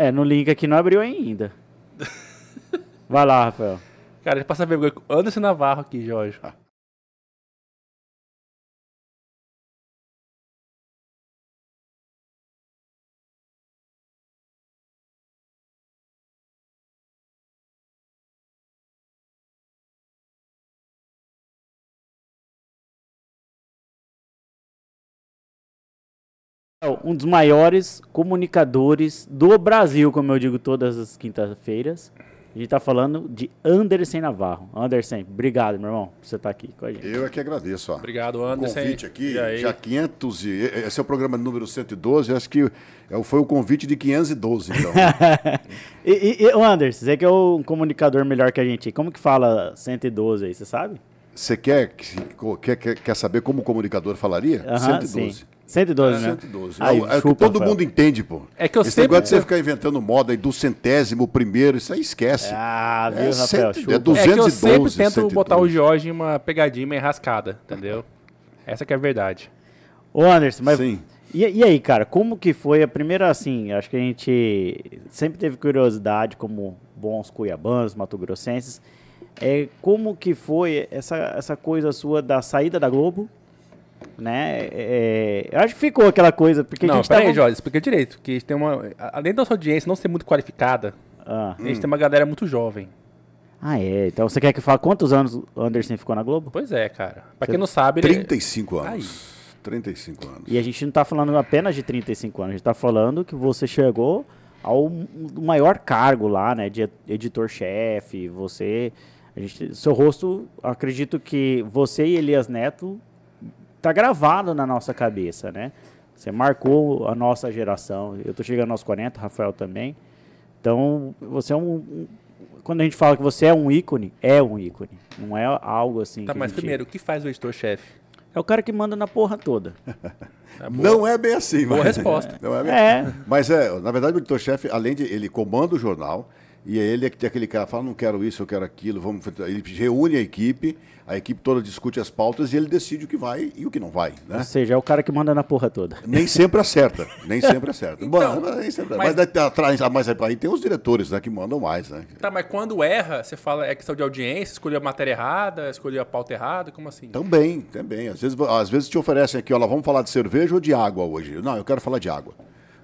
É, no link aqui não abriu ainda. Vai lá, Rafael. Cara, ele passa vergonha. Anderson Navarro aqui, Jorge. Um dos maiores comunicadores do Brasil, como eu digo todas as quintas-feiras. A gente tá falando de Anderson Navarro. Anderson, obrigado, meu irmão, por você estar aqui com a gente. Eu é que agradeço. Ó. Obrigado, O Anderson. convite aqui, E já 500 e... Esse é o programa número 112, acho que é- foi o convite de 512, então. E, e, Anderson, você que é um comunicador melhor que a gente. Como que fala 112 aí, você sabe? Você quer, que- quer, quer, quer saber como o comunicador falaria? Aham, 112. sim. 112, né? 112. Aí, é, o- é que todo Rafael. mundo entende, pô. É que eu Esse sempre- negócio de você ficar inventando moda aí do centésimo primeiro, isso aí esquece. Ah, viu, É Rafael? cento- é É 212, que eu sempre tento 112. botar o Jorge em uma pegadinha meio enrascada, entendeu? Essa que é a verdade. Ô, Anderson, mas. Sim. E, e aí, cara, como que foi a primeira, assim, acho que a gente sempre teve curiosidade como bons cuiabanos, mato-grossenses, é, como que foi essa, essa coisa sua da saída da Globo, né? É, eu acho que ficou aquela coisa, porque a não, gente peraí, tava... Jorge, explica direito. Que a gente tem uma. a- Além da nossa audiência não ser muito qualificada, Ah. a gente tem uma galera muito jovem. Ah, é. Então você quer que eu fale quantos anos o Anderson ficou na Globo? Pois é, cara. Pra quem não sabe, ele. 35 anos. Aí. 35 anos. E a gente não tá falando apenas de 35 anos, a gente tá falando que você chegou ao maior cargo lá, né, de editor-chefe, você, a gente, seu rosto, acredito que você e Elias Neto tá gravado na nossa cabeça, né? Você marcou a nossa geração, eu tô chegando aos 40, Rafael também, então você é um, um- quando a gente fala que você é um ícone, é um ícone, não é algo assim Tá, mas gente- primeiro, o que faz o editor-chefe? É o cara que manda na porra toda. Boa. Não é bem assim, Boa mas... resposta. Não é bem É. Mas é, na verdade, o editor-chefe, além de ele comanda o jornal, e ele é que tem aquele cara que fala, não quero isso, eu quero aquilo, vamos. Ele reúne a equipe, a equipe toda discute as pautas e ele decide o que vai e o que não vai. Né? Ou seja, é o cara que manda na porra toda. Nem sempre acerta, nem sempre acerta. Bom, Então, mas, nem sempre- mas- mas daí atrás, mas aí tem os diretores né, que mandam mais, né? Tá, mas quando erra, você fala é questão de audiência, escolheu a matéria errada, escolheu a pauta errada, como assim? Também, também. Às vezes, às vezes te oferecem aqui, olha, vamos falar de cerveja ou de água hoje? Não, eu quero falar de água.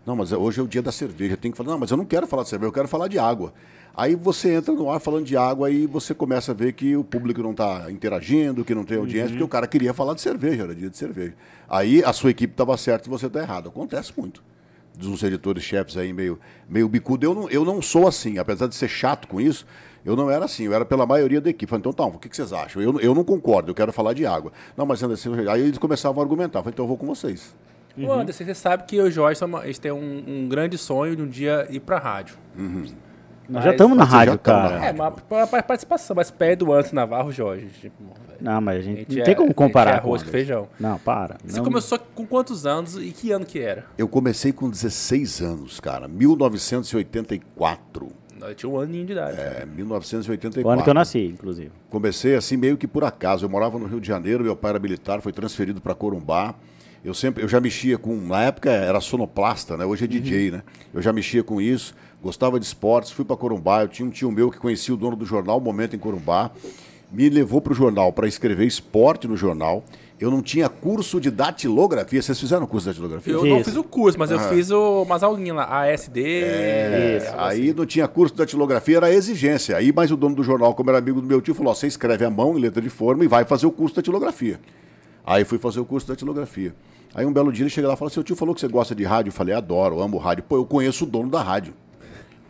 Não, mas hoje é o dia da cerveja. Tem que falar, não, mas eu não quero falar de cerveja, eu quero falar de água. Aí você entra no ar falando de água e você começa a ver que o público não está interagindo, que não tem audiência, porque o cara queria falar de cerveja, era dia de cerveja. Aí a sua equipe estava certa e você está errado. Acontece muito. Dos editores-chefes aí meio, meio bicudo. Eu não, eu não sou assim, apesar de ser chato com isso, eu não era assim, eu era pela maioria da equipe. Falei, então tá, o que, que vocês acham? Eu, eu não concordo, eu quero falar de água. Não, mas Anderson, aí eles começavam a argumentar. Falei, então eu vou com vocês. Ô, Anderson, você sabe que eu e o Jorge gente tem um, um grande sonho de um dia ir pra rádio. Nós já estamos na já rádio, tá na cara. rádio. É, mas pra, pra participação, mas pé do Anderson Navarro, Jorge. Tipo, Não, mas a a gente, gente não é- tem como a gente comparar é arroz com feijão. Não, para. Você Não- começou com quantos anos e que ano que era? Eu comecei com 16 anos, cara, 1984. Eu tinha um aninho de idade. É, 1984. O ano que eu nasci, inclusive. Comecei assim meio que por acaso. Eu morava no Rio de Janeiro, meu pai era militar, foi transferido para Corumbá. Eu sempre, eu já mexia com, na época era sonoplasta, né? Hoje é DJ, né? Eu já mexia com isso, gostava de esportes, fui para Corumbá. Eu tinha um tio meu que conhecia o dono do jornal, Momento em Corumbá, me levou para o jornal para escrever esporte no jornal. Eu não tinha curso de datilografia. Vocês fizeram curso de datilografia? Eu não Isso. fiz o curso, mas eu fiz o, umas aulinhas lá, ASD. É, algo aí assim. não tinha curso de datilografia, era exigência. Aí, mas o dono do jornal, como era amigo do meu tio, falou: ó, você escreve à mão, em letra de forma, e vai fazer o curso de datilografia. Aí fui fazer o curso de datilografia. Aí um belo dia ele chega lá e fala: seu tio falou que você gosta de rádio. Eu falei: adoro, amo rádio. Pô, eu conheço o dono da rádio.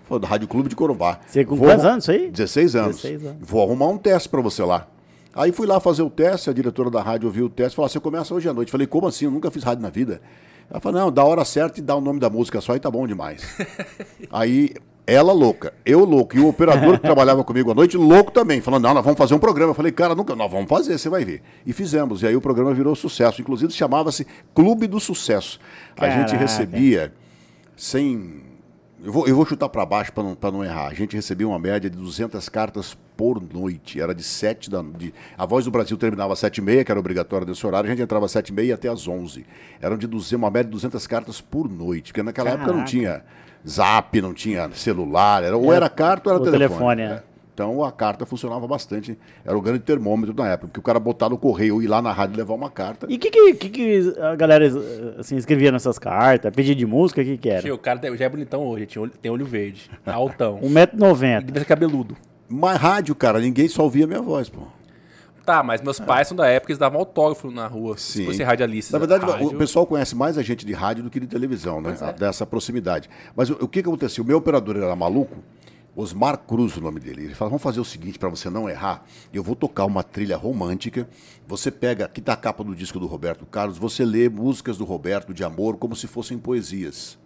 Falou, da Rádio Clube de Corumbá. Você com Vou quantos arrum- anos isso aí? 16 anos. 16 anos. Vou arrumar um teste para você lá. Aí fui lá fazer o teste, a diretora da rádio ouviu o teste e falou: você começa hoje à noite. Falei: como assim? Eu nunca fiz rádio na vida. Ela falou: não, dá a hora certa e dá o nome da música só e tá bom demais. Aí ela louca, eu louco, e o operador que trabalhava comigo à noite, louco também, falando, não, nós vamos fazer um programa. Eu falei, cara, nunca, nós vamos fazer, você vai ver. E fizemos, e aí o programa virou sucesso. Inclusive chamava-se Clube do Sucesso. A gente Caraca. recebia, sem Eu vou, eu vou chutar para baixo para não, pra não errar. A gente recebia uma média de 200 cartas por noite. Era de 7 da de, A Voz do Brasil terminava às 7 e meia, que era obrigatório desse horário. A gente entrava às 7 e meia até às 11. Eram de 200, uma média de 200 cartas por noite. Porque naquela época não Caraca. tinha zap, não tinha celular. Era, ou era carta ou era o telefone. telefone, é. Então a carta funcionava bastante. Era o grande termômetro na época. Porque o cara botar no correio, ir lá na rádio levar uma carta. E o que, que, que, que a galera assim, escrevia nessas cartas? Pedido de música, o que, que era? Tio, o cara já é bonitão hoje, tinha olho- tem olho verde, altão. 1,90m. Devia ser cabeludo. Mas rádio, cara, ninguém só ouvia a minha voz, pô. Tá, mas meus pais são da época, eles davam autógrafo na rua. Sim. Se fosse radialista. Na verdade, rádio. o pessoal conhece mais a gente de rádio do que de televisão, né? É. Dessa proximidade. Mas o, o que, que aconteceu? O meu operador era maluco, Osmar Cruz, o nome dele. Ele fala: vamos fazer o seguinte, para você não errar, eu vou tocar uma trilha romântica. Você pega, aqui tá a capa do disco do Roberto Carlos, você lê músicas do Roberto de amor como se fossem poesias.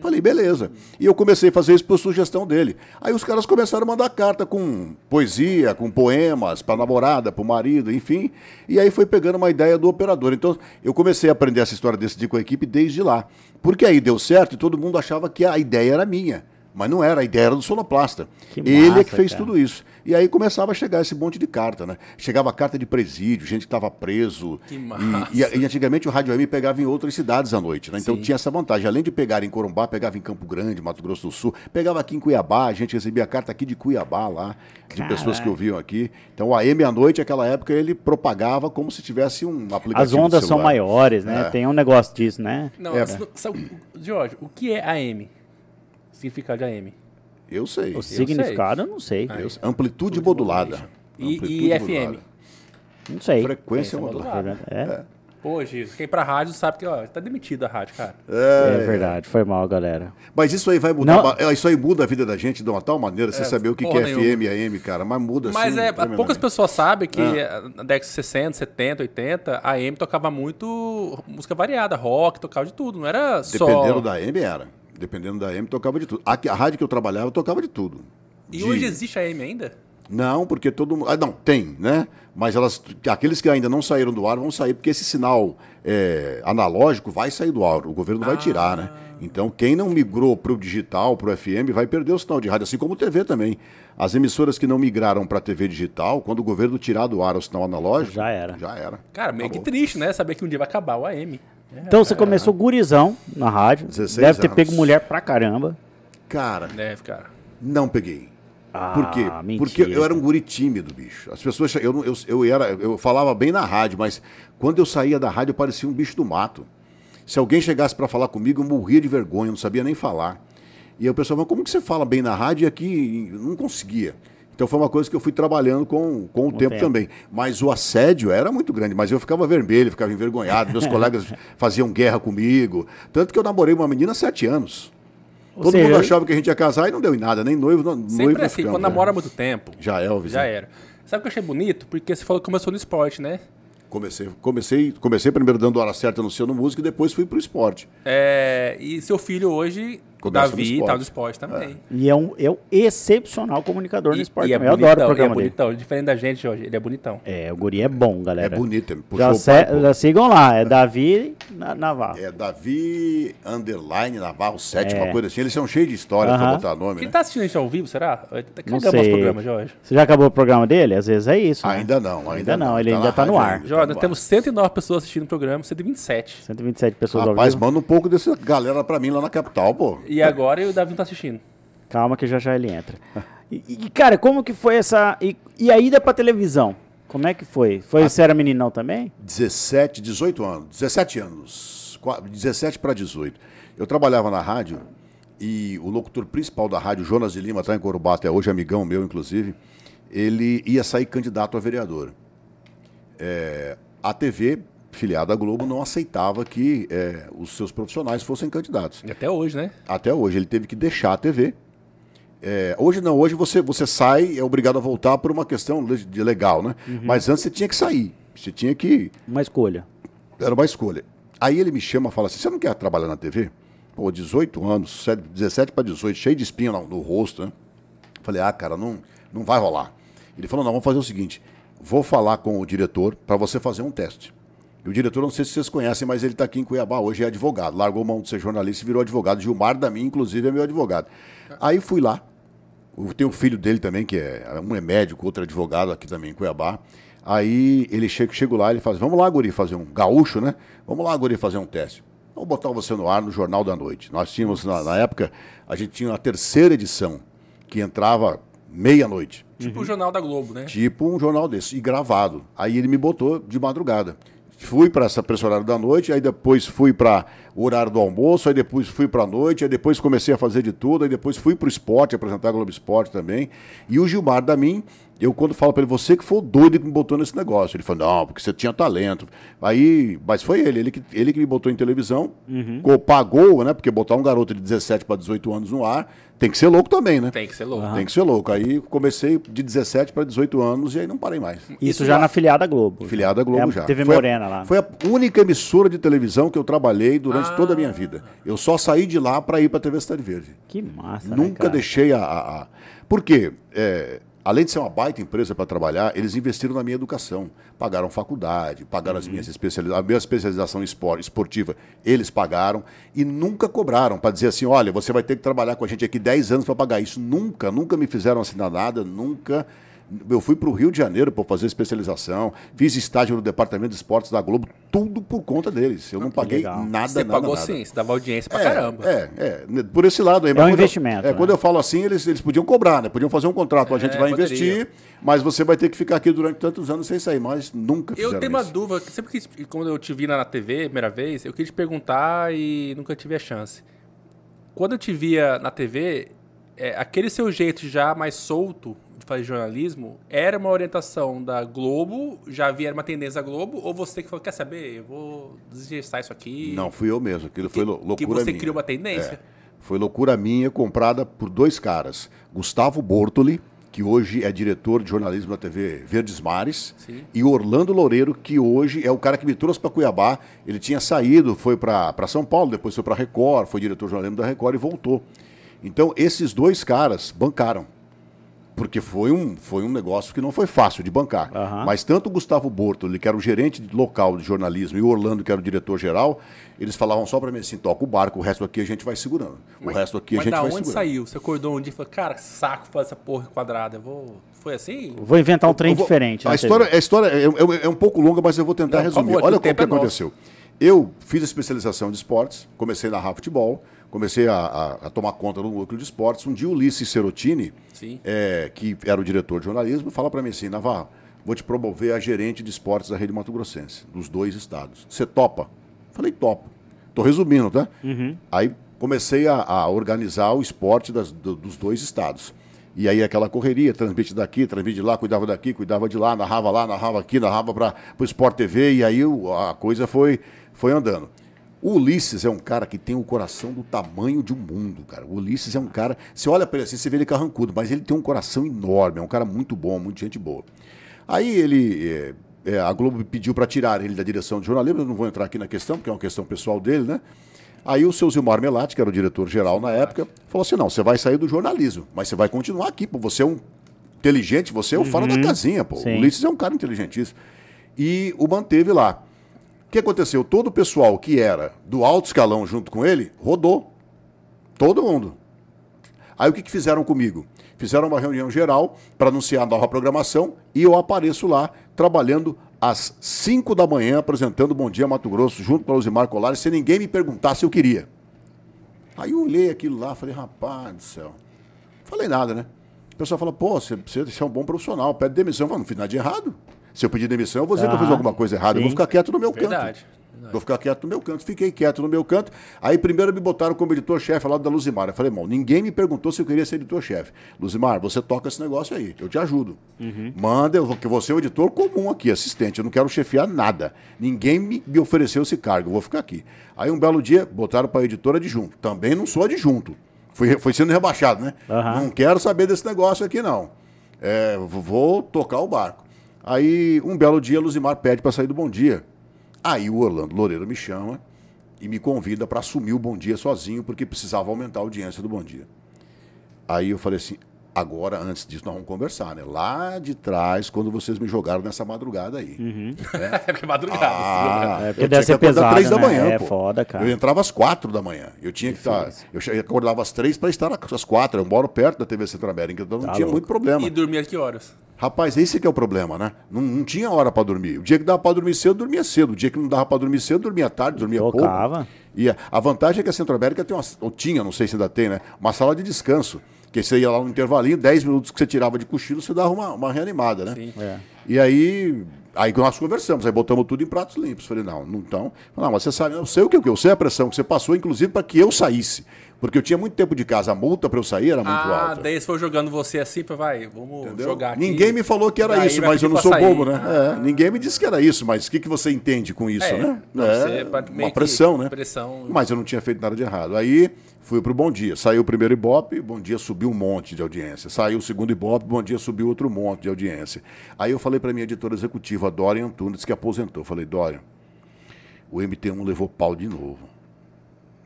Falei, beleza. E eu comecei a fazer isso por sugestão dele. Aí os caras começaram a mandar carta com poesia, com poemas, para namorada, para o marido, enfim. E aí foi pegando uma ideia do operador. Então eu comecei a aprender essa história desse dia com a equipe desde lá. Porque aí deu certo e todo mundo achava que a ideia era minha. Mas não era, a ideia era do sonoplasta. Que Ele é massa, que fez cara. tudo isso. E aí começava a chegar esse monte de carta, né? Chegava carta de presídio, gente que estava preso. Que E- massa. E, e antigamente o Rádio AM pegava em outras cidades à noite, né? Então Sim. tinha essa vantagem. Além de pegar em Corumbá, pegava em Campo Grande, Mato Grosso do Sul, pegava aqui em Cuiabá, a gente recebia carta aqui de Cuiabá lá, de Caraca. pessoas que ouviam aqui. Então o AM à noite, naquela época, ele propagava como se tivesse um aplicativo. As ondas são maiores, né? É. Tem um negócio disso, né? Não, É. sabe- Jorge, o que é AM? Significado de AM. Eu sei. O significado eu não sei. Eu sei. Amplitude modulada. E- Amplitude e modulada. FM? Não sei. Frequência Frequência modulada. É, Pô, Gis, quem ir pra rádio sabe que, ó, tá demitido a rádio, cara. é verdade. Foi mal, galera. Mas isso aí vai mudar. Não. é, Isso aí muda a vida da gente de uma tal maneira, você saber o que, que é. FM e AM, cara. Mas muda Mas assim, é, poucas pessoas sabem que Ah. na década de 60, 70, 80, a AM tocava muito música variada, rock, tocava de tudo, não era só... Dependendo da AM era. Dependendo da AM, tocava de tudo. Aqui, a rádio que eu trabalhava, tocava de tudo. E De- hoje existe a AM ainda? Não, porque todo mundo. Ah, não, tem, né? Mas elas, aqueles que ainda não saíram do ar vão sair, porque esse sinal é, analógico vai sair do ar. O governo vai tirar, né? Então, quem não migrou para o digital, para o FM, vai perder o sinal de rádio, assim como TV também. As emissoras que não migraram para a TV digital, quando o governo tirar do ar o sinal analógico. Já era. Já era. Cara, meio Acabou. que triste, né? Saber que um dia vai acabar o AM. Então você começou gurizão na rádio. 16 Deve ter anos. pego mulher pra caramba. Cara, Deve, cara. não peguei. Ah, Por quê? mentira. Porque eu era um guri tímido, bicho. As pessoas. Eu, não- eu, eu, era, eu falava bem na rádio, mas quando eu saía da rádio, eu parecia um bicho do mato. Se alguém chegasse para falar comigo, eu morria de vergonha, eu não sabia nem falar. E aí o pessoal falou, como que você fala bem na rádio e aqui eu não conseguia? Então foi uma coisa que eu fui trabalhando com, com o tempo, tempo. também. Mas o assédio era muito grande, mas eu ficava vermelho, ficava envergonhado, meus colegas faziam guerra comigo. Tanto que eu namorei uma menina há sete anos. Ou Todo seja, mundo achava que a gente ia casar e não deu em nada, nem noivo, não- noivo Sempre não assim, ficamos, quando né? namora há muito tempo, Já é, Elvis. já né? era. Sabe o que eu achei bonito? Porque você falou que começou no esporte, né? Comecei, comecei, comecei primeiro dando hora certa no Ciano Música e depois fui pro esporte. É, e seu filho hoje, Davi, esporte. tá no esporte também. E é um, é um excepcional comunicador no esporte. e é também. eu bonitão, adoro o e é programa dele. bonitão. Diferente da gente, Jorge, ele é bonitão. É, o guri é bom, galera. É bonito, ele puxou Já, o se- pai, já sigam lá, é Davi Na- Navarro. É Davi Underline Navarro 7, É. uma coisa assim. Eles são cheios de história pra Aham. botar nome, Ele né? tá assistindo gente ao vivo, será? Não sei. programa, Jorge. Você já acabou o programa dele? Às vezes é isso. né? Ainda não, ainda, Ainda não, ele na ainda tá no ar. Jorge, tá nós temos 109 pessoas assistindo o programa, 127. 127 pessoas ao Rapaz, vivo. manda um pouco dessa galera pra mim lá na capital, pô. E agora o Davi não tá assistindo. Calma que já já ele entra. E, e, cara, como que foi essa... E, e a ida pra televisão? Como é que foi? Foi, você era meninão também? 17, 18 anos, 17 anos, qua- 17 para 18. Eu trabalhava na rádio e o locutor principal da rádio, Jonas de Lima, está em Corubá até hoje, amigão meu, inclusive, ele ia sair candidato a vereador. É, a TV, filiada à Globo, não aceitava que é, os seus profissionais fossem candidatos. E até hoje, né? Até hoje, ele teve que deixar a TV. É, hoje não, hoje você, você sai é obrigado a voltar por uma questão de legal, né? Mas antes você tinha que sair, você tinha que Uma escolha. era uma escolha. Aí ele me chama e fala assim: você não quer trabalhar na TV? Pô, 18 anos, 7 17 para 18, cheio de espinha no, no rosto, né? Falei, ah, cara, não, não vai rolar. Ele falou: não, vamos fazer o seguinte: vou falar com o diretor para você fazer um teste. E o diretor, não sei se vocês conhecem, mas ele está aqui em Cuiabá, hoje é advogado. Largou mão de ser jornalista e virou advogado. Gilmar da mim, inclusive, é meu advogado. Aí fui lá. Tem o filho dele também, que é um é médico, outro é advogado aqui também em Cuiabá. Aí ele chega, chego lá, ele faz, vamos lá, Guri, fazer um gaúcho, né? Vamos lá, Guri, fazer um teste. Vamos botar você no ar no Jornal da Noite. Nós tínhamos, na, na época, a gente tinha a terceira edição, que entrava meia-noite. Tipo o Jornal da Globo, né? Tipo um jornal desse, e gravado. Aí ele me botou de madrugada. Fui para essa esse horário da noite, aí depois fui para o horário do almoço, aí depois fui para a noite, aí depois comecei a fazer de tudo, aí depois fui para o esporte, apresentar a Globo Esporte também. E o Gilmar da mim, eu quando falo para ele, você que foi o doido que me botou nesse negócio. Ele falou, não, porque você tinha talento. Aí, mas foi ele, ele que, ele que me botou em televisão, uhum. pagou, né? Porque botar um garoto de 17 para 18 anos no ar, tem que ser louco também, né? Tem que ser louco. Uhum. Tem que ser louco. Aí comecei de 17 para 18 anos e aí não parei mais. Isso, Isso já, já na filiada Globo. Filiada Globo é, já. Teve foi Morena a, lá. Foi a única emissora de televisão que eu trabalhei durante ah. toda a minha vida. Eu só saí de lá para ir para a TV Cidade Verde. Que massa, né, Nunca né, deixei a... a, a... Por quê? É, além de ser uma baita empresa para trabalhar, eles investiram na minha educação. Pagaram faculdade, pagaram uhum. as minhas especializações, a minha especialização esportiva, eles pagaram e nunca cobraram para dizer assim: olha, você vai ter que trabalhar com a gente aqui 10 anos para pagar isso. Nunca, nunca me fizeram assinar nada, nunca eu fui para o Rio de Janeiro para fazer especialização, fiz estágio no Departamento de Esportes da Globo, tudo por conta deles. Eu não paguei legal. nada, você nada, pagou nada. sim, você dava audiência para é, caramba. É, é, por esse lado aí. É um investimento. Eu, é, né? quando eu falo assim, eles, eles podiam cobrar, né? Podiam fazer um contrato, a gente é, vai poderia. investir, mas você vai ter que ficar aqui durante tantos anos sem sair mais, nunca Eu tenho isso. uma dúvida, sempre que quando eu te vi na TV, primeira vez, eu queria te perguntar e nunca tive a chance. Quando eu te via na TV, é, aquele seu jeito já mais solto fazer jornalismo era uma orientação da Globo, já havia uma tendência da Globo, ou você que falou, quer saber, eu vou desgestar isso aqui? Não, fui eu mesmo, aquilo foi loucura minha. Que você minha. criou uma tendência? É, foi loucura minha, comprada por dois caras, Gustavo Bortoli, que hoje é diretor de jornalismo da TV Verdes Mares, Sim. e Orlando Loureiro, que hoje é o cara que me trouxe para Cuiabá. Ele tinha saído, foi para São Paulo, depois foi para Record, foi diretor de jornalismo da Record e voltou. Então, esses dois caras bancaram. Porque foi um, foi um negócio que não foi fácil de bancar. Uhum. Mas tanto o Gustavo Bortoli, que era o gerente local de jornalismo, e o Orlando, que era o diretor-geral, eles falavam só para mim assim: toca o barco, o resto aqui a gente vai segurando. O mas, resto aqui a gente vai segurando. Mas da onde saiu? Você acordou um dia e falou: cara, saco fazer essa porra quadrada. Eu vou... Foi assim? Vou inventar um trem vou... diferente. A história, a história é, é, é, um pouco longa, mas eu vou tentar não, resumir. Favor, Olha o que, que é aconteceu. Eu fiz a especialização de esportes, comecei a narrar futebol comecei a, a, a, tomar conta do núcleo de esportes. Um dia o Ulisses Serotini, é, que era o diretor de jornalismo, fala para mim assim, Navarro, vou te promover a gerente de esportes da Rede Mato Grossense, dos dois estados. Você topa? Falei, topo. Tô resumindo, tá? Uhum. Aí comecei a, a, organizar o esporte das, do, dos dois estados. E aí aquela correria, transmite daqui, transmite de lá, cuidava daqui, cuidava de lá, narrava lá, narrava aqui, narrava para o Sport TV, e aí a coisa foi, foi andando. O Ulisses é um cara que tem o um coração do tamanho de um mundo, cara. O Ulisses é um cara. Você olha para ele assim, você vê ele carrancudo, mas ele tem um coração enorme, é um cara muito bom, muito gente boa. Aí ele. É, a Globo pediu para tirar ele da direção de jornalismo, eu não vou entrar aqui na questão, porque é uma questão pessoal dele, né? Aí o seu Zilmar Melati, que era o diretor-geral na época, falou assim: não, você vai sair do jornalismo, mas você vai continuar aqui, pô. Você é um inteligente, você é o uhum. da casinha, pô. Sim. O Ulisses é um cara inteligentíssimo. E o manteve lá. O que aconteceu? Todo o pessoal que era do alto escalão junto com ele rodou. Todo mundo. Aí o que, que fizeram comigo? Fizeram uma reunião geral para anunciar a nova programação e eu apareço lá trabalhando às 5 da manhã, apresentando Bom Dia Mato Grosso, junto com o Lusimar Colares, sem ninguém me perguntar se eu queria. Aí eu olhei aquilo lá, falei, rapaz do céu. Falei nada, né? O pessoal fala, pô, você, você é um bom profissional, pede demissão. Eu falei, não fiz nada de errado. Se eu pedir demissão, eu vou dizer que eu fiz alguma coisa errada. Sim. Eu vou ficar quieto no meu Verdade. canto. Verdade. Vou ficar quieto no meu canto. Fiquei quieto no meu canto. Aí primeiro me botaram como editor-chefe lá da Luzimar. Eu falei, irmão, ninguém me perguntou se eu queria ser editor-chefe. Luzimar, você toca esse negócio aí. Eu te ajudo. Uhum. Manda, eu, que você é o editor comum aqui, assistente. Eu não quero chefiar nada. Ninguém me, me ofereceu esse cargo. Eu vou ficar aqui. Aí um belo dia, botaram para editora adjunto. Também não sou adjunto. Fui, fui sendo rebaixado, né? Uhum. Não quero saber desse negócio aqui, não. É, vou tocar o barco. Aí, um belo dia, Luzimar pede para sair do Bom Dia. Aí o Orlando Loureiro me chama e me convida para assumir o Bom Dia sozinho, porque precisava aumentar a audiência do Bom Dia. Aí eu falei assim: Agora, antes disso, nós vamos conversar, né? Lá de trás, quando vocês me jogaram nessa madrugada aí. É porque é madrugada. Ah, É, porque eu deve ser pesado, três da né? manhã, É pô. foda, cara. Eu entrava às quatro da manhã. Eu tinha que estar. Eu che- acordava às três para estar às quatro. Eu moro perto da TV Centro-América, então não Tá tinha louco. muito problema. E dormir a que horas? Rapaz, esse que é o problema, né? Não, não tinha hora para dormir. O dia que dava para dormir cedo, dormia cedo. O dia que não dava para dormir cedo, dormia tarde, dormia Tocava. pouco. E a, a vantagem é que a Centro-América tem uma, ou tinha, não sei se ainda tem, né? Uma sala de descanso. Que você ia lá no intervalinho, 10 minutos que você tirava de cochilo, você dava uma, uma reanimada, né? Sim. É. E aí, aí nós conversamos, aí botamos tudo em pratos limpos. Falei, não, não então. Não, mas você sabe, eu sei o que, o que eu sei a pressão que você passou, inclusive para que eu saísse. Porque eu tinha muito tempo de casa, a multa para eu sair era muito Ah, alta. daí se for jogando você assim, pra- vai, vamos Entendeu? jogar aqui. Ninguém me falou que era Daí isso, mas eu não sou sair. bobo, né? Ah. É, ninguém me disse que era isso, mas o que, que você entende com isso, É, né? não, é, meio uma pressão, né? pressão. Mas eu não tinha feito nada de errado. Aí fui pro Bom Dia. Saiu o primeiro Ibope, Bom Dia subiu um monte de audiência. Saiu o segundo Ibope, Bom Dia subiu outro monte de audiência. Aí eu falei para minha editora executiva, a Dorian Antunes, que aposentou. Falei, Dorian, o MT1 levou pau de novo.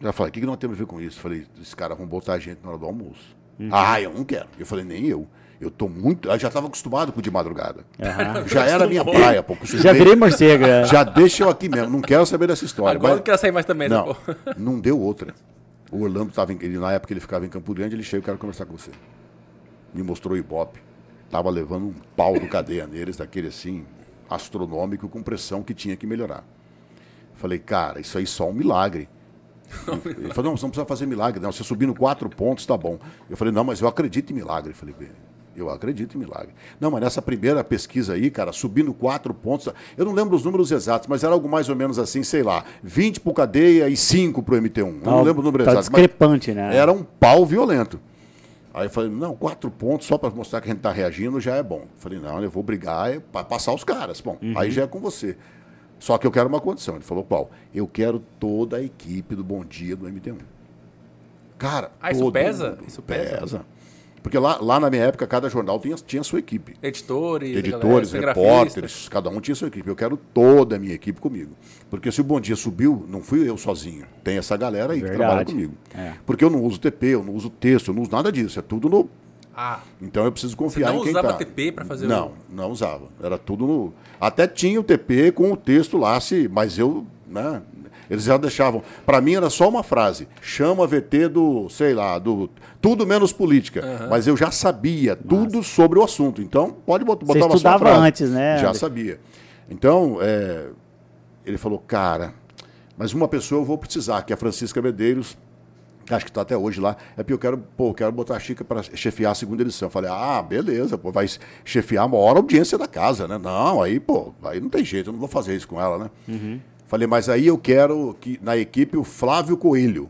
Ela falou, o que, que nós temos a ver com isso? Falei, esses caras vão botar a gente na hora do almoço. Ah, eu não quero. Eu falei, nem eu. Eu tô muito. Eu já estava acostumado com o de madrugada. Aham. Já era a minha praia, pô. Já virei morcego. é. Já deixa eu aqui mesmo. Não quero saber dessa história. Agora eu Mas- não quero sair mais também, né, não, pô? não deu outra. O Orlando estava em, ele, na época ele ficava em Campo Grande, ele chegou, eu quero conversar com você. Me mostrou o Ibope. Tava levando um pau do cadeia neles, daquele assim, astronômico, com pressão que tinha que melhorar. Falei, cara, isso aí só um milagre. Ele falou, não, você não precisa fazer milagre, não. Você subindo quatro pontos, tá bom. Eu falei, não, mas eu acredito em milagre. Eu falei, eu acredito em milagre. Não, mas nessa primeira pesquisa aí, cara, subindo quatro pontos, eu não lembro os números exatos, mas era algo mais ou menos assim, sei lá, 20 pro cadeia e 5 pro MT1. Eu não lembro o número tá exato. mas discrepante, né? Era um pau violento. Aí eu falei, não, quatro pontos só para mostrar que a gente tá reagindo já é bom. Eu falei, não, eu vou brigar para passar os caras. Bom, Uhum. aí já é com você. Só que eu quero uma condição. Ele falou, qual? Eu quero toda a equipe do Bom Dia do MT1. Cara, Ah, isso todo pesa? mundo. Isso pesa? Porque lá, lá na minha época, cada jornal tinha, tinha sua equipe. Editores, Editores, galera, repórteres, cada um tinha sua equipe. Eu quero toda a minha equipe comigo. Porque se o Bom Dia subiu, não fui eu sozinho. Tem essa galera aí que Verdade. trabalha comigo. É. Porque eu não uso TP, eu não uso texto, eu não uso nada disso. É tudo no. Ah, Então eu preciso confiar não em quem usava tá. TP pra fazer o- Não, não usava. Era tudo no. Até tinha o TP com o texto lá, se... mas eu. Né, eles já deixavam. Para mim era só uma frase. Chama VT do, sei lá, do. Tudo menos política. Mas eu já sabia tudo sobre o assunto. Então, pode botar, Você uma estudava frase. antes, né, Já André? sabia. Então, é, ele falou, cara, mas uma pessoa eu vou precisar, que é a Francisca Medeiros, acho que está até hoje lá. É porque eu quero, pô, eu quero botar a Chica para chefiar a segunda edição. Eu falei, ah, beleza, pô, vai chefiar a maior audiência da casa, né? Não, aí, pô, aí não tem jeito, eu não vou fazer isso com ela, né? Uhum. Falei, mas aí eu quero que na equipe o Flávio Coelho.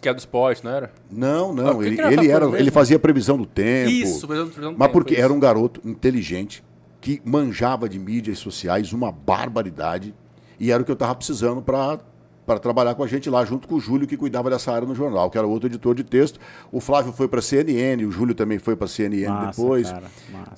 que é do esporte, não era? Não, Ah, não, que ele, era ele, era, ele fazia previsão do tempo. Isso, previsão- do Mas tempo, porque isso. era um garoto inteligente, que manjava de mídias sociais, uma barbaridade, e era o que eu estava precisando para para trabalhar com a gente lá, junto com o Júlio, que cuidava dessa área no jornal, que era outro editor de texto. O Flávio foi para a CNN, o Júlio também foi para a CNN Massa, depois. cara.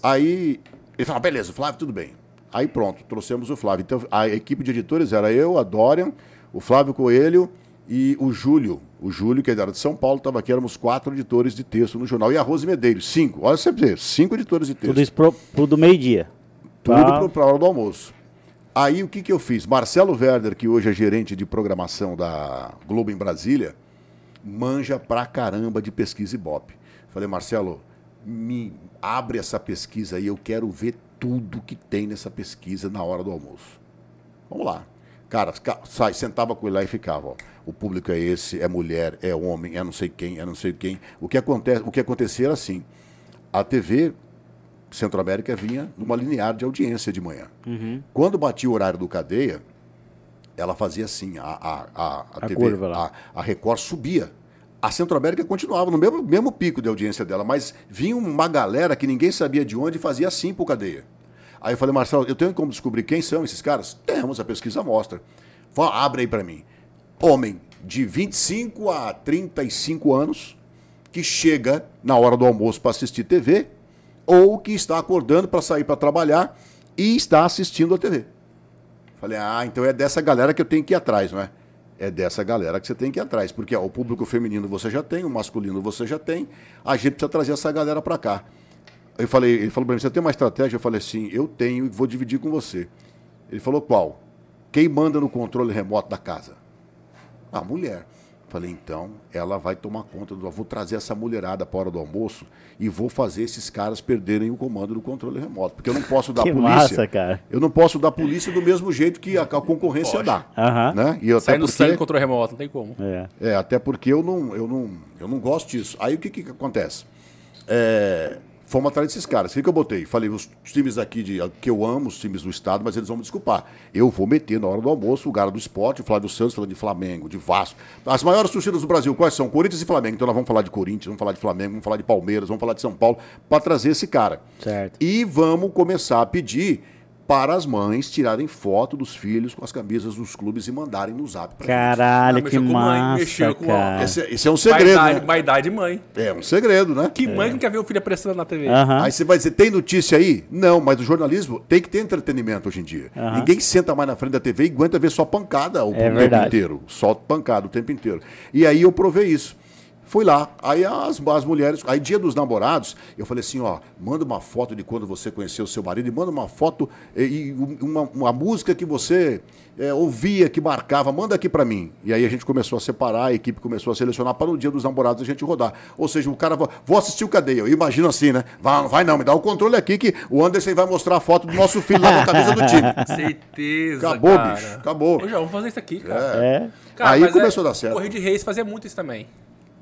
Aí ele falou, beleza, Flávio, tudo bem. Aí pronto, trouxemos o Flávio. Então a equipe de editores era eu, a Dorian, o Flávio Coelho e o Júlio. O Júlio, que era de São Paulo, estava aqui, éramos quatro editores de texto no jornal. E a Rose Medeiros, cinco. Olha você ver, cinco editores de texto. Tudo isso pro, do meio-dia. Tudo para a hora do almoço. Aí o que, que eu fiz? Marcelo Werder, que hoje é gerente de programação da Globo em Brasília, manja pra caramba de pesquisa Ibope. Falei, Marcelo, me abre essa pesquisa aí, eu quero ver tudo que tem nessa pesquisa na hora do almoço. Vamos lá. Cara, ca- sai, sentava com ele lá e ficava. Ó. O público é esse, é mulher, é homem, é não sei quem, é não sei quem. O que, acontece, o que acontecia era assim. A TV Centro-América vinha numa linear de audiência de manhã. Quando batia o horário do cadeia, ela fazia assim, a, a, a, A TV, curva lá. a, a Record subia. A Centro-América continuava no mesmo, mesmo pico de audiência dela, mas vinha uma galera que ninguém sabia de onde e fazia assim pro cadeia. Aí eu falei, Marcelo, eu tenho como descobrir quem são esses caras? Temos, a pesquisa mostra. Fala, abre aí para mim. Homem de 25 a 35 anos que chega na hora do almoço para assistir TV ou que está acordando para sair para trabalhar e está assistindo a TV. Falei, ah, então é dessa galera que eu tenho que ir atrás, não é? É dessa galera que você tem que ir atrás. Porque ó, o público feminino você já tem, o masculino você já tem. A gente precisa trazer essa galera para cá. Eu falei, ele falou para mim, você tem uma estratégia? Eu falei assim, eu tenho e vou dividir com você. Ele falou, qual? Quem manda no controle remoto da casa? A mulher. Falei, então, ela vai tomar conta do. Vou trazer essa mulherada para a hora do almoço e vou fazer esses caras perderem o comando do controle remoto. Porque eu não posso dar Que polícia. massa, cara. Eu não posso dar polícia do mesmo jeito que a, a concorrência Pode. dá. Aham. Né? E até Sai no sangue porque, contra o remoto, não tem como. É. é, até porque eu não, eu, não, eu não gosto disso. Aí o que, que acontece? É, fomos atrás desses caras. O que, que eu botei? Falei, os times aqui de, que eu amo, os times do estado, mas eles vão me desculpar. Eu vou meter na hora do almoço o cara do esporte, o Flávio Santos falando de Flamengo, de Vasco. As maiores torcidas do Brasil, quais são? Corinthians e Flamengo. Então nós vamos falar de Corinthians, vamos falar de Flamengo, vamos falar de Palmeiras, vamos falar de São Paulo, para trazer esse cara. Certo. E vamos começar a pedir para as mães tirarem foto dos filhos com as camisas dos clubes e mandarem no zap pra Caralho, Ah, que mexeu com mãe, massa, mexeu com a- cara. gente. Esse, esse é um segredo, vaidade, né? vaidade de mãe. É um segredo, né? Que mãe que não quer ver o filho pressionando na TV? Aham. Aí você vai dizer, tem notícia aí? Não, mas o jornalismo tem que ter entretenimento hoje em dia. Ninguém senta mais na frente da TV e aguenta ver só pancada o É tempo verdade. inteiro. Só pancada o tempo inteiro. E aí eu provei isso. Fui lá, aí as, as mulheres, aí dia dos namorados, eu falei assim, ó, manda uma foto de quando você conheceu o seu marido e manda uma foto e, e uma, uma música que você é, ouvia, que marcava, manda aqui pra mim. E aí a gente começou a separar, a equipe começou a selecionar para no dia dos namorados a gente rodar. Ou seja, o cara, vou assistir o cadeia, eu imagino assim, né? Vai, vai não, me dá o controle aqui que o Anderson vai mostrar a foto do nosso filho lá na camisa do time. Certeza, Acabou, cara. bicho, acabou. Eu já vou fazer isso aqui, cara. É. Cara, Aí mas começou a dar certo. Corrida de Reis fazia muito isso também.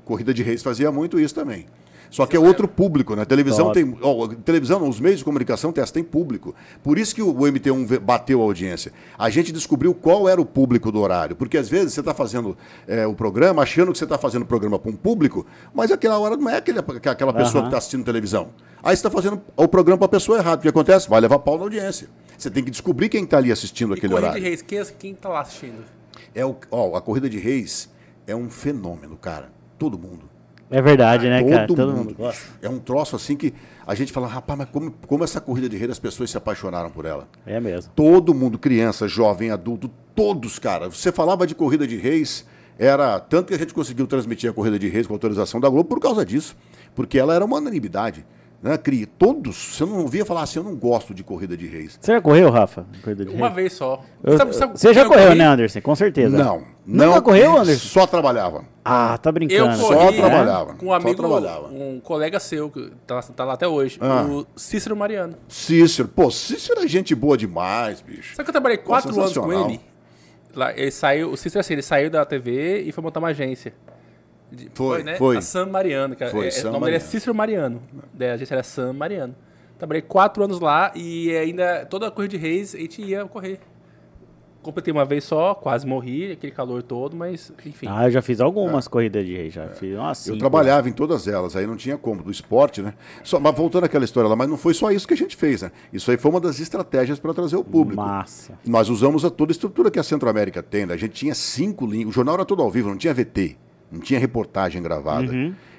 Corrida de Reis fazia muito isso também. Só que é outro público, né? Televisão Top. tem. ó, televisão, os meios de comunicação tem público. Por isso que o MT1 ve- bateu a audiência. A gente descobriu qual era o público do horário. Porque às vezes você está fazendo é, o programa, achando que você está fazendo o programa para um público, mas aquela hora não é aquele, aquela pessoa que está assistindo televisão. Aí você está fazendo o programa para a pessoa errada. O que acontece? Vai levar pau na audiência. Você tem que descobrir quem está ali assistindo E aquele Corrida horário. de Reis, quem, quem tá lá assistindo? É o, ó, a Corrida de Reis é um fenômeno, cara. Todo mundo. É verdade, né, Todo, cara? Todo mundo. mundo gosta. É um troço assim que a gente fala, rapaz, mas como, como essa corrida de rei as pessoas se apaixonaram por ela? É mesmo. Todo mundo, criança, jovem, adulto, todos, cara. Você falava de corrida de reis, era. Tanto que a gente conseguiu transmitir a corrida de reis com autorização da Globo por causa disso. Porque ela era uma unanimidade. Né? Cria. Todos. Você não ouvia falar assim, eu não gosto de corrida de reis. Você já correu, Rafa? Corrida de Uma rei? vez só. Eu- Sabe- sabe você já eu correu, corri? né, Anderson? Com certeza. Não. Nunca não correu, Anderson? Só trabalhava. Ah, tá Eu brincando. corri Só trabalhava. com um Só amigo, trabalhava. um colega seu, que tá, tá lá até hoje, Ah. o Cícero Mariano. Cícero. Pô, Cícero é gente boa demais, bicho. Sabe que eu trabalhei quatro anos com ele? Lá, ele saiu, o Cícero assim, ele saiu da TV e foi montar uma agência. De- Foi, né? foi. A Sam Mariano, cara. Foi, É, Sam o nome dele é Mariano. Cícero Mariano. Daí A agência era Sam Mariano. Trabalhei quatro anos lá e ainda toda a corrida de reis a gente ia correr. Completei uma vez só, quase morri, aquele calor todo, mas enfim. Ah, eu já fiz algumas corridas de rei, já fiz umas Eu trabalhava em todas elas, aí não tinha como, do esporte, né? Só, mas voltando àquela história lá, mas não foi só isso que a gente fez, né? Isso aí foi uma das estratégias para trazer o público. Massa. Nós usamos a toda a estrutura que a Centro-América tem, né? A gente tinha cinco links, o jornal era todo ao vivo, não tinha VT, não tinha reportagem gravada.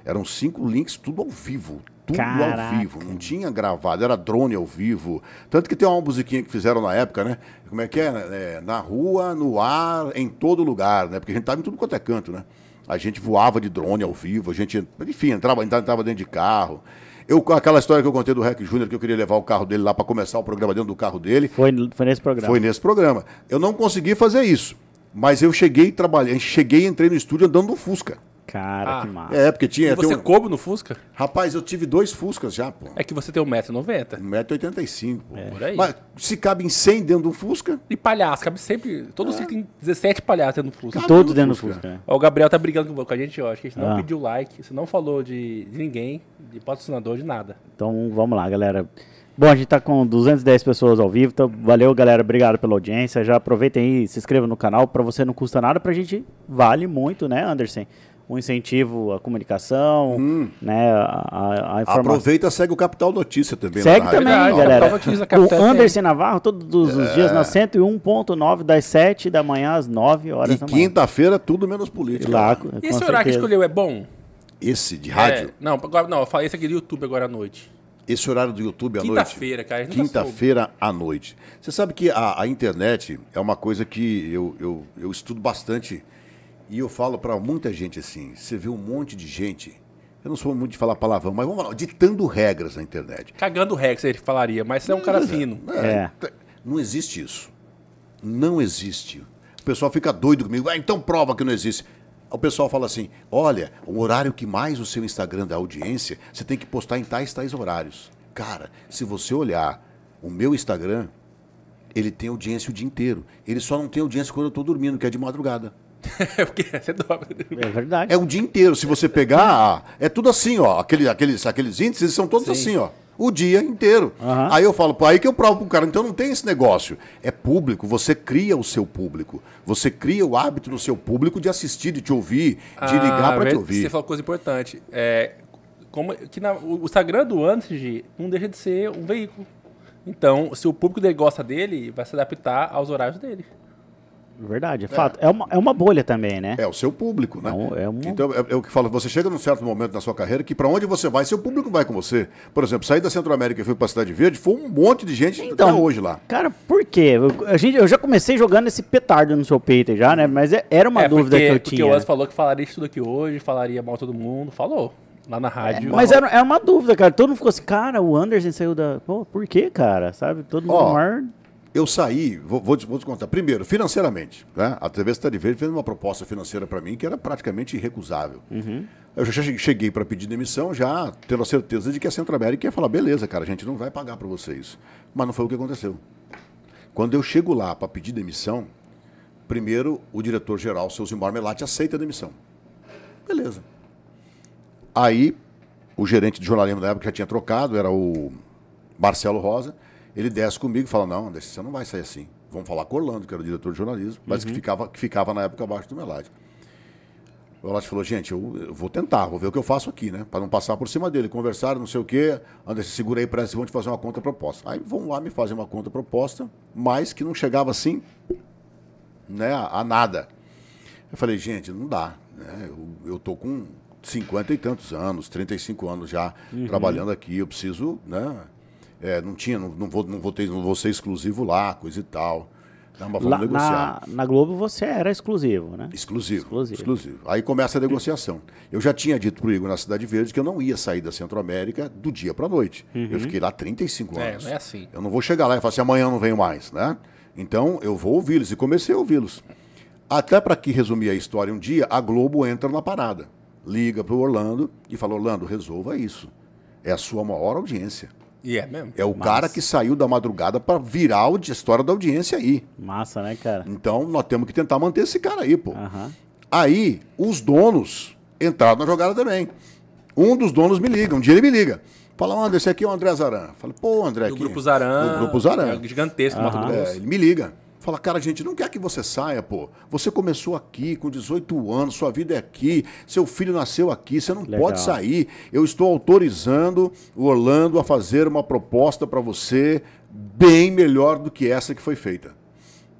Eram cinco links, tudo ao vivo. Tudo Caraca. ao vivo, não tinha gravado, era drone ao vivo. Tanto que tem uma musiquinha que fizeram na época, né? Como é que é? É, na rua, no ar, em todo lugar, né? Porque a gente tava em tudo quanto é canto, né? A gente voava de drone ao vivo, a gente, enfim, entrava, entrava dentro de carro. Eu, aquela história que eu contei do Rec Júnior, que eu queria levar o carro dele lá para começar o programa dentro do carro dele, Foi, foi nesse programa. foi nesse programa. Eu não consegui fazer isso, mas eu cheguei trabalhei, cheguei e entrei no estúdio andando no Fusca. Cara, Ah. que massa. É, porque tinha. E você um- coube no Fusca? Rapaz, eu tive dois Fuscas já, pô. É que você tem 1,90m. 1,85m, pô. Por aí. Mas se cabe em 100 dentro de um Fusca, E palhaço, cabe sempre. Todo mundo tem 17 palhaços dentro do Fusca. Cabe Todos no dentro do Fusca. Fusca. né? Ó, o Gabriel tá brigando com a gente, ó. Acho que a gente não Ah. pediu like, você não falou de, de ninguém, de patrocinador, de nada. Então vamos lá, galera. Bom, a gente tá com 210 pessoas ao vivo, então valeu, galera. Obrigado pela audiência. Já aproveitem aí, se inscrevam no canal. Pra você não custa nada, pra gente vale muito, né, Anderson? Um incentivo à comunicação, né, a, a, a informação. aproveita e segue o Capital Notícia também. Segue também, Verdade, galera. Capital Notícias, O Anderson Navarro, todos os dias, na 101.9, das 7 da manhã às 9 horas E da manhã. quinta-feira, tudo menos política. Lá, E esse certeza. horário que escolheu é bom? Esse de rádio, É, não, agora, não, eu falei esse aqui do YouTube agora à noite. Esse horário do YouTube à noite. Quinta-feira, cara. soube. Quinta-feira à noite. Você sabe que a, a internet é uma coisa que eu, eu, eu estudo bastante E eu falo para muita gente assim, você vê um monte de gente, eu não sou muito de falar palavrão, mas vamos falar, ditando regras na internet. Cagando regra, ele falaria, mas você é um cara fino. É. Não existe isso. Não existe. O pessoal fica doido comigo, ah, então prova que não existe. O pessoal fala assim: olha, o horário que mais o seu Instagram dá audiência, você tem que postar em tais, tais horários. Cara, se você olhar o meu Instagram, ele tem audiência o dia inteiro. Ele só não tem audiência quando eu estou dormindo, que é de madrugada. Porque você dorme. É verdade. É o dia inteiro. Se você pegar, é tudo assim, ó. Aquele, aqueles, aqueles índices eles são todos Sim. assim, ó. O dia inteiro. Aham. Aí eu falo, pô, aí que eu provo pro cara. Então não tem esse negócio. É público, você cria o seu público. Você cria o hábito do seu público de assistir, de te ouvir, de ligar Ah, pra te ouvir. Você falou coisa importante. É, como, que na- o Instagram do Antes não deixa de ser um veículo. Então, se o público dele gosta dele, vai se adaptar aos horários dele. Verdade, é fato. É uma, é uma bolha também, né? É o seu público, né? É um- é um- Então, é, é o que falo, você chega num certo momento na sua carreira que pra onde você vai, seu público vai com você. Por exemplo, sair da Centro-América e fui pra Cidade Verde, foi um monte de gente Então, até hoje lá. Cara, por quê? Eu, a gente, eu já comecei jogando esse petardo no seu peito aí já, né? Mas é- era uma é, dúvida porque, que eu porque tinha. o né? Antes falou que falaria isso tudo aqui hoje, falaria mal todo mundo. Falou. Lá na rádio. Mas era, era uma dúvida, cara. Todo mundo ficou assim, cara, o Anderson saiu da. Pô, por quê, cara? Sabe? Todo mundo Ó, maior. Eu saí, vou, vou, te- vou te contar. Primeiro, financeiramente. Né? A TV Cidade Verde fez uma proposta financeira para mim que era praticamente irrecusável. Eu já che- cheguei para pedir demissão, já tendo a certeza de que a Centro-América ia falar: beleza, cara, a gente não vai pagar para vocês. Mas não foi o que aconteceu. Quando eu chego lá para pedir demissão, primeiro o diretor-geral, seu Zimbar Melati, aceita a demissão. Beleza. Aí, o gerente de jornalismo da época já tinha trocado, era o Marcelo Rosa. Ele desce comigo e fala: Não, Anderson, você não vai sair assim. Vamos falar com o Orlando, que era o diretor de jornalismo, mas que, ficava, que ficava na época abaixo do Melati. O Melati falou: Gente, eu, eu vou tentar, vou ver o que eu faço aqui, né? Para não passar por cima dele. Conversaram, não sei o quê. Anderson, segura aí, parece que vão te fazer uma conta proposta. Aí vão lá me fazer uma conta proposta, mas que não chegava assim, né, a, a nada. Eu falei, gente, não dá. Né? Eu, eu tô com 50 e tantos anos, 35 anos já trabalhando aqui. Eu preciso, né? É, não tinha, não, não, vou, não, vou ter, não vou ser exclusivo lá, coisa e tal. Não, mas vamos Lá, negociar. na, na Globo você era exclusivo, né? Exclusivo, Exclusivo. exclusivo. Aí começa a negociação. Eu já tinha dito pro Igor na Cidade Verde que eu não ia sair da Centro-América do dia para noite. Eu fiquei lá 35 É, anos. não é assim. Eu não vou chegar lá e falar assim, amanhã eu não venho mais, né? Então eu vou ouvi-los. E comecei a ouvi-los. Até para que resumir a história um dia, a Globo entra na parada. Liga pro Orlando e fala, Orlando, resolva isso. É a sua maior audiência. E é mesmo. É o cara que saiu da madrugada para virar a história da audiência aí. Massa, né, cara? Então nós temos que tentar manter esse cara aí, pô. Aí, os donos entraram na jogada também. Um dos donos me liga, um dia ele me liga. Fala, André, esse aqui é o André Zaran. Fala, pô, André, Do aqui. Grupo Zaran. Do Grupo Zaran. É gigantesco, Mato Aham. Grosso. É, ele me liga. Fala, cara, a gente não quer que você saia, pô. Você começou aqui com 18 anos, sua vida é aqui, seu filho nasceu aqui, você não Legal. pode sair. Eu estou autorizando o Orlando a fazer uma proposta para você bem melhor do que essa que foi feita.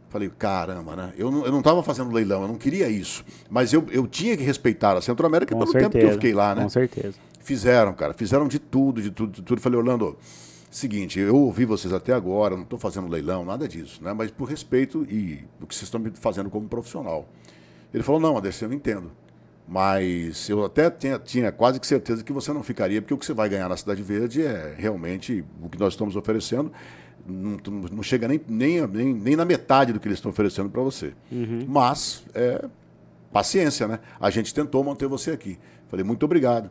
Falei, caramba, né? Eu não, eu não tava fazendo leilão, eu não queria isso. Mas eu, eu tinha que respeitar a Centro-América pelo tempo que eu certeza. fiquei lá, né? Com certeza. Fizeram, cara. Fizeram de tudo, de tudo, de tudo. Falei, Orlando, seguinte, eu ouvi vocês até agora, não estou fazendo leilão, nada disso, né? Mas por respeito e o que vocês estão me fazendo como profissional. Ele falou, não, Anderson, eu entendo. Mas eu até tinha, tinha quase que certeza que você não ficaria, porque o que você vai ganhar na Cidade Verde é realmente o que nós estamos oferecendo. Não, não chega nem, nem, nem, nem na metade do que eles estão oferecendo para você. Mas é, paciência, né? A gente tentou manter você aqui. Falei, muito obrigado.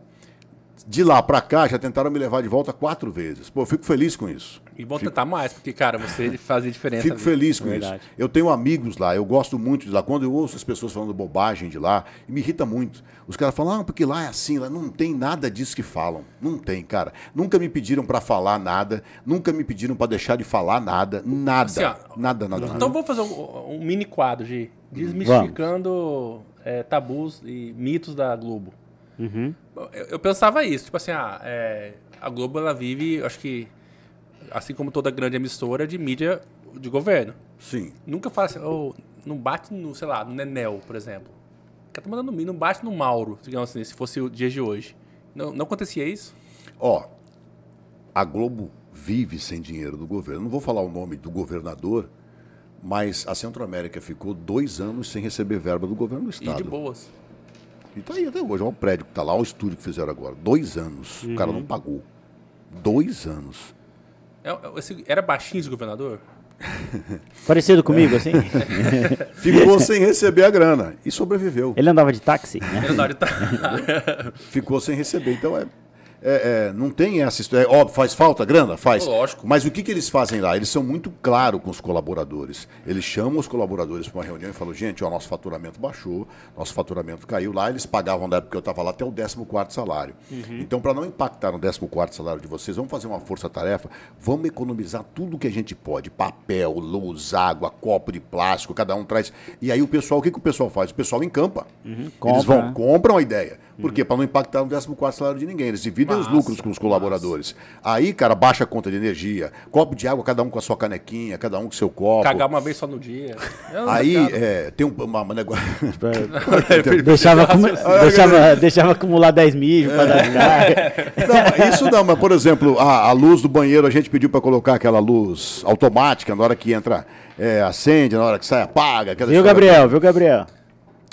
De lá para cá, já tentaram me levar de volta quatro vezes. Pô, eu fico feliz com isso. E vão tentar mais, porque, cara, você fazia diferença. Fico feliz com Verdade. isso. Eu tenho amigos lá, eu gosto muito de lá. Quando eu ouço as pessoas falando bobagem de lá, me irrita muito. Os caras falam, ah, porque lá é assim, lá não tem nada disso que falam. Não tem, cara. Nunca me pediram para falar nada, nunca me pediram para deixar de falar nada, nada. Assim, ó, nada, nada, nada. Então vamos fazer um, um mini quadro de desmistificando é, tabus e mitos da Globo. Uhum. Eu, eu pensava isso, tipo assim, ah, é, a Globo ela vive, acho que, assim como toda grande emissora de mídia de governo. Sim. Nunca fala assim, oh, não bate no, sei lá, no Nenel, por exemplo. Cara tá mandando não bate no Mauro, digamos assim, se fosse o dia de hoje. Não, não acontecia isso? Ó, a Globo vive sem dinheiro do governo. Não vou falar o nome do governador, Mas a Centro-América ficou dois anos sem receber verba do governo do E estado. de boas. E tá aí até hoje. Olha o prédio que tá lá, olha o estúdio que fizeram agora. Dois anos. O cara não pagou. Dois anos. É- é- esse- era baixinho esse governador? Parecido comigo, assim? Ficou sem receber a grana. E sobreviveu. Ele andava de táxi, né? Na hora de tá- Ficou sem receber. Então é. É- é, não tem essa história. É, óbvio, faz falta grana? Faz. Lógico. Mas o que, que eles fazem lá? Eles são muito claros com os colaboradores. Eles chamam os colaboradores para uma reunião e falam: gente, ó, nosso faturamento baixou, nosso faturamento caiu. Lá eles pagavam, na época que eu estava lá, até o 14 salário. Então, para não impactar no 14 salário de vocês, vamos fazer uma força-tarefa, vamos economizar tudo que a gente pode: papel, luz, água, copo de plástico, cada um traz. E aí o pessoal, o que, que o pessoal faz? O pessoal encampa. Eles Compra, vão, né? compram a ideia. Por quê? Para não impactar no 14 salário de ninguém. Eles dividem os lucros com os colaboradores. Aí, cara, baixa a conta de energia, copo de água, cada um com a sua canequinha, cada um com seu copo. Cagar uma vez só no dia. Eu Aí, é, tem um uma, uma negócio. deixava, acumu- deixava, deixava acumular 10 mil pra dar carga. Não, isso não, mas, por exemplo, a, a luz do banheiro, a gente pediu para colocar aquela luz automática, na hora que entra, é, acende, na hora que sai, apaga. Viu, Gabriel? Viu, Gabriel?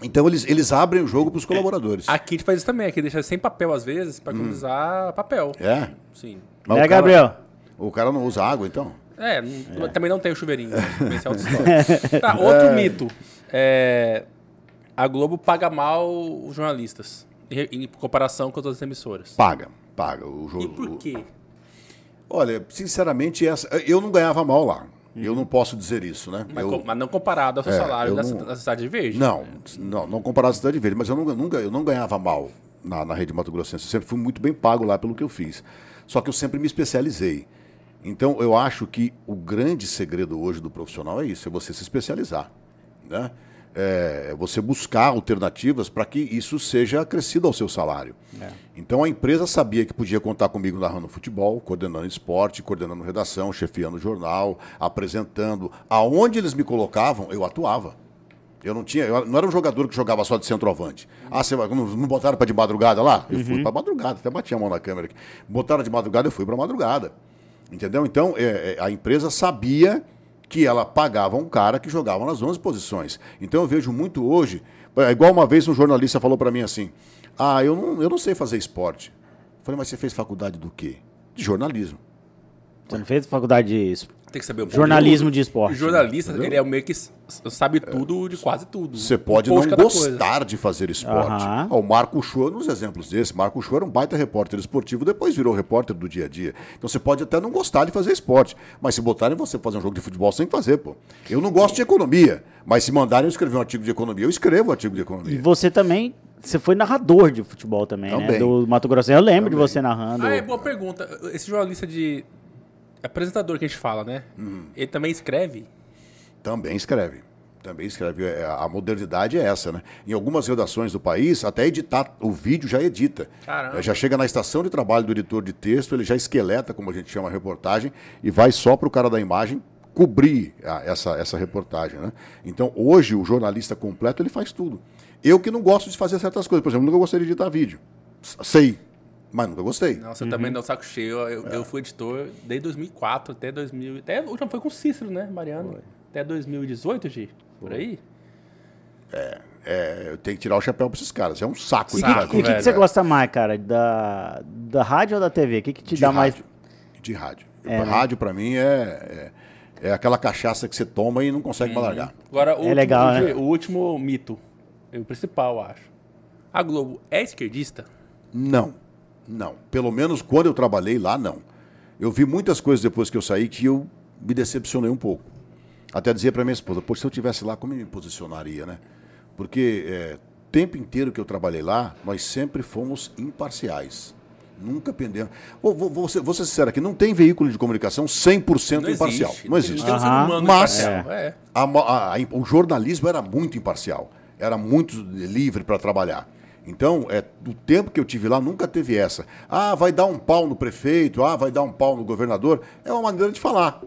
Então, eles, eles abrem o jogo para os colaboradores. Aqui a gente faz isso também, aqui deixa sem papel às vezes, pra economizar papel. É? Sim. Mas é, o cara- Gabriel? O cara não usa água, então? É, não- também não tem o chuveirinho. É história. Tá, outro mito. É, a Globo paga mal os jornalistas, em, em comparação com as outras emissoras. Paga, paga. O jogo, E por quê? Olha, sinceramente, essa, eu não ganhava mal lá. Eu não posso dizer isso, né? Mas, eu, mas não comparado ao seu É, salário da, não- da Cidade Verde? Não, não, não comparado à Cidade Verde, mas eu nunca, nunca, eu não ganhava mal na, na rede Mato Grossense. Eu sempre fui muito bem pago lá pelo que eu fiz. Só que eu sempre me especializei. Então, eu acho que o grande segredo hoje do profissional é isso, é você se especializar. Né? É você buscar alternativas para que isso seja acrescido ao seu salário. Então, a empresa sabia que podia contar comigo narrando futebol, coordenando esporte, coordenando redação, chefiando jornal, apresentando. Aonde eles me colocavam, eu atuava. Eu não tinha, eu não era um jogador que jogava só de centroavante. Ah, você não, não botaram para de madrugada lá? Eu fui para madrugada, até bati a mão na câmera aqui. Botaram de madrugada, eu fui para madrugada. Entendeu? Então, é, é, a empresa sabia que ela pagava um cara que jogava nas 11 posições. Então, eu vejo muito hoje, é igual uma vez um jornalista falou para mim assim: "Ah, eu não, eu não sei fazer esporte". Eu falei: "Mas você fez faculdade do quê?" De jornalismo. Você não fez faculdade de Tem que saber um pouco jornalismo tudo. de esporte? O jornalista, Entendeu? ele é o meio que sabe tudo de quase tudo. Você Um pode pouco não de gostar coisa. de fazer esporte. Ó, o Marco Show um dos exemplos desse. Marco Show era um baita repórter esportivo, depois virou repórter do dia a dia. Então você pode até não gostar de fazer esporte, mas se botarem você fazer um jogo de futebol, você tem que fazer, pô. Eu não gosto de economia, mas se mandarem eu escrever um artigo de economia, eu escrevo um artigo de E economia. você também, você foi narrador de futebol também, né? Também. Do Mato Grosso. Eu lembro de Também. você narrando. Ah, é boa pergunta. Esse jornalista de. Apresentador que a gente fala, né? Uhum. Ele também escreve? Também escreve. Também escreve. É, A modernidade é essa, né? Em algumas redações do país, até editar o vídeo já edita. Caramba. É, Já chega na estação de trabalho do editor de texto, ele já esqueleta, como a gente chama a reportagem, e vai só para o cara da imagem cobrir a- essa, essa reportagem, né? Então, hoje, o jornalista completo, ele faz tudo. Eu que não gosto de fazer certas coisas. Por exemplo, nunca gostei de editar vídeo. Sei, mas nunca gostei. Nossa, eu também Uhum. dou saco cheio. Eu, É. eu fui editor desde 2004 até 2000. Até a última foi com o Cícero, né, Mariano? Até 2018, Gi? Por aí? É, eu tenho que tirar o chapéu para esses caras. É um saco. E de o que, que- você gosta mais, cara? Da, da rádio ou da TV? O que, que te de dá mais. rádio. De rádio. É, né? rádio, para mim, é, é, é aquela cachaça que você toma e não consegue mais largar. Agora, o, É último, legal, né? Gi, o último mito. O principal, eu acho. A Globo é esquerdista? Não, não. Pelo menos quando eu trabalhei lá, não. Eu vi muitas coisas depois que eu saí que eu me decepcionei um pouco. Até dizer para minha esposa, poxa, se eu tivesse lá, como eu me posicionaria, né? Porque é, o tempo inteiro que eu trabalhei lá, nós sempre fomos imparciais. Nunca pendemos. Vou, vou, vou, ser, vou ser sincero aqui, não tem veículo de comunicação 100% imparcial. Não existe. Não tem um ser Aham. humano Mas- imparcial. É. A a- a- o jornalismo era muito imparcial, era muito livre para trabalhar. Então, é, do tempo que eu tive lá, nunca teve essa. Ah, vai dar um pau no prefeito, ah, vai dar um pau no governador. É uma maneira de falar.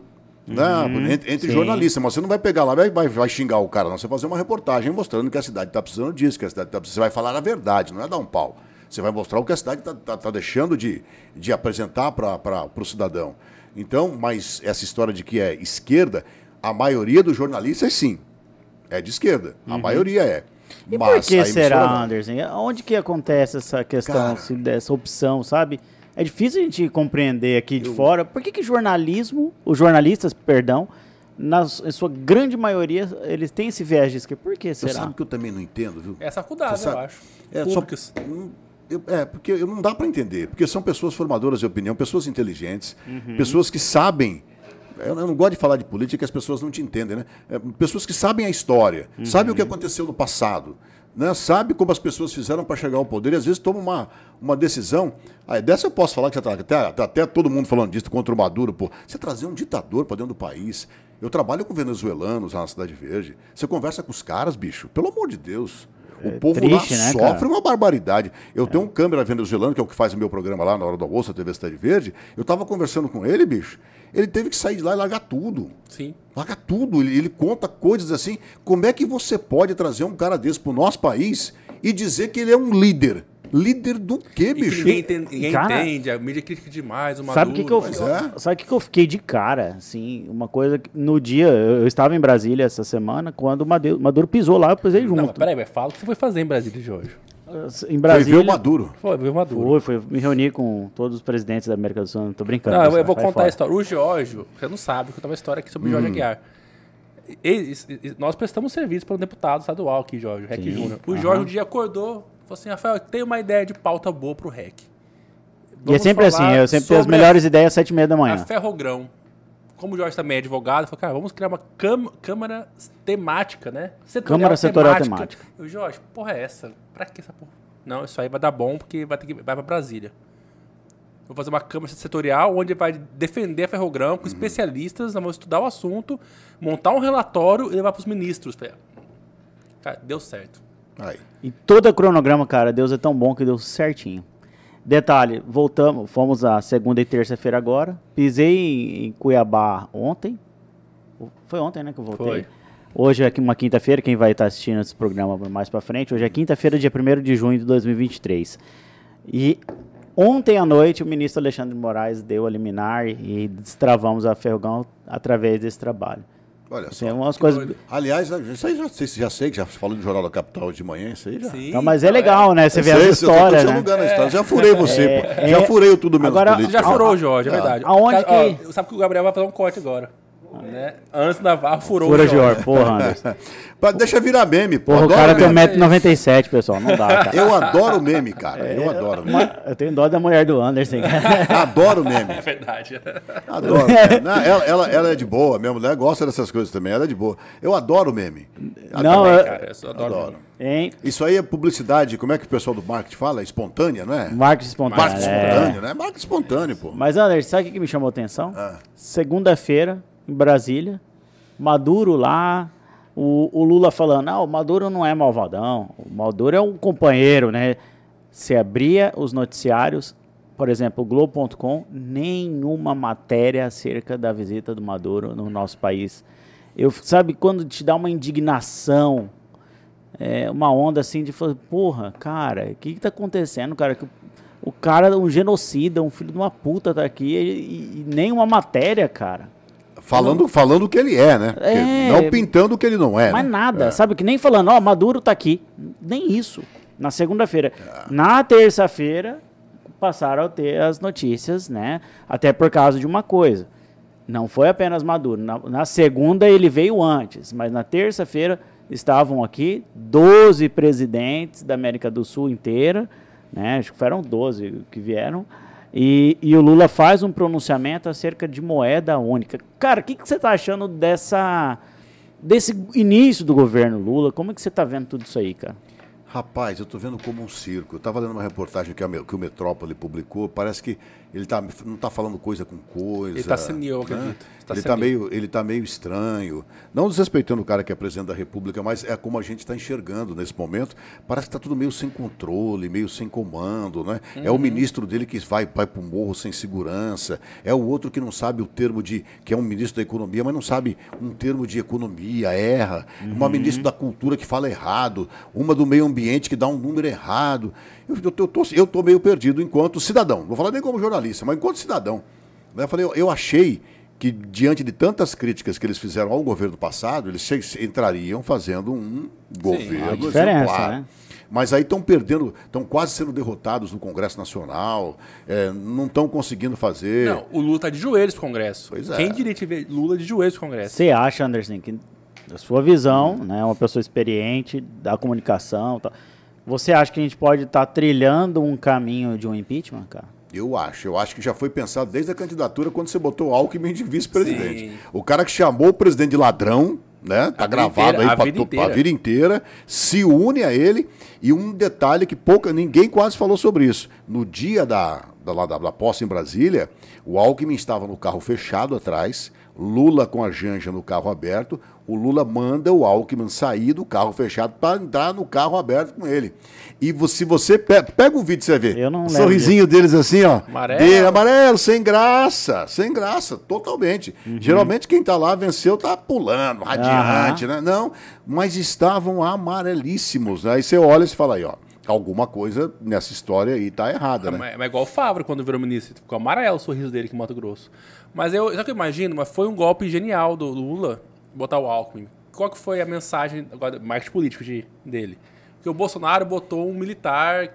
né? Entre, entre sim. jornalistas, mas você não vai pegar lá, vai, vai, vai xingar o cara, não. Você vai fazer uma reportagem mostrando que a cidade está precisando disso, que a cidade está precisando. Você vai falar a verdade, não é dar um pau. Você vai mostrar o que a cidade está deixando de, de apresentar para o cidadão. Então, mas essa história de que é esquerda, A maioria dos jornalistas, sim. É de esquerda. A maioria é. E Mas por que será, não. Anderson? Onde que acontece essa questão, Cara. assim, dessa opção, sabe? É difícil a gente compreender aqui de fora. Por que que jornalismo, os jornalistas, perdão, em sua grande maioria, eles têm esse viés de esquerda? Por que Você será? sabe que eu também não entendo, viu? É essa faculdade, Você eu acho. É, só, Públicas. Eu- é, porque eu- não dá para entender. Porque são pessoas formadoras de opinião, pessoas inteligentes, Uhum. pessoas que sabem. Eu não gosto de falar de política que as pessoas não te entendem, né? É, pessoas que sabem a história, sabem Uhum. o que aconteceu no passado, né? Sabe como as pessoas fizeram para chegar ao poder e às vezes tomam uma, uma decisão. Aí, dessa eu posso falar que já tá, até, tá até todo mundo falando disso contra o Maduro, pô. Você trazer um ditador para dentro do país. Eu trabalho com venezuelanos lá na Cidade Verde. Você conversa com os caras, bicho. Pelo amor de Deus. O povo triste, lá né, sofre cara? uma barbaridade. Eu tenho um câmera venezuelano, que é o que faz o meu programa lá na hora do almoço, a TV Cidade Verde. Eu tava conversando com ele, bicho. Ele teve que sair de lá e largar tudo. Sim. Larga tudo. Ele, ele conta coisas assim. Como é que você pode trazer um cara desse pro nosso país e dizer que ele é um líder? Líder do quê, E que bicho? ninguém, entende, ninguém Cara, entende, a mídia critica demais, o Maduro. Sabe o que, que eu, é. sabe que, que eu fiquei de cara? Assim, uma coisa que no dia, eu, eu estava em Brasília essa semana, quando o Maduro, Maduro pisou lá, eu pisei junto. Não, mas peraí, mas fala o que você foi fazer em Brasília de hoje. Em Foi ver Brasília. o Maduro. Foi, viu o Maduro. Foi, foi me reunir com todos os presidentes da América do Sul. Não tô brincando. Não, eu, vou contar fora. a história. O Giorgio, você não sabe, eu contar uma história aqui sobre o Jorge Aguiar. E- e- e- nós prestamos serviço para um deputado estadual aqui, Jorge, REC Sim, Júnior. O. Jorge um dia acordou, falou assim, Rafael, tem uma ideia de pauta boa pro REC. E é Vamos sempre assim, eu sempre tenho as melhores ideias às sete e meia da A manhã. Ferrogrão. Como o Jorge também é advogado, falou, cara, vamos criar uma câmara temática, né? Setorial Câmara setorial temática. Eu, Jorge, porra é essa? Pra que essa porra? Não, isso aí vai dar bom porque vai ter que vai pra Brasília. Vou fazer uma câmara setorial onde vai defender a Ferrogrão Uhum. com especialistas, nós vamos estudar o assunto, montar um relatório e levar pros ministros. Cara, deu certo. Aí. E todo cronograma, cara, Deus é tão bom que deu certinho. Detalhe, voltamos, fomos a segunda e terça-feira agora. Pisei em, em Cuiabá ontem. Foi ontem, né, que eu voltei. Foi. Hoje é uma quinta-feira, quem vai estar assistindo esse programa mais pra frente, hoje é quinta-feira, dia 1 de junho de 2023. E ontem à noite o ministro Alexandre de Moraes deu a liminar e destravamos a Ferrugão através desse trabalho. Olha só. Tem umas coisas... Aliás, isso aí já, sei- já sei que já falou do Jornal da Capital de manhã, isso aí já. Sim, Não, mas é legal, né? Você vê as sei, eu tô histórias, né? alugando a história. Já furei você, É, pô. é. Já furei o tudo menos Agora, política. Já furou, Jorge, é ah. verdade. Aonde Cara, que- ó, sabe que o Gabriel vai fazer um corte agora. Né? Antes da Navarro furou Fura o de Jorge. or, porra, Anderson. Deixa virar meme, pô. Porra, o cara tem meme. 1,97m, pessoal. Não dá, cara. Eu adoro meme, cara. Eu adoro meme. Eu tenho dó da mulher do Anderson. Adoro meme. É verdade. Adoro. meme. Não, ela, ela, ela é de boa, minha mulher gosta dessas coisas também. Ela é de boa. Eu adoro meme. Não, Adoro. eu- Cara, eu só adoro. Adoro. hein? Isso aí é publicidade, como é que o pessoal do marketing fala? Espontânea, não é? Marketing espontâneo. Marketing é. espontâneo, né? Marketing espontâneo, pô. Mas, Anderson, sabe o que que me chamou a atenção? Ah. Segunda-feira, em Brasília, Maduro lá, o, o Lula falando, ah, o Maduro não é malvadão, o Maduro é um companheiro, né? Se abria os noticiários, por exemplo, Globo.com, nenhuma matéria acerca da visita do Maduro no nosso país. Eu, sabe, quando te dá uma indignação, é, uma onda assim de falar, porra, cara, o que que tá acontecendo, cara? Que o- cara, um genocida, um filho de uma puta tá aqui e, e uma matéria, cara. Falando, falando o que ele é, né? É. Não pintando o que ele não é. Mais né? nada, É. sabe? Que nem falando, ó, Maduro tá aqui. Nem isso. Na segunda-feira. Na terça-feira, passaram a ter as notícias, né? Até por causa de uma coisa. Não foi apenas Maduro. Na, na segunda ele veio antes, mas na terça-feira estavam aqui 12 presidentes da América do Sul inteira, né? Acho que foram 12 que vieram. E, e o Lula faz um pronunciamento acerca de moeda única. Cara, o que, que você está achando dessa desse início do governo Lula? Como é que você está vendo tudo isso aí, cara? Rapaz, eu tô vendo como um circo. Eu tava lendo uma reportagem que, a que o Metrópole publicou. Parece que ele tá, não tá falando coisa com coisa. Ele tá senil, eu acredito. né? Tá ele, tá senil. meio, ele tá meio estranho. Não desrespeitando o cara que é presidente da República, mas é como a gente está enxergando nesse momento. Parece que tá tudo meio sem controle, meio sem comando, né? É Uhum. o ministro dele que vai, vai pro morro sem segurança. É o outro que não sabe o termo de. que é um ministro da economia, mas não sabe um termo de economia, erra. Uma ministra da cultura que fala errado. Uma do meio ambiente que dá um número errado. Eu, eu, eu, tô, eu tô meio perdido enquanto cidadão. Não vou falar nem como jornalista, mas enquanto cidadão. Né? Eu falei, eu, achei que diante de tantas críticas que eles fizeram ao governo passado, eles se- entrariam fazendo um governo a diferença, exemplar. né? Mas aí estão perdendo, estão quase sendo derrotados no Congresso Nacional, é, não estão conseguindo fazer. Não, o Lula tá de joelhos pro Congresso. Pois é. Quem diria te ver Lula de joelhos pro Congresso? Você acha, Anderson, que da sua visão, né, uma pessoa experiente da comunicação, e tal, você acha que a gente pode estar trilhando um caminho de um impeachment, cara? Eu acho, eu acho que já foi pensado desde a candidatura quando você botou o Alckmin de vice-presidente. O cara que chamou o presidente de ladrão, né? Tá A gravado inteira, a aí pra, vida tu- inteira. pra vida inteira, se une a ele. E um detalhe que pouca, ninguém quase falou sobre isso. No dia da, da, da, da posse em Brasília, o Alckmin estava no carro fechado atrás, Lula com a Janja no carro aberto. O Lula manda o Alckmin sair do carro fechado para entrar no carro aberto com ele. E se você pe- pega o vídeo, você vai ver. Eu não o sorrisinho deles assim, ó. Amarelo. De- amarelo, sem graça. Sem graça, totalmente. Geralmente quem tá lá venceu tá pulando, radiante, né? Não, mas estavam amarelíssimos. Né? Aí você olha e você fala aí, ó. Alguma coisa nessa história aí tá errada, né? É, é igual o Favre quando virou ministro. Ficou amarelo o sorriso dele aqui em Mato Grosso. Mas eu, sabe o que eu imagino? Mas foi um golpe genial do Lula botar o Alckmin. Qual que foi a mensagem, agora, marketing político de, dele? Que o Bolsonaro botou um militar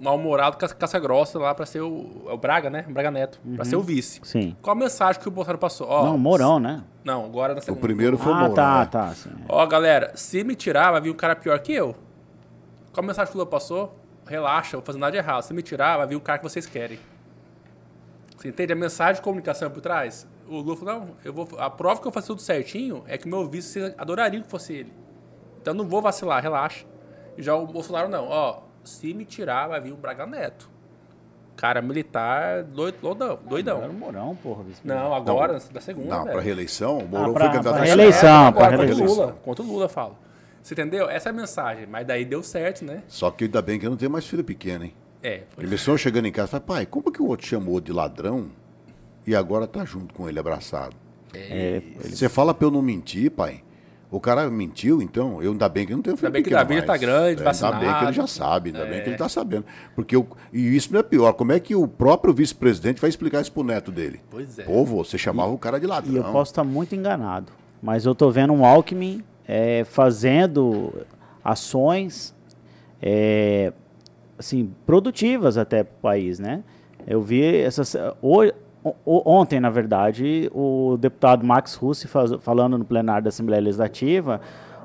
mal-humorado, ca- caça-grossa lá pra ser o, é o Braga, né? Braga Neto. Pra ser o vice. Sim. Qual a mensagem que o Bolsonaro passou? Ó, não, Mourão, né? Não, agora na O segunda. primeiro foi o ah, Mourão, tá, né? tá. sim. Ó, galera, se me tirar, vai vir um cara pior que eu. Qual a mensagem que o Lula passou? Relaxa, eu vou fazer nada de errado. Se me tirar, vai vir o cara que vocês querem. Você entende a mensagem de comunicação por trás? O Lula falou, não, eu vou, a prova que eu faço tudo certinho é que meu vice, vocês adorariam que fosse ele. Então eu não vou vacilar, relaxa. E já o Bolsonaro não, ó, se me tirar, vai vir o Braga Neto. Cara militar, doido, doidão. doidão. Era o Mourão, porra. vice- Não, agora, da segunda, Não, velho. para reeleição, o Mourão Ah, pra- foi candidato pra a reeleição. senador. pra Agora, contra o reeleição. Lula. Contra o Lula, falo. Você entendeu? Essa é a mensagem. Mas daí deu certo, né? Só que ainda bem que eu não tenho mais filho pequeno, hein? É. Foi. Ele só chegando em casa e fala, pai, como que o outro chamou de ladrão e agora tá junto com ele abraçado? É, Você fala pra eu não mentir, pai. O cara mentiu, então, eu ainda bem que eu não tenho filho Ainda bem que pequeno Davi já mais. tá grande, É, Ainda bem que ele vacinado. já sabe, ainda bem É. que ele tá sabendo. Porque eu, e isso não é pior, como é que o próprio vice-presidente vai explicar isso pro neto dele? Pois é. Pô, você chamava o cara de ladrão. E eu posso estar muito enganado, mas eu tô vendo um Alckmin é, fazendo ações é, assim, produtivas até para o país, né? Eu vi essas, o- o- ontem, na verdade, o deputado Max Russi faz- falando no plenário da Assembleia Legislativa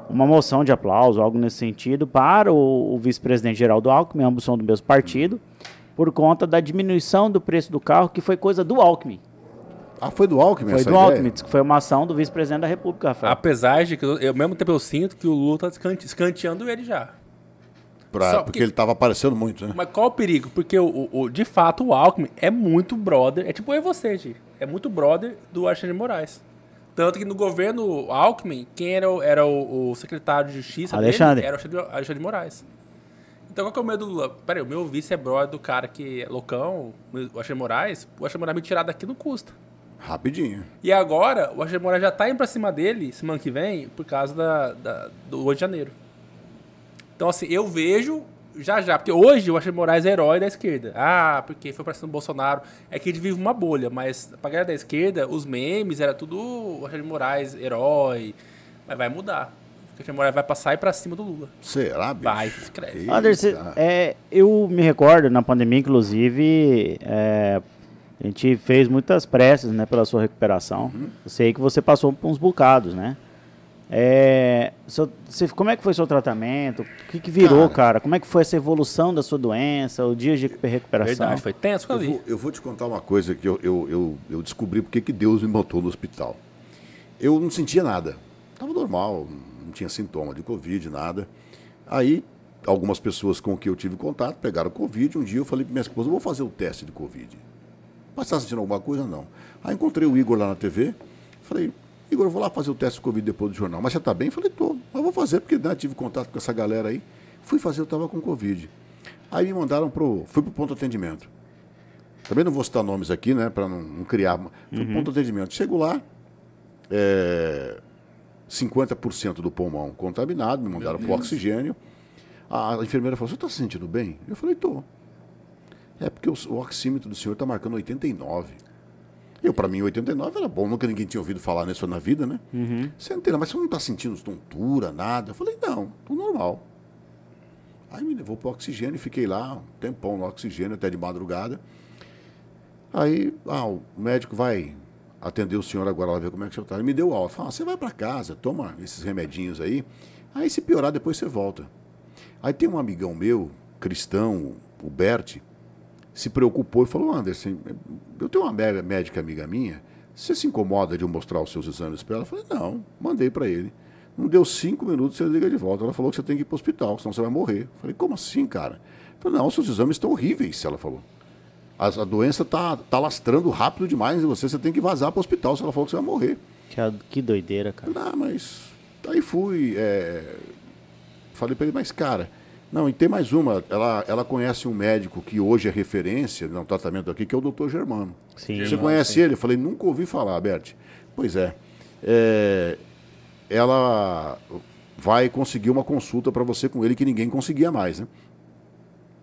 uma moção de aplauso, algo nesse sentido, para o, o vice-presidente Geraldo Alckmin, ambos são do mesmo partido, por conta da diminuição do preço do carro, que foi coisa do Alckmin. Ah, foi do Alckmin Foi essa do ideia? Alckmin, que foi uma ação do vice-presidente da República, Rafael. Apesar de que, eu, ao mesmo tempo, eu sinto que o Lula tá escante- escanteando ele já. Pra- porque porque- ele tava aparecendo muito, né? Mas qual o perigo? Porque, o, o- o- de fato, o Alckmin é muito brother. É tipo eu e você, Gi. É muito brother do Alexandre de Moraes. Tanto que no governo Alckmin, quem era, o, era o, o secretário de Justiça Alexandre. dele era o Alexandre, Alexandre de Moraes. Então qual que é o medo do Lula? Peraí, o meu vice é brother do cara que é loucão, o Alexandre de Moraes. O Alexandre de Moraes me tirar daqui não custa. Rapidinho. E agora, o Alexandre de Moraes já tá indo pra cima dele, semana que vem, por causa da, da- do 8 de janeiro. Então, assim, eu vejo já já, porque hoje o Alexandre de Moraes é herói da esquerda. Ah, porque foi pra cima do Bolsonaro. É que ele vive uma bolha, mas pra galera da esquerda, os memes era tudo o Alexandre Moraes, herói. Mas vai mudar. O Alexandre Moraes vai passar e pra cima do Lula. Será, bicho? Vai, escreve. Anderson, é, eu me recordo na pandemia, inclusive, é, a gente fez muitas preces né, pela sua recuperação. Eu sei que você passou por uns bocados, né? É, seu- você- como é que foi seu tratamento? O que, que virou, Cara. cara. Como é que foi essa evolução da sua doença, o dia de recuperação? Verdade, foi tenso que eu Eu vi. vou, eu vou te contar uma coisa que eu, eu, eu, eu descobri porque que Deus me botou no hospital. Eu não sentia nada. Estava normal, não tinha sintoma de Covid, nada. Aí, algumas pessoas com que eu tive contato pegaram Covid. Um dia eu falei para minha esposa, vou fazer o teste de Covid. Mas está sentindo alguma coisa? Não. Aí encontrei o Igor lá na TV. Falei, Igor, eu vou lá fazer o teste de Covid depois do jornal. Mas você está bem? Falei, tô. Mas vou fazer porque né, tive contato com essa galera aí. Fui fazer, eu estava com Covid. Aí me mandaram pro. Fui pro ponto de atendimento. Também não vou citar nomes aqui, né? Para não, não criar. Fui pro ponto de atendimento. Chego lá, é, 50% do pulmão contaminado, me mandaram pro oxigênio. A, a enfermeira falou: Você está se sentindo bem? Eu falei: Tô. É porque o, o oxímetro do senhor está marcando 89. Eu, pra mim, 89 era bom, nunca ninguém tinha ouvido falar nisso na vida, né? Sentei lá, mas você não tá sentindo tontura, nada? Eu falei, não, tô normal. Aí me levou pro oxigênio e fiquei lá um tempão no oxigênio, até de madrugada. Aí, ah, o médico vai atender o senhor agora, lá ver como é que o senhor tá. Ele me deu alta. Falou, ah, você vai para casa, toma esses remedinhos aí. Aí, se piorar, depois você volta. Aí tem um amigão meu, cristão, o Bert, se preocupou e falou, Anderson, eu tenho uma mé- médica amiga minha, você se incomoda de eu mostrar os seus exames para ela? Eu falei, não, mandei para ele. Não deu cinco minutos, você liga de volta. Ela falou que você tem que ir para o hospital, senão você vai morrer. Eu falei, como assim, cara? Eu falei, não, seus exames estão horríveis, ela falou. A, a doença tá, tá lastrando rápido demais em você, você tem que vazar para o hospital, se ela falou que você vai morrer. Que, que doideira, cara. Ah, mas. Aí fui. é, Falei pra ele, mas cara, não, e tem mais uma. Ela, ela conhece um médico que hoje é referência no tratamento aqui, que é o doutor Germano. Sim. Você conhece sim. ele? Eu falei, nunca ouvi falar, Bert. Pois é. É, Ela vai conseguir uma consulta para você com ele que ninguém conseguia mais, né?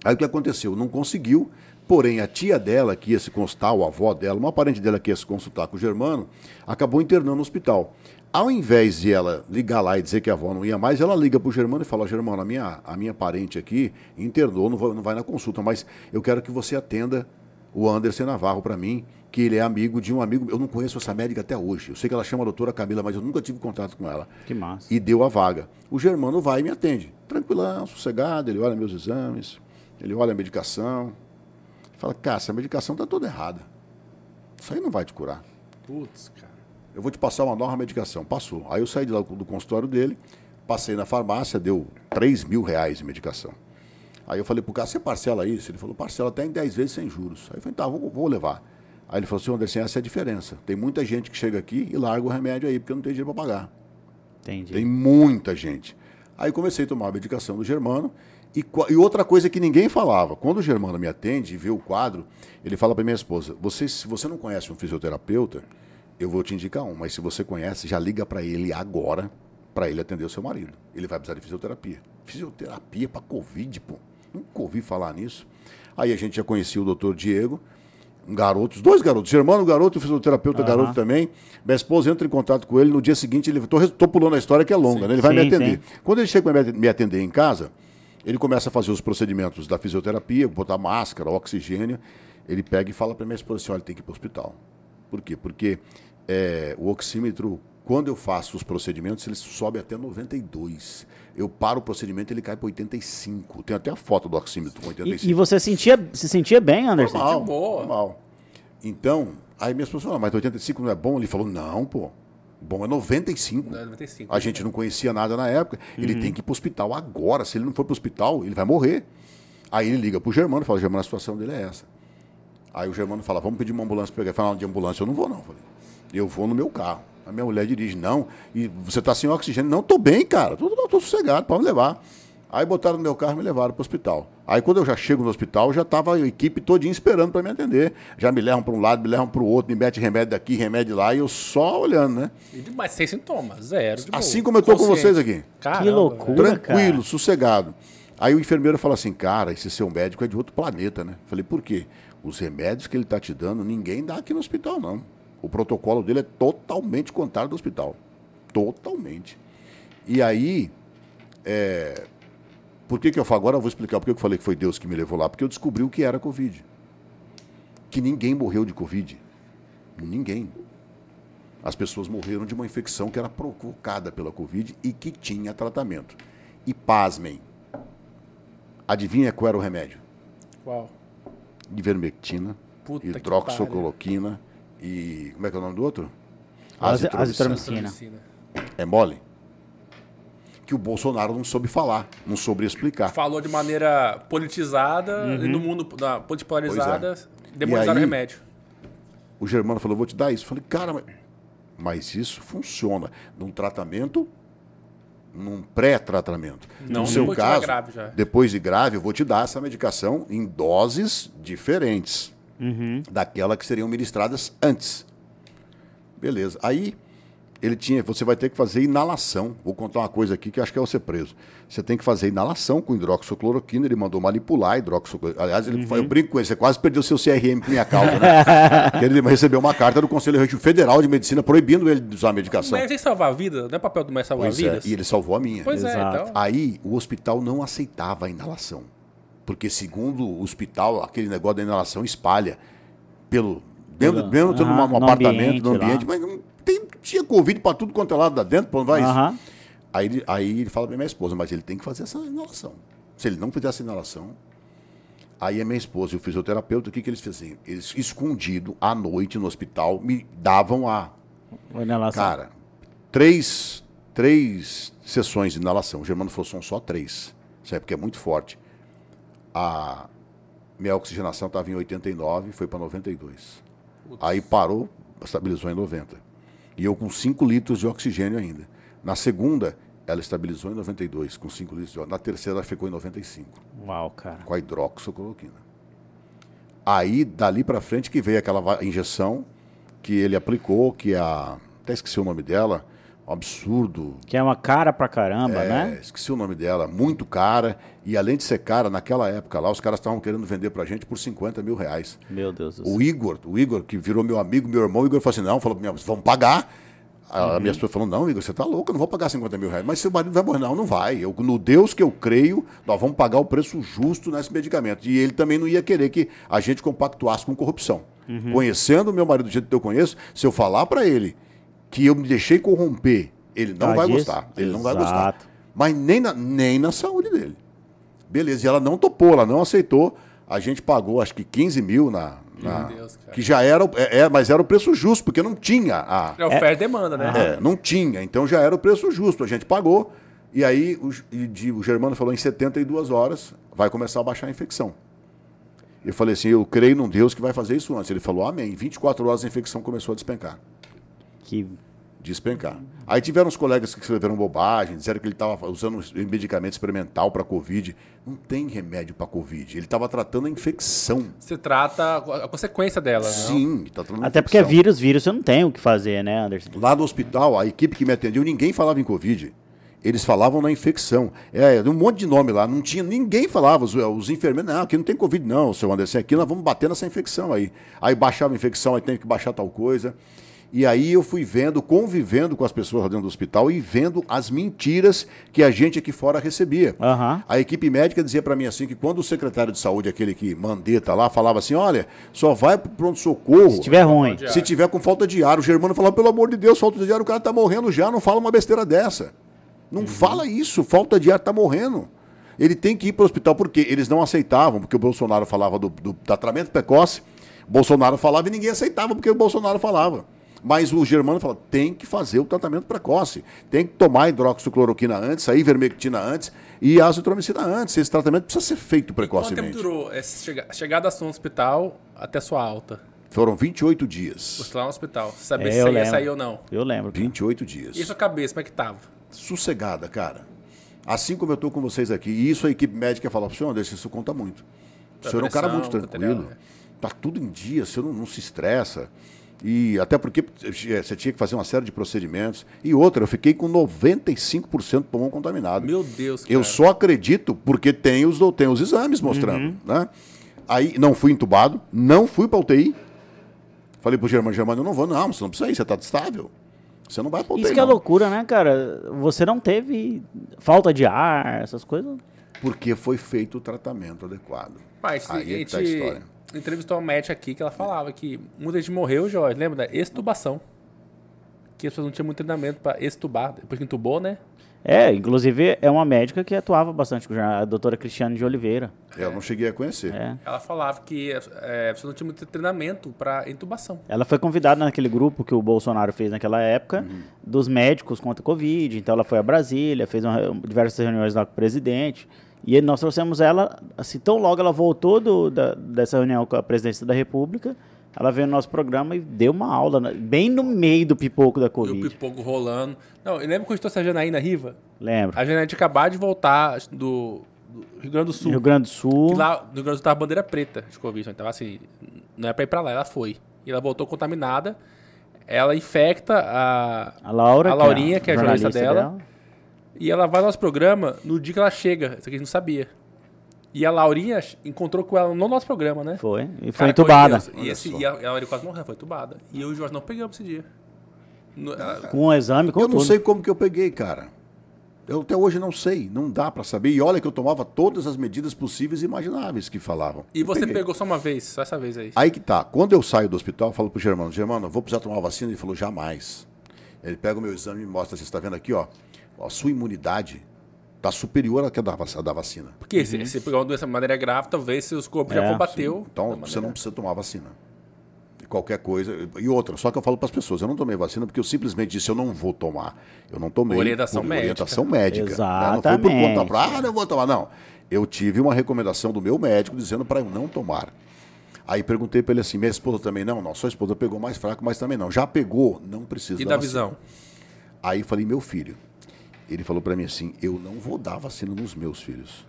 Aí o que aconteceu? Não conseguiu, porém a tia dela que ia se consultar, ou a avó dela, uma parente dela que ia se consultar com o Germano, acabou internando no hospital. Ao invés de ela ligar lá e dizer que a avó não ia mais, ela liga pro Germano e fala, Germano, a minha, a minha parente aqui internou, não vai, não vai na consulta, mas eu quero que você atenda o Anderson Navarro para mim, que ele é amigo de um amigo, eu não conheço essa médica até hoje. Eu sei que ela chama a doutora Camila, mas eu nunca tive contato com ela Que massa. e deu a vaga. O Germano vai e me atende. Tranquilão, sossegado, ele olha meus exames, ele olha a medicação. Fala, cara, essa medicação está toda errada. Isso aí não vai te curar. Putz, cara. Eu vou te passar uma nova medicação. Passou. Aí eu saí de lá do consultório dele, passei na farmácia, deu 3 mil reais de medicação. Aí eu falei pro cara, você parcela isso? Ele falou, parcela até em 10 vezes sem juros. Aí eu falei, tá, vou, vou levar. Aí ele falou assim, Anderson, essa é a diferença. Tem muita gente que chega aqui e larga o remédio aí, porque não tem dinheiro para pagar. Entendi. Tem muita gente. Aí comecei a tomar a medicação do Germano. E, e outra coisa que ninguém falava, quando o Germano me atende e vê o quadro, ele fala para minha esposa: você, se você não conhece um fisioterapeuta, eu vou te indicar um, mas se você conhece, já liga para ele agora, para ele atender o seu marido. Ele vai precisar de fisioterapia. Fisioterapia para Covid, pô. Nunca ouvi falar nisso. Aí a gente já conhecia o doutor Diego, um garoto, os dois garotos, Germano, garoto, e o fisioterapeuta, Aham. garoto também. Minha esposa entra em contato com ele, no dia seguinte, ele. Tô, tô pulando a história que é longa, né? Ele vai me Sim, atender. sim. Quando ele chega para me atender em casa, ele começa a fazer os procedimentos da fisioterapia, botar máscara, oxigênio. Ele pega e fala para minha esposa assim: olha, tem que ir para o hospital. Por quê? Porque é, o oxímetro, quando eu faço os procedimentos, ele sobe até 92. Eu paro o procedimento ele cai para 85. Tem até a foto do oxímetro com 85. E, e você sentia, se sentia bem, Anderson? Normal, boa. normal. Então, aí minha esposa falou, mas 85 não é bom? Ele falou, não, pô. Bom é 95. Não, é 95. A gente não conhecia nada na época. Ele tem que ir pro hospital agora. Se ele não for pro hospital, ele vai morrer. Aí ele liga pro Germano e fala, Germano, a situação dele é essa. Aí o Germano fala, vamos pedir uma ambulância para pegar. Ele fala, não, de ambulância eu não vou não. Eu falei, eu vou no meu carro. A minha mulher dirige, não. E você tá sem oxigênio? Não, tô bem, cara. Tô, tô, tô sossegado, pode me levar. Aí botaram no meu carro e me levaram pro hospital. Aí quando eu já chego no hospital, já tava a equipe todinha esperando para me atender. Já me levam para um lado, me levam para o outro, me mete remédio daqui, remédio lá, e eu só olhando, né? E Mas sem sintomas, zero. Assim como eu tô com vocês aqui. Caramba, Que loucura. Tranquilo, cara. sossegado. Aí o enfermeiro fala assim, cara, esse seu médico é de outro planeta, né? Falei, por quê? Os remédios que ele tá te dando, ninguém dá aqui no hospital, não. O protocolo dele é totalmente contrário do hospital. Totalmente. E aí, é... por que que eu falo? Agora eu vou explicar por que eu falei que foi Deus que me levou lá. Porque eu descobri o que era Covid. Que ninguém morreu de Covid. Ninguém. As pessoas morreram de uma infecção que era provocada pela Covid e que tinha tratamento. E pasmem. Adivinha qual era o remédio? Qual? Ivermectina, Puta que hidroxicloroquina e. Como é que é o nome do outro? Azi- Azitromicina. É mole? Que o Bolsonaro não soube falar, não soube explicar. Falou de maneira politizada e no mundo da polarizada, demonizaram o Uhum. Remédio. O Germano falou: vou te dar isso. Eu falei, cara, mas, mas isso funciona num tratamento, num pré-tratamento. Não, no seu depois caso, grave já. depois de grave, eu vou te dar essa medicação em doses diferentes daquela que seriam ministradas antes. Beleza. Aí ele tinha, você vai ter que fazer inalação. Vou contar uma coisa aqui que acho que é você preso. Você tem que fazer inalação com hidroxicloroquina. Ele mandou manipular a hidroxicloroquina. Aliás, ele, Uhum. eu brinco com ele, você quase perdeu seu CRM por minha causa, né? Ele recebeu uma carta do Conselho Federal de Medicina proibindo ele de usar a medicação. Mas tem que salvar a vida, não é papel do médico salvar Pois é, vidas? e ele salvou a minha. Pois é, Exato. então. Aí o hospital não aceitava a inalação. Porque, segundo o hospital, aquele negócio da inalação espalha pelo. Mesmo tendo aham, um no apartamento, ambiente no ambiente, mas tem, tinha Covid para tudo quanto é lado da dentro, pô, não vai isso. Aí, ele- aí ele fala pra minha esposa, mas ele tem que fazer essa inalação. Se ele não fizer essa inalação. Aí a minha esposa e o fisioterapeuta, o que, que eles faziam? Eles, escondido, à noite no hospital, me davam a inalação. Cara, três, três sessões de inalação. O Germano falou, são só três. Isso é porque é muito forte. A minha oxigenação estava em 89, foi para 92. Aí parou, estabilizou em 90. E eu com 5 litros de oxigênio ainda. Na segunda, ela estabilizou em 92, com 5 litros de oxigênio. Na terceira, ela ficou em 95 Uau, cara. com a hidroxicloroquina. Aí, dali para frente, que veio aquela injeção que ele aplicou, que é a. Até esqueci o nome dela. Um absurdo. Que é uma cara pra caramba, É, né? Esqueci o nome dela. Muito cara. E além de ser cara, naquela época lá, os caras estavam querendo vender pra gente por 50 mil reais. Meu Deus do céu. O Igor, o Igor, que virou meu amigo, meu irmão, o Igor falou assim: não, falou vamos pagar. A Uhum. minha esposa falou: não, Igor, você tá louco, eu não vou pagar 50 mil reais. Mas seu marido vai morrer. Não, não vai. Eu, no Deus que eu creio, nós vamos pagar o preço justo nesse medicamento. E ele também não ia querer que a gente compactuasse com corrupção. Uhum. Conhecendo o meu marido do jeito que eu conheço, se eu falar pra ele que eu me deixei corromper, ele não Tá vai disso? gostar. Ele não vai gostar. Exato. Mas nem na, nem na saúde dele. Beleza, e ela não topou, ela não aceitou. A gente pagou acho que 15 mil na. na- Deus, cara. que já era, o- é, é, mas era o preço justo, porque não tinha a. É oferta e demanda, né? É, não tinha, então já era o preço justo, a gente pagou. E aí o, e de- o Germano falou em 72 horas vai começar a baixar a infecção. Eu falei assim, eu creio num Deus que vai fazer isso antes. Ele falou, amém. Em 24 horas a infecção começou a despencar Que despencar. Aí tiveram os colegas que escreveram bobagem, disseram que ele estava usando um medicamento experimental para Covid. Não tem remédio para Covid. Ele estava tratando a infecção. Você trata a consequência dela, né? Sim, está tratando a Até porque é infecção. vírus, vírus você não tem o que fazer, né, Anderson? Lá no hospital, a equipe que me atendeu, ninguém falava em Covid. Eles falavam na infecção. É, um monte de nome lá, não tinha, ninguém falava. Os, os enfermeiros, não, aqui não tem Covid, não, seu Anderson, aqui nós vamos bater nessa infecção aí. Aí baixava a infecção, aí tem que baixar tal coisa. E aí eu fui vendo, convivendo com as pessoas lá dentro do hospital e vendo as mentiras que a gente aqui fora recebia. Aham. A equipe médica dizia para mim assim que quando o secretário de saúde, aquele que mandeta lá, falava assim: olha, só vai pro pronto-socorro. Se tiver ruim. Se tiver com falta de ar, o Germano falava, pelo amor de Deus, falta de ar, o cara tá morrendo já, não fala uma besteira dessa. Não fala isso, falta de ar, tá morrendo. Ele tem que ir para o hospital, porque eles não aceitavam, porque o Bolsonaro falava do, do tratamento precoce, o Bolsonaro falava e ninguém aceitava, porque o Bolsonaro falava. Mas o Germano fala, tem que fazer o tratamento precoce, tem que tomar hidroxicloroquina antes, a ivermectina antes e a azitromicina antes. Esse tratamento precisa ser feito Quanto tempo precocemente. durou essa chega- chegada sua no hospital até sua alta? Foram 28 dias. Você lá no hospital. Sabia É, se ia lembro. sair ou não. Eu lembro. 28 dias. E a sua cabeça, como é que tava? sossegada, cara. Assim como eu estou com vocês aqui. E isso a equipe médica fala, senhor Anderson, isso conta muito. O Pra senhor é um cara muito material, tranquilo. né? Tá tudo em dia, o senhor não, não se estressa. E até porque eh, você tinha que fazer uma série de procedimentos. E outra, eu fiquei com 95% do pulmão contaminado. Meu Deus, cara. Eu só acredito porque tem os, tem os exames mostrando. Né? Aí não fui entubado, não fui para UTI. Falei pro Germano, Germano, eu não vou, não, você não precisa ir, você está estável. Você não vai para UTI. Isso que é não. loucura, né, cara? Você não teve falta de ar, essas coisas. Porque foi feito o tratamento adequado. Mas a Aí é que tá a história. Entrevistou uma médica aqui que ela falava que muita gente morreu, Jorge, lembra da extubação. Que as pessoas não tinham muito treinamento pra extubar. Depois que entubou, né? É, inclusive é uma médica que atuava bastante com a doutora Cristiane de Oliveira. Eu não cheguei a conhecer. É. Ela falava que é, você não tinha muito treinamento pra intubação. Ela foi convidada naquele grupo que o Bolsonaro fez naquela época, dos médicos contra a Covid. Então ela foi a Brasília, fez uma- diversas reuniões lá com o presidente. E nós trouxemos ela, assim, tão logo ela voltou do- da- dessa reunião com a presidência da República, ela veio no nosso programa e deu uma aula, né, bem no meio do pipoco da E o Covid. pipoco rolando. Não, eu lembro quando eu trouxe a Janaína Riva. Lembro. A Janaína tinha acabado de voltar do, do Rio Grande do Sul. Rio Grande do Sul. Que lá no Rio Grande do Sul tava bandeira preta de Covid. Então, assim, não é pra ir pra lá, ela foi. E ela voltou contaminada. ela infecta a, A Laura, a Laurinha, que é a jornalista jornalista dela, e ela vai no nosso programa no dia que ela chega. Isso aqui a gente não sabia. E a Laurinha encontrou com ela no nosso programa, né? Foi. E foi Cara, entubada. foi. E, esse, e a, a Laurinha quase morreu, foi entubada. E eu e o Jorge não pegamos esse dia. No- ela- Com um exame, com Eu não tudo. sei como que eu peguei, cara. Eu até hoje não sei, não dá pra saber. E olha que eu tomava todas as medidas possíveis e imagináveis que falavam. E Eu você peguei. pegou só uma vez, só essa vez aí. Aí que tá. Quando eu saio do hospital, eu falo pro Germano, Germano, eu vou precisar tomar vacina? Ele falou, jamais. Ele pega o meu exame e mostra, você está vendo aqui, ó, a sua imunidade tá superior à que a da, da vacina. Porque se você pegar uma doença de maneira grave, talvez seus corpos já É, combateu. Então da você maneira- não precisa tomar vacina. E qualquer coisa. E outra, só que eu falo para as pessoas, eu não tomei vacina porque eu simplesmente disse eu não vou tomar. Eu não tomei Orientação por médica. orientação médica. né? Não foi por Exatamente. conta própria, ah, não vou tomar. Não. Eu tive uma recomendação do meu médico dizendo para eu não tomar. Aí perguntei para ele assim, minha esposa também não? Não, sua esposa pegou mais fraco, mas também não. Já pegou, não precisa E da da vacina. visão? Aí falei, meu filho. Ele falou para mim assim, eu não vou dar vacina nos meus filhos.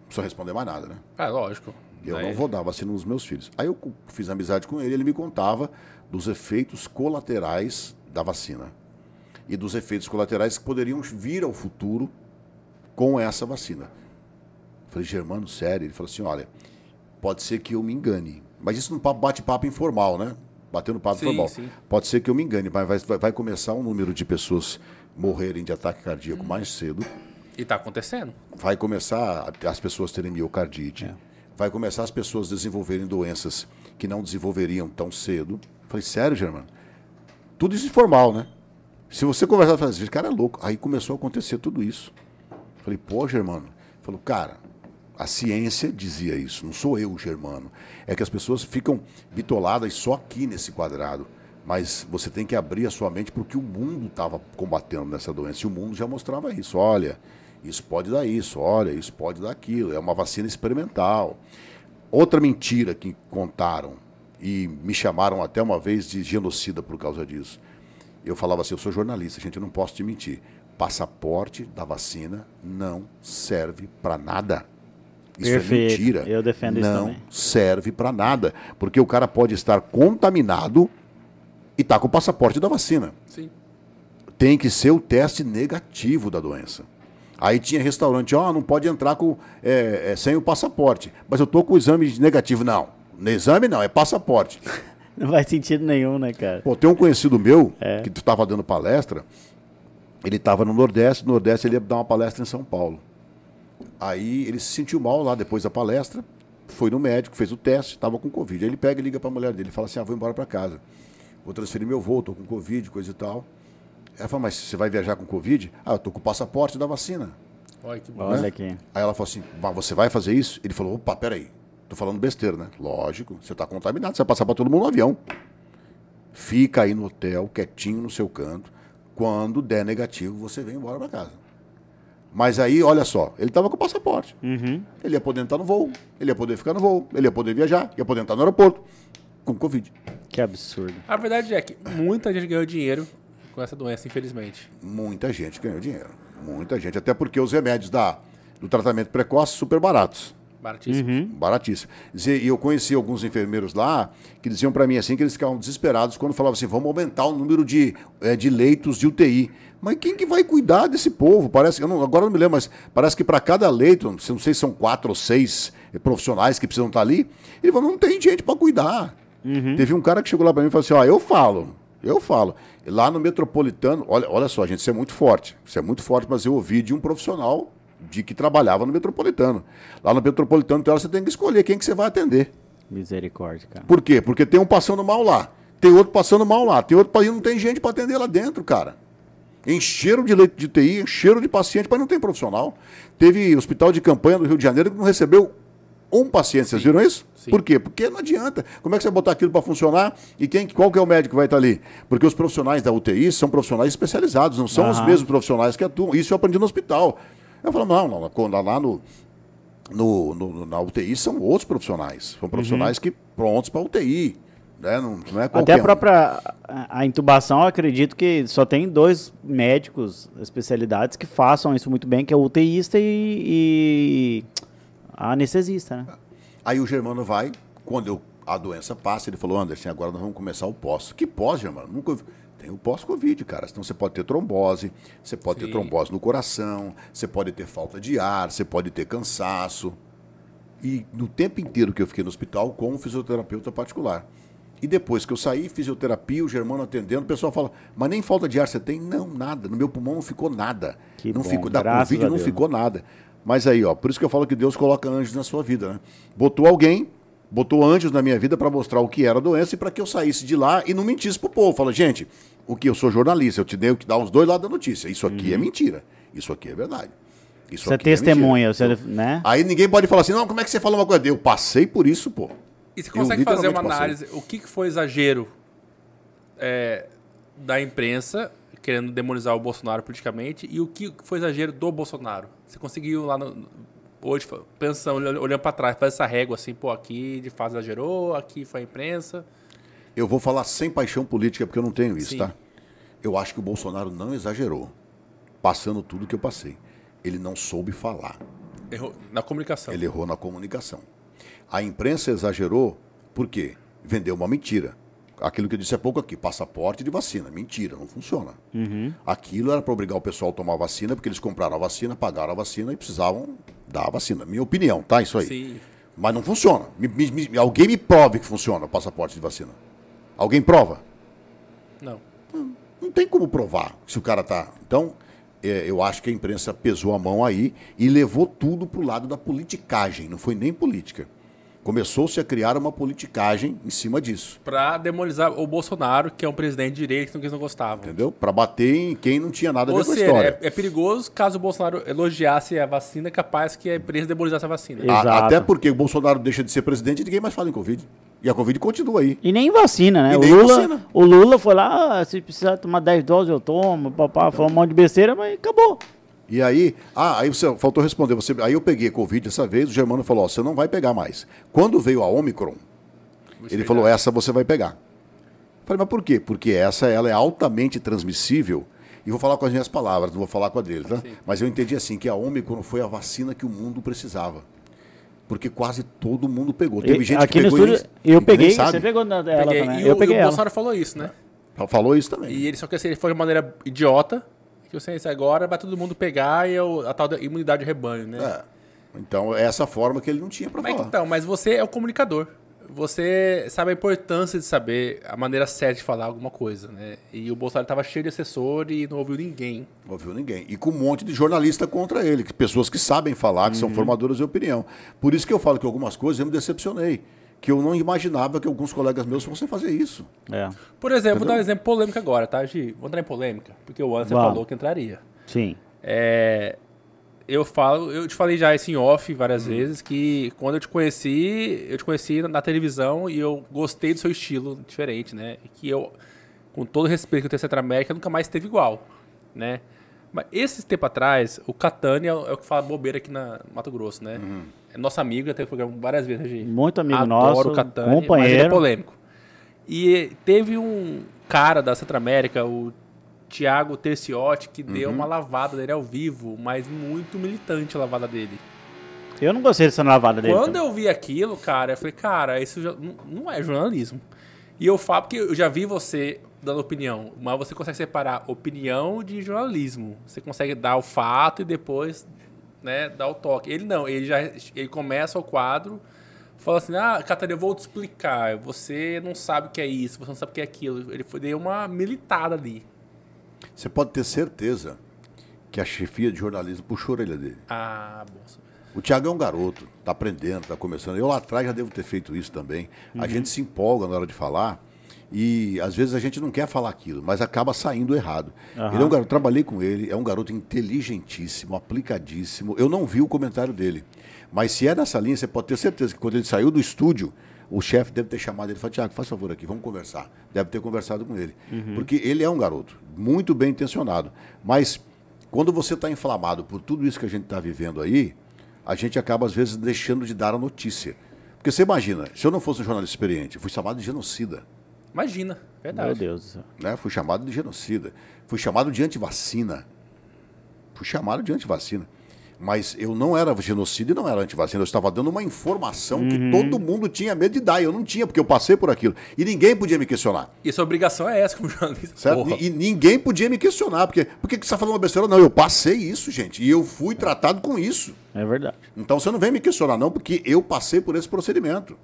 Não precisa responder mais nada, né? Ah, lógico. Eu não vou dar vacina nos meus filhos. Aí eu fiz amizade com ele, ele me contava dos efeitos colaterais da vacina. E dos efeitos colaterais que poderiam vir ao futuro com essa vacina. Falei, Germano, sério? Ele falou assim: olha, pode ser que eu me engane. Mas isso num papo- bate-papo informal, né? Batendo papo Sim, informal. sim. Pode ser que eu me engane, mas vai- vai começar um número de pessoas morrerem de ataque cardíaco mais cedo E tá acontecendo. vai começar as pessoas terem miocardite, É. vai começar as pessoas desenvolverem doenças que não desenvolveriam tão cedo. Falei, sério, Germano? Tudo isso informal, né? Se você conversar, fala assim, esse cara é louco. Aí começou a acontecer tudo isso. Falei, pô, Germano. Falou, cara, a ciência dizia isso, não sou eu, Germano. É que as pessoas ficam bitoladas só aqui nesse quadrado. Mas você tem que abrir a sua mente porque o mundo estava combatendo nessa doença. E o mundo já mostrava isso. Olha, isso pode dar isso, olha, isso pode dar aquilo. É uma vacina experimental. Outra mentira que contaram e me chamaram até uma vez de genocida por causa disso. Eu falava assim, eu sou jornalista, gente, eu não posso te mentir. Passaporte da vacina não serve para nada. Isso Perfeito. é mentira. Eu defendo isso não serve para nada, porque o cara pode estar contaminado e tá com o passaporte da vacina Sim. tem que ser o teste negativo da doença. Aí tinha restaurante, ó, não pode entrar com, é, é, sem o passaporte. Mas eu tô com o exame negativo. Não, no exame não, é passaporte. Não faz sentido nenhum, né, cara? Pô, tem um conhecido meu, É. que estava dando palestra, ele estava no Nordeste, no Nordeste ele ia dar uma palestra em São Paulo. Aí ele se sentiu mal lá depois da palestra, foi no médico, fez o teste, estava com Covid. Aí ele pega e liga para a mulher dele, fala assim, ah, vou embora para casa. Vou transferir meu voo, tô com Covid, coisa e tal. Ela fala, mas você vai viajar com Covid? Ah, eu tô com o passaporte da vacina. Olha que bom. Olha né? aqui. Aí ela falou assim, mas você vai fazer isso? Ele falou, opa, peraí, tô falando besteira, né? Lógico, você tá contaminado, você vai passar para todo mundo no avião. Fica aí no hotel, quietinho no seu canto. Quando der negativo, você vem embora para casa. Mas aí, olha só, ele estava com o passaporte. Uhum. Ele ia poder entrar no voo, ele ia poder ficar no voo, ele ia poder viajar, ia poder entrar no aeroporto com Covid. Que absurdo. A verdade é que muita gente ganhou dinheiro com essa doença, infelizmente. Muita gente ganhou dinheiro. Muita gente. Até porque os remédios da, do tratamento precoce super baratos. Baratíssimo. Uhum. Baratíssimo. Dizer- E eu conheci alguns enfermeiros lá que diziam para mim assim que eles ficavam desesperados quando falavam assim, vamos aumentar o número de, eh, de leitos de UTI. Mas quem que vai cuidar desse povo? Parece, eu não, agora eu não me lembro, mas parece que para cada leito, não sei se são quatro ou seis eh, profissionais que precisam estar ali, ele falou, não tem gente para cuidar. Teve um cara que chegou lá para mim e falou assim, ó, eu falo, eu falo. Lá no Metropolitano, olha, olha só, gente, isso é muito forte. Isso é muito forte, mas eu ouvi de um profissional de que trabalhava no Metropolitano. Lá no Metropolitano, então, você tem que escolher quem que você vai atender. Misericórdia, cara. Por quê? Porque tem um passando mal lá, tem outro passando mal lá, tem outro não tem gente para atender lá dentro, cara. Encheram de leite de TI, encheram de paciente, mas não tem profissional. Teve hospital de campanha do Rio de Janeiro que não recebeu um paciente, vocês viram isso? Sim. Por quê? Porque não adianta. Como é que você vai botar aquilo para funcionar e quem, qual que é o médico que vai estar ali? Porque os profissionais da UTI são profissionais especializados, não são os mesmos profissionais que atuam. Isso eu aprendi no hospital. Eu falo, não, não, quando lá no, no, no- na UTI são outros profissionais. São profissionais que prontos para UTI. Né? Não, não é Até a própria a, a intubação, eu acredito que só tem dois médicos, especialidades, que façam isso muito bem, que é o UTIista e, e a anestesista, né? Aí o Germano vai, quando eu A doença passa, ele falou, Anderson, agora nós vamos começar o pós. Que pós, Germano? Nunca. Tem o pós-Covid, cara. Então você pode ter trombose, você pode Sim. ter trombose no coração, você pode ter falta de ar, você pode ter cansaço. E no tempo inteiro que eu fiquei no hospital com um fisioterapeuta particular. E depois que eu saí, fisioterapia, o Germano atendendo, o pessoal fala, mas nem falta de ar você tem? Não, nada. No meu pulmão não ficou nada. Que não bom, ficou, da Covid não ficou nada. Mas aí, ó, por isso que eu falo que Deus coloca anjos na sua vida, né? Botou alguém, botou anjos na minha vida para mostrar o que era a doença e para que eu saísse de lá e não mentisse pro povo. Fala, gente, o que eu sou jornalista, eu te tenho que dar os dois lados da notícia. Isso aqui é mentira. Isso aqui é verdade. Isso Uhum. Você aqui é testemunha, mentira. você, né? Aí ninguém pode falar assim, não, como é que você fala uma coisa? Eu passei por isso, pô. E você Eu consegue fazer uma literalmente análise, o que, que foi exagero é, da imprensa, querendo demonizar o Bolsonaro politicamente, e o que foi exagero do Bolsonaro? Você conseguiu lá no, hoje, pensando, olhando, para trás, fazer essa régua assim, pô, aqui de fato exagerou, aqui foi a imprensa. Eu vou falar sem paixão política, porque eu não tenho isso, Sim. tá? Eu acho que o Bolsonaro não exagerou, passando tudo que eu passei. Ele não soube falar. Errou na comunicação. Ele errou na comunicação. A imprensa exagerou por quê? Vendeu uma mentira. Aquilo que eu disse há pouco aqui, passaporte de vacina. Mentira, não funciona. Aquilo era para obrigar o pessoal a tomar vacina, porque eles compraram a vacina, pagaram a vacina e precisavam dar a vacina. Minha opinião, tá? Isso aí. Sim. Mas não funciona. Me- me- me- alguém me prove que funciona o passaporte de vacina. Alguém prova? Não. Não tem como provar se o cara tá. Então, é, eu acho que a imprensa pesou a mão aí e levou tudo pro lado da politicagem. Não foi nem política. Começou-se a criar uma politicagem em cima disso. Pra demonizar o Bolsonaro, que é um presidente de direita que eles não gostavam. Entendeu? Para bater em quem não tinha nada a ver Ou com a história. é, é perigoso caso o Bolsonaro elogiasse a vacina, é capaz que a empresa demonizasse a vacina. Exato. A- Até porque o Bolsonaro deixa de ser presidente e ninguém mais fala em Covid. E a Covid continua aí. E nem vacina, né? E O nem Lula, vacina. o Lula foi lá, ah, se precisar tomar 10 doses eu tomo, papá, falou um monte de besteira, mas acabou. E aí, ah, aí você faltou responder. Você, aí eu peguei Covid essa vez, o Germano falou: ó, você não vai pegar mais. Quando veio a Omicron, ele falou: essa você vai pegar. Eu falei, mas por quê? Porque essa ela é altamente transmissível. E vou falar com as minhas palavras, não vou falar com a dele, tá? Mas eu entendi assim que a Omicron foi a vacina que o mundo precisava. Porque quase todo mundo pegou. Teve E- gente aqui que no pegou e estúdio, eu peguei, sabe. você pegou na dela Peguei. também. E, eu o, peguei e o ela. Bolsonaro falou isso, né? Falou isso também. E ele só que assim, ele foi de maneira idiota, que você isso agora vai todo mundo pegar e é o- a tal da imunidade de rebanho, né? É. Então, é essa forma que ele não tinha para Mas falar. então, mas você é o comunicador. Você sabe a importância de saber a maneira certa de falar alguma coisa, né? E o Bolsonaro tava cheio de assessor e não ouviu ninguém. Não ouviu ninguém. E com um monte de jornalista contra ele, que pessoas que sabem falar, que são Uhum. formadoras de opinião. Por isso que eu falo que algumas coisas eu me decepcionei. Que eu não imaginava que alguns colegas meus fossem fazer isso. É, Por exemplo, vou dar um exemplo polêmico agora, tá, Gi? Vou entrar em polêmica, porque o Anderson Vamos. falou que entraria. sim. É, eu falo, eu te falei já isso em off Hum. várias vezes, que quando eu te conheci, eu te conheci na- televisão e eu gostei do seu estilo diferente, né? E que eu, com todo o respeito que eu tenho a Centro América, nunca mais teve igual, né? Mas esse tempo atrás, o Catani é o é o que fala bobeira aqui na no Mato Grosso, né? Uhum. É nosso amigo, já teve programa várias vezes, Regi. Muito amigo Adoro nosso, o Catani, mas ele é companheiro. polêmico. E teve um cara da Centro América, o Thiago Terciotti, que deu Uhum. uma lavada dele ao vivo, mas muito militante a lavada dele. Eu não gostei dessa lavada dele. Quando também. eu vi aquilo, cara, eu falei, cara, isso já- não, não é jornalismo. E eu falo porque eu já vi você dando opinião, mas você consegue separar opinião de jornalismo. Você consegue dar o fato e depois, né, dar o toque. Ele não, ele já ele começa o quadro fala assim: "Ah, Catarina, eu vou te explicar. Você não sabe o que é isso, você não sabe o que é aquilo". Ele foi deu uma militada ali. Você pode ter certeza que a chefia de jornalismo puxou a orelha dele. Ah, bolsa. O Thiago é um garoto, está aprendendo, está começando. Eu lá atrás já devo ter feito isso também. A gente se empolga na hora de falar e às vezes a gente não quer falar aquilo, mas acaba saindo errado. Aham. Ele é um garoto, trabalhei com ele, é um garoto inteligentíssimo, aplicadíssimo. Eu não vi o comentário dele, mas se é nessa linha, você pode ter certeza que quando ele saiu do estúdio, o chefe deve ter chamado ele e falado, Thiago, faz favor aqui, vamos conversar. Deve ter conversado com ele. Porque ele é um garoto, muito bem intencionado. Mas quando você está inflamado por tudo isso que a gente está vivendo aí, a gente acaba, às vezes, deixando de dar a notícia. Porque você imagina, se eu não fosse um jornalista experiente, eu fui chamado de genocida. Imagina, verdade. Meu Deus do céu. Né? Fui chamado de genocida. Fui chamado de antivacina. Fui chamado de antivacina. Mas eu não era genocida e não era antivacina. Eu estava dando uma informação que todo mundo tinha medo de dar. Eu não tinha, porque eu passei por aquilo. E ninguém podia me questionar. E sua obrigação é essa como jornalista. Certo? Porra. E, e ninguém podia me questionar. Porque, por que que você está falando uma besteira? Não, eu passei isso, gente. E eu fui tratado com isso. É verdade. Então você não vem me questionar, não, porque eu passei por esse procedimento.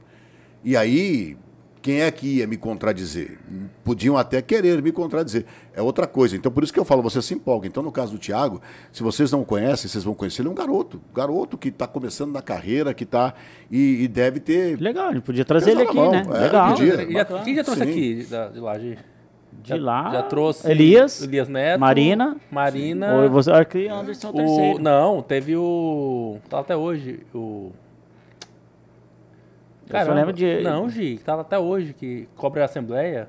E aí, quem é que ia me contradizer? Podiam até querer me contradizer. É outra coisa. Então, por isso que eu falo, você se empolga. Então, no caso do Tiago, se vocês não conhecem, vocês vão conhecer. Ele é um garoto. Garoto que está começando na carreira, que está. E, e deve ter. Legal, a gente podia trazer ele aqui, na mão, né? é, Legal. podia. Já- quem já trouxe Sim. aqui de, da- de lá, Gi? De lá. Já trouxe Elias. Elias Neto. Marina. Marina. Ou você, acho que Anderson é o o, terceiro. não, teve o. Tá até hoje. O. Eu só lembro de- Não, Gi, que tá lá até hoje, que cobre a Assembleia.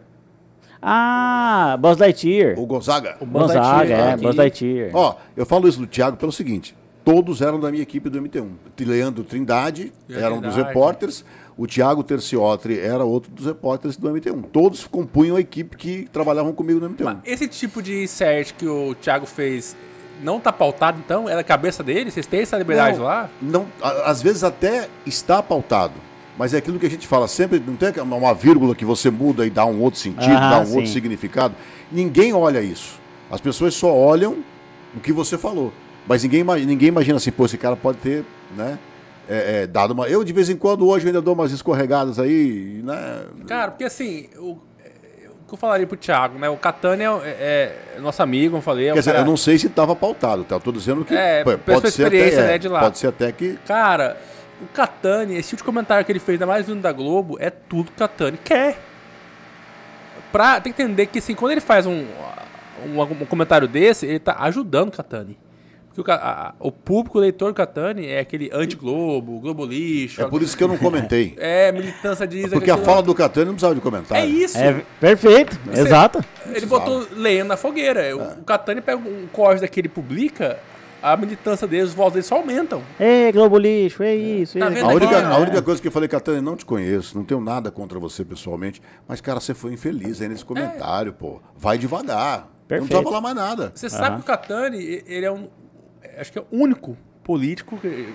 Ah, Buzz Lightyear. O Gonzaga. O Buzz Gonzaga, Lightyear é, aqui. Buzz Lightyear. Ó, eu falo isso do Thiago pelo seguinte: todos eram da minha equipe do MT1. Leandro Trindade era um dos repórteres, o Thiago Terciotri era outro dos repórteres do MT1. Todos compunham a equipe que trabalhavam comigo no MT1. Mas esse tipo de insert que o Thiago fez não tá pautado, então? É da cabeça dele? Vocês têm essa liberdade Não, lá? Não, a- às vezes até está pautado. Mas é aquilo que a gente fala sempre, não tem uma- uma vírgula que você muda e dá um outro sentido, Ah, dá um sim. outro significado. Ninguém olha isso. As pessoas só olham o que você falou. Mas ninguém, ninguém imagina assim, pô, esse cara pode ter, né? é, é, dado uma. Eu, de vez em quando, hoje, eu ainda dou umas escorregadas aí, né? Cara, porque assim, o, é, o que eu falaria pro Thiago, né? O Catânia é, é nosso amigo, como eu falei. é Quer dizer, cara- eu não sei se estava pautado, tá? Eu tô dizendo que É, pô, pela sua experiência, né, de lá. Pode ser até que. Cara, o Catani, esse tipo de comentário que ele fez, ainda mais vindo da Globo, é tudo que o Catani quer. Pra, tem que entender que assim, quando ele faz um, um, um comentário desse, ele tá ajudando o Catani. Porque o, a- o público o leitor do Catani é aquele anti-Globo, Globo lixo. É por isso que eu não comentei. É, militância disso. Porque a fala do Catani não precisava de comentário. É isso. É, perfeito, Você- exato. Ele botou lenha na fogueira. O, o Catani pega um corte daquele e publica, a militância dele, os votos dele só aumentam. Ei, Globo Lixo, é isso. É A isso. única, a é. única coisa que eu falei, Catânia, não te conheço, não tenho nada contra você pessoalmente, mas, cara, você foi infeliz aí nesse comentário, pô. Vai devagar. Não Perfeito. precisa falar mais nada. Você sabe que o Catani, ele é um. Acho que é o único político. Que,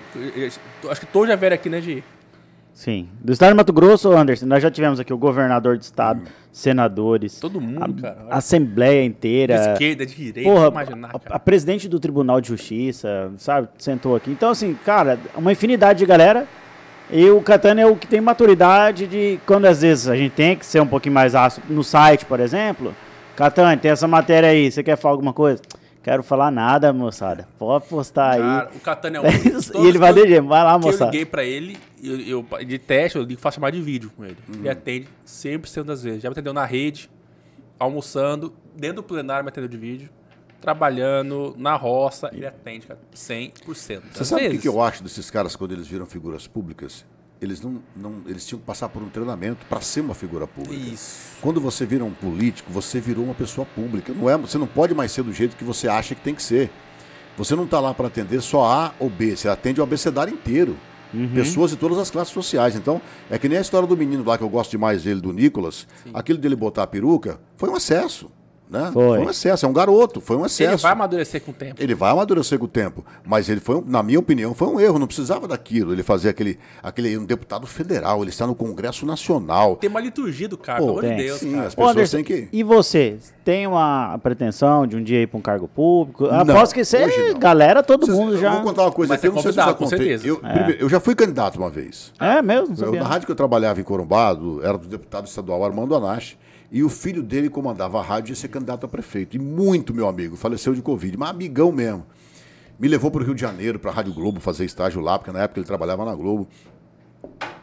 acho que todos já vieram aqui, né, Gi? Sim. Do estado de Mato Grosso, Anderson, nós já tivemos aqui o governador do estado, senadores, Todo mundo, cara. a Assembleia De inteira. esquerda, de direita, Porra, imaginar, a, a presidente do Tribunal de Justiça, sabe, sentou aqui. Então, assim, cara, uma infinidade de galera. E o Catania é o que tem maturidade de quando às vezes a gente tem que ser um pouquinho mais ácido no site, por exemplo. Catania, tem essa matéria aí, você quer falar alguma coisa? Quero falar nada, moçada. Pode postar aí. Cara, o Catani é um. Isso, e ele vai DG, vai lá, que Eu moçada. liguei pra ele, eu, eu- de teste, eu ligo, faço chamada de vídeo com ele. Uhum. Ele atende 100% das vezes. Já me atendeu na rede, almoçando, dentro do plenário me atendeu de vídeo, trabalhando na roça, ele atende, cara, 100%. Você sabe o que, que eu acho desses caras quando eles viram figuras públicas? Eles não, não eles tinham que passar por um treinamento para ser uma figura pública. Isso. Quando você vira um político, você virou uma pessoa pública. Não é, você não pode mais ser do jeito que você acha que tem que ser. Você não está lá para atender só A ou B, você atende o abecedário inteiro. Uhum. Pessoas de todas as classes sociais. Então, é que nem a história do menino lá que eu gosto demais dele, do Nicolas. Aquilo dele botar a peruca foi um excesso. Né? Foi. um excesso, é um garoto, foi um excesso. Ele vai amadurecer com o tempo. Ele vai amadurecer com o tempo, mas ele foi, na minha opinião, foi um erro, não precisava daquilo. Ele fazer aquele, aquele um deputado federal, ele está no Congresso Nacional. Tem uma liturgia do cara, Pô, pelo amor de. Deus, Sim, cara. as Ô, pessoas Anderson, têm que. E você? Tem uma pretensão de um dia ir para um cargo público? Não, Aposto que você, hoje não. galera, todo Vocês- mundo eu já. Vou contar uma coisa Mas aqui, eu não sei se já com contei. certeza. Eu, primeiro, eu já fui candidato uma vez. É mesmo? Eu, na rádio que eu trabalhava em Corumbá, do- era do deputado estadual Armando Anache, e o filho dele comandava a rádio e ia ser candidato a prefeito. E muito meu amigo, faleceu de Covid, mas amigão mesmo. Me levou para o Rio de Janeiro, para a Rádio Globo, fazer estágio lá, porque na época ele trabalhava na Globo.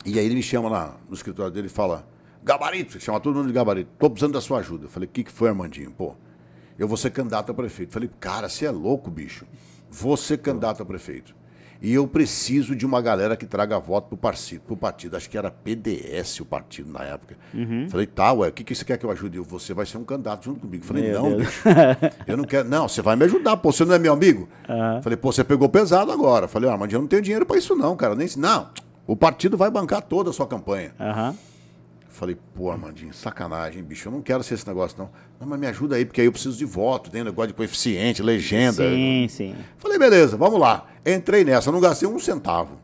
E aí ele me chama lá no escritório dele e fala: Gabarito, chama todo mundo de gabarito, tô precisando da sua ajuda. Eu falei: O que, que foi, Armandinho? Pô, eu vou ser candidato a prefeito. Eu falei: Cara, você é louco, bicho. Vou ser candidato a prefeito. E eu preciso de uma galera que traga voto pro partido, pro partido. Acho que era PDS o partido na época. Falei, tá, ué, o que, que você quer que eu ajude? Eu, Você vai ser um candidato junto comigo. Falei, Meu não, bicho. Eu não quero. Não, você vai me ajudar, pô. Você não é meu amigo? Falei, pô, você pegou pesado agora. Falei, ah, mas eu não tenho dinheiro pra isso, não, cara. Nem, não, o partido vai bancar toda a sua campanha. Aham. Falei, pô, Armandinho, sacanagem, bicho, eu não quero ser esse negócio, não. Não, mas me ajuda aí, porque aí eu preciso de voto, tem negócio de coeficiente, legenda. Sim, sim. Falei, beleza, vamos lá. Entrei nessa, não gastei um centavo.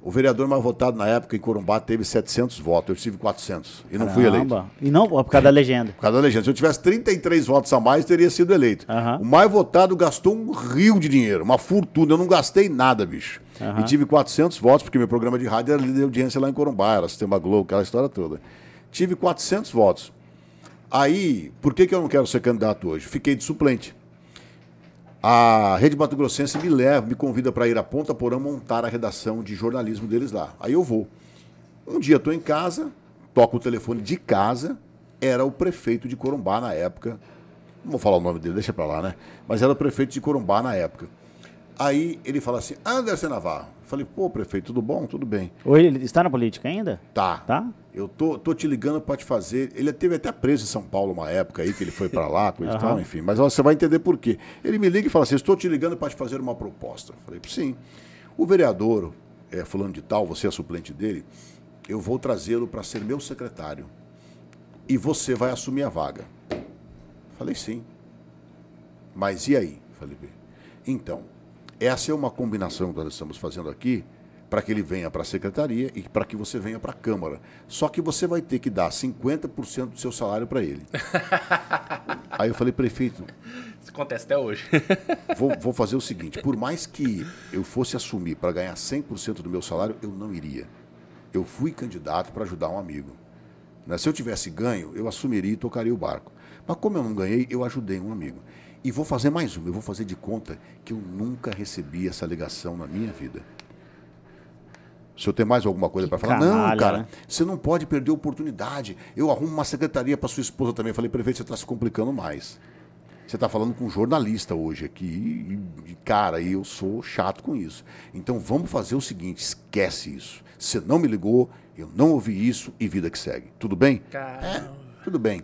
O vereador mais votado na época em Corumbá teve 700 votos, eu tive 400 e não fui eleito. Caramba. E não, por causa da legenda. Por causa da legenda. Se eu tivesse 33 votos a mais, teria sido eleito. Aham. O mais votado gastou um rio de dinheiro, uma fortuna. Eu não gastei nada, bicho. Aham. E tive 400 votos, porque meu programa de rádio era de audiência lá em Corumbá, era Sistema Globo, aquela história toda. Tive 400 votos. Aí, por que, que eu não quero ser candidato hoje? Fiquei de suplente. A Rede Mato Grossense me leva, me convida para ir a Ponta Porã montar a redação de jornalismo deles lá. Aí eu vou. Um dia estou em casa, toco o telefone de casa, era o prefeito de Corumbá na época. Não vou falar o nome dele, deixa para lá, né? Mas era o prefeito de Corumbá na época. Aí ele fala assim: Anderson Navarro. Eu falei, pô, prefeito, tudo bom? Tudo bem. Hoje ele está na política ainda? Tá. Tá? Eu tô, tô te ligando para te fazer. Ele teve até preso em São Paulo uma época aí, que ele foi para lá, coisa e tal, enfim. Mas ó, você vai entender por quê. Ele me liga e fala assim: estou te ligando para te fazer uma proposta. Eu falei, sim. O vereador, é, fulano de tal, você é suplente dele, eu vou trazê-lo para ser meu secretário. E você vai assumir a vaga. Falei, sim. Mas e aí? Falei, bem. Então, essa é uma combinação que nós estamos fazendo aqui para que ele venha para a secretaria e para que você venha para a Câmara. Só que você vai ter que dar 50% do seu salário para ele. aí eu falei, prefeito, Isso acontece até hoje. vou, vou fazer o seguinte: por mais que eu fosse assumir para ganhar 100% do meu salário, eu não iria. Eu fui candidato para ajudar um amigo. Né? Se eu tivesse ganho, eu assumiria e tocaria o barco. Mas como eu não ganhei, eu ajudei um amigo. E vou fazer mais uma: eu vou fazer de conta que eu nunca recebi essa ligação na minha vida. O senhor tem mais alguma coisa para falar? não, canalha, cara, né? você não pode perder a oportunidade. Eu arrumo uma secretaria para sua esposa também. Eu falei, prefeito, você está se complicando mais. Você está falando com um jornalista hoje aqui, e, cara, e eu sou chato com isso. Então vamos fazer o seguinte: esquece isso. Você não me ligou, eu não ouvi isso e vida que segue. Tudo bem? É, tudo bem.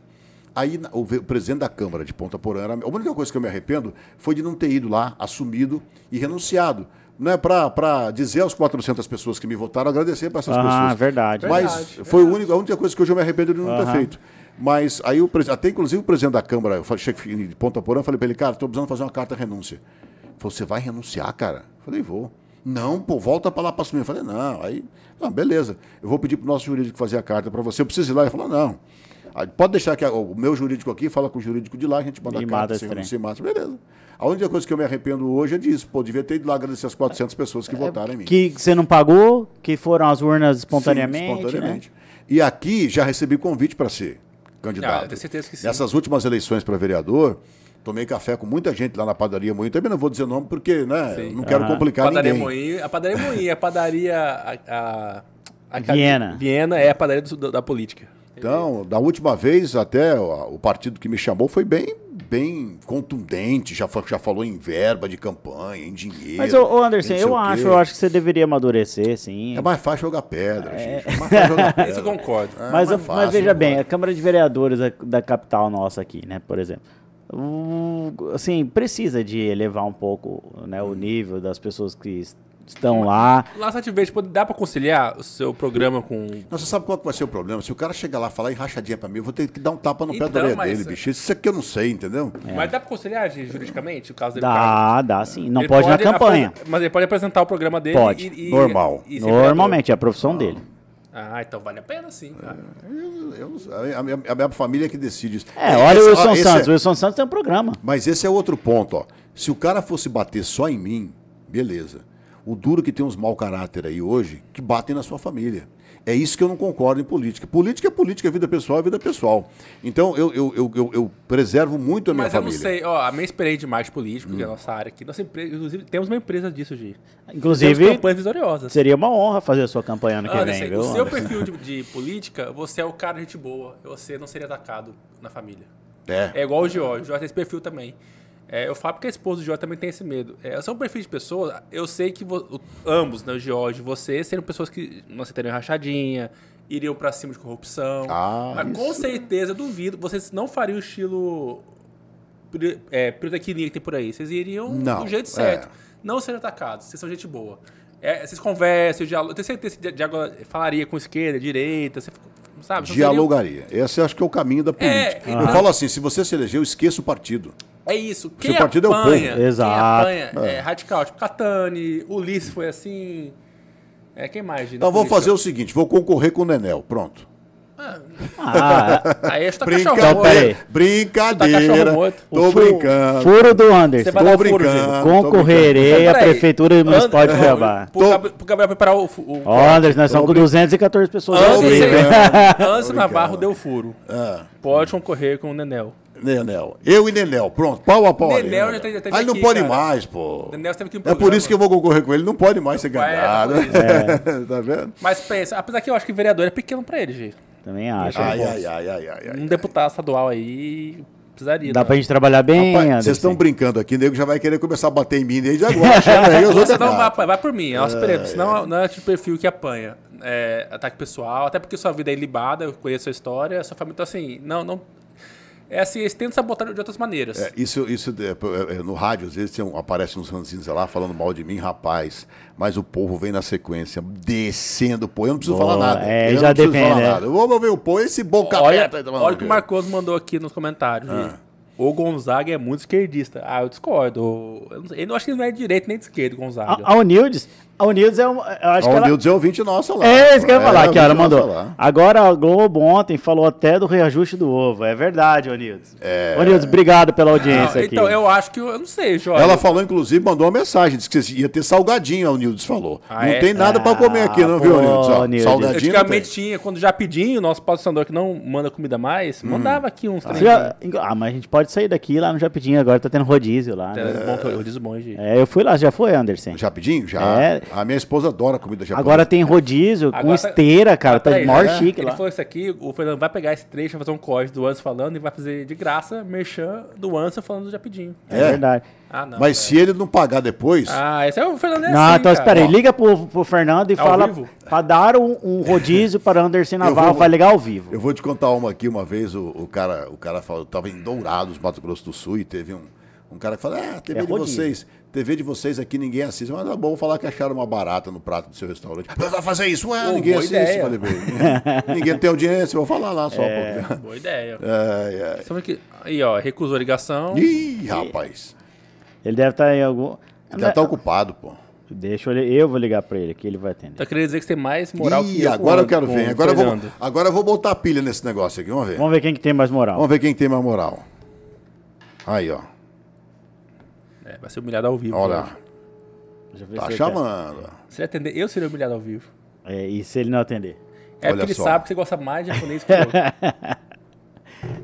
Aí o, presidente da Câmara de Ponta Porã, era- a única coisa que eu me arrependo foi de não ter ido lá, assumido e renunciado. Não é para dizer aos 400 pessoas que me votaram, agradecer para essas Ah, pessoas. verdade. Mas Verdade, foi o único, a única coisa que hoje eu me arrependo de não ter Aham. feito. Mas aí o até inclusive o presidente da Câmara, eu falei, chefe de Ponta Porã, eu falei para ele, cara, estou precisando fazer uma carta de renúncia. Ele falou, você vai renunciar, cara? Eu falei, vou. Não, pô, volta para lá para assumir. Eu falei, não, aí, não, beleza. Eu vou pedir para o nosso jurídico fazer a carta para você. Eu preciso ir lá. Ele falou, não. Pode deixar que o meu jurídico aqui fala com o jurídico de lá, a gente manda E a mata carta, renuncia, mata. Beleza. A única coisa que eu me arrependo hoje é disso. Pô, devia ter ido lá agradecer as 400 pessoas que votaram em mim. É, Que você não pagou, que foram as urnas espontaneamente. Sim, espontaneamente. E aqui já recebi convite para ser candidato. Ah, eu tenho certeza que sim. Nessas últimas eleições para vereador, tomei café com muita gente lá na padaria Moinho. Também não vou dizer nome porque, né, Sim. não quero Aham. complicar padaria ninguém. Moinho, a padaria Moinho, a padaria. A, a, a- Viena. Viena é a padaria do- da, da política. Então, da última vez, até o, partido que me chamou foi bem, bem contundente, já, já falou em verba de campanha, em dinheiro. Mas, ô, Anderson, eu acho, eu acho que você deveria amadurecer, sim. É mais fácil jogar pedra, gente. É mais fácil jogar pedra. Isso eu concordo. É mas, mais mas fácil, veja bem, a Câmara de Vereadores da, da capital nossa aqui, né, por exemplo, assim, precisa de elevar um pouco né, o nível das pessoas que estão lá. Lá Sete pô, dá pra conciliar o seu programa com. Não, você sabe qual que vai ser o problema? Se o cara chegar lá e falar em rachadinha pra mim, eu vou ter que dar um tapa no pé Então, da orelha mas- dele, bicho. Isso aqui eu não sei, entendeu? Mas dá pra conciliar juridicamente o caso dele? Dá, dá sim. Não Ele pode, na campanha. Mas ele pode apresentar o programa dele Pode. e. e- Normal. e Normalmente, é a profissão dele. vereador. Ah, então vale a pena sim, cara. Eu- eu sei. a, minha, a minha família é que decide isso. É, olha Esse- o ó, Wilson esse Santos. é- O Wilson Santos tem um programa. Mas esse é outro ponto, ó. Se o cara fosse bater só em mim, beleza. O duro que tem uns mau caráter aí hoje, que batem na sua família. É isso que eu não concordo em política. Política é política, vida pessoal é vida pessoal. Então eu, eu, eu, eu, eu preservo muito a minha Mas eu não família. Hum. sei, ó, a minha experiência de marketing político, que é a nossa área aqui, nossa empresa, inclusive, temos uma empresa disso, Gi. Temos Inclusive, campanhas vitoriosas. seria uma honra fazer a sua campanha ano que Anderson, vem, viu? o seu perfil de, de política, você é o cara de gente boa. Você não seria atacado na família. É. É igual o Jorge. O Jorge tem esse perfil também. É, eu falo porque a esposa do Jorge também tem esse medo. É, sou um perfil de pessoa, eu sei que vo- ambos, né, o Jorge e você, seriam pessoas que não aceitariam rachadinha, iriam pra cima de corrupção. Ah, Mas com isso. certeza, duvido, vocês não fariam o estilo é, pirotecnia que tem por aí. Vocês iriam Não, do jeito é. certo. Não serem atacados. Vocês são gente boa. É, vocês conversam, dialogam. Eu tenho certeza que falaria com esquerda, direita. Você sabe? Dialogaria. Esse eu acho que é o caminho da política. É, eu falo assim, se você se elegeu, esqueça o partido. É isso. Quem Seu partido é o apanha, povo. Quem Exato. apanha é. radical. Tipo, Catani, Ulisses foi assim. É, quem mais? Então vou política? fazer o seguinte, vou concorrer com o Nenel, pronto. Ah, Aí está Então, cachorro peraí. morto. Brincadeira. morto. Tô brincando. Furo do Anderson. Tô brincando. Concorrerei à Prefeitura Municipal de Cuiabá. Pro, Gab- pro Gabriel preparar o. o Anderson, nós estamos com 214 pessoas? Antes Tô Navarro deu furo. Ah, Pode concorrer com o Nenel. Nenel. Eu e Nenel, pronto. Pau a pau. ali, Nenel né? já tem Ah, ele não aqui, pode cara. mais, pô. Nenel teve no É por isso que eu vou concorrer com ele. Não pode mais ser É, ganhado. por isso. tá vendo? Mas pensa, apesar que eu acho que vereador é pequeno pra ele, gente. Também acho. Ai, ai, ai, ai, ai, ai. Um deputado estadual aí precisaria. Dá né? pra gente trabalhar bem, Rapaz, Anderson? vocês estão brincando aqui, nego já vai querer começar a bater em mim desde agora, aí os Você outros. não vai, vai por mim, é nosso período. Senão não é tipo perfil que apanha. É, ataque pessoal, até porque sua vida é ilibada, eu conheço a história, sua família, então assim, não, não. É assim, eles tentam sabotar de outras maneiras. É, isso, isso é, é, no rádio, às vezes um, aparecem uns ranzinhos lá falando mal de mim, rapaz. Mas o povo vem na sequência, descendo o povo. Eu não preciso Boa, falar nada. é, eu já não preciso defende, falar né? nada. Eu vou ver o povo, esse boca olha aberta. tá olha o que o? Marcos mandou aqui nos comentários. gente. O Gonzaga é muito esquerdista. Ah, eu discordo. Eu não, sei- eu acho que ele não é de direita nem de esquerda, Gonzaga. A, a Unildes, a Unildes é um, eu acho que Ó, o ela... É ouvinte nossa lá. É isso que eu ia falar, que ela mandou. lá. Agora a Globo ontem falou até do reajuste do ovo. É verdade, Onildes. É... Onildes, obrigado pela Não, audiência aqui. então, eu acho que. Eu, não sei, Jorge. Ela falou, inclusive, mandou uma mensagem, disse que ia ter salgadinho, o Nildes falou. Ah, não é? tem nada pra comer aqui, não, Ah, viu, pô, Nildes? Ó, Nildes. Salgadinho não. Antigamente tinha, quando já pedinho, o nosso patrocinador que não manda comida mais, Hum. mandava aqui uns já- Ah, mas a gente pode sair daqui lá no Japidinho, agora tá tendo rodízio lá. né? É. Bom, disse bom, gente. É, eu fui lá, já foi, Anderson? Rapidinho? Já. É. A minha esposa adora comida japonesa. Agora tem rodízio com Agora tá- esteira, cara. Ah, Tá peraí, maior né? chique Ele lá. falou isso aqui, o Fernando vai pegar esse trecho, vai fazer um código do Anson falando e vai fazer de graça merchan do Anson falando do Japidinho. É, É. verdade. Ah, não. Mas se ele não pagar depois, Ah, esse é o Fernando é Não, assim, então cara. espera aí. Liga pro, pro Fernando e Ao fala vivo? pra dar um, um rodízio para Anderson vou- Vai ligar ao vivo. eu vou te contar uma aqui. Uma vez o, o cara, o cara falou, tava em Dourados, Mato Grosso do Sul, e teve um, um cara que falou: É, a TV É de rodízio. vocês, TV de vocês aqui ninguém assiste. Mas tá bom falar que acharam uma barata no prato do seu restaurante. Mas vai fazer isso? Ué, Pô, ninguém assiste. ideia. Falei, "Bem, ninguém tem audiência, vou falar lá só. É. Boa ideia. Ai, ai. Sabe que... Aí, ó, recusou a ligação. Ih, rapaz. Ele deve estar em algum. Ele já tá ocupado, pô. Deixa eu, eu vou ligar pra ele, que ele vai atender. Tá querendo dizer que você tem mais moral que Ih, eu. agora eu quero ver. Agora eu, vou, agora eu vou botar pilha nesse negócio aqui. Vamos ver. Vamos ver quem que tem mais moral. Vamos ver quem tem mais moral. Aí, ó. É, vai ser humilhado ao vivo. Olha. eu ver Tá se chamando. Se ele atender, eu seria humilhado ao vivo. É, e se ele não atender? É Olha porque ele só. sabe que você gosta mais de japonês que eu.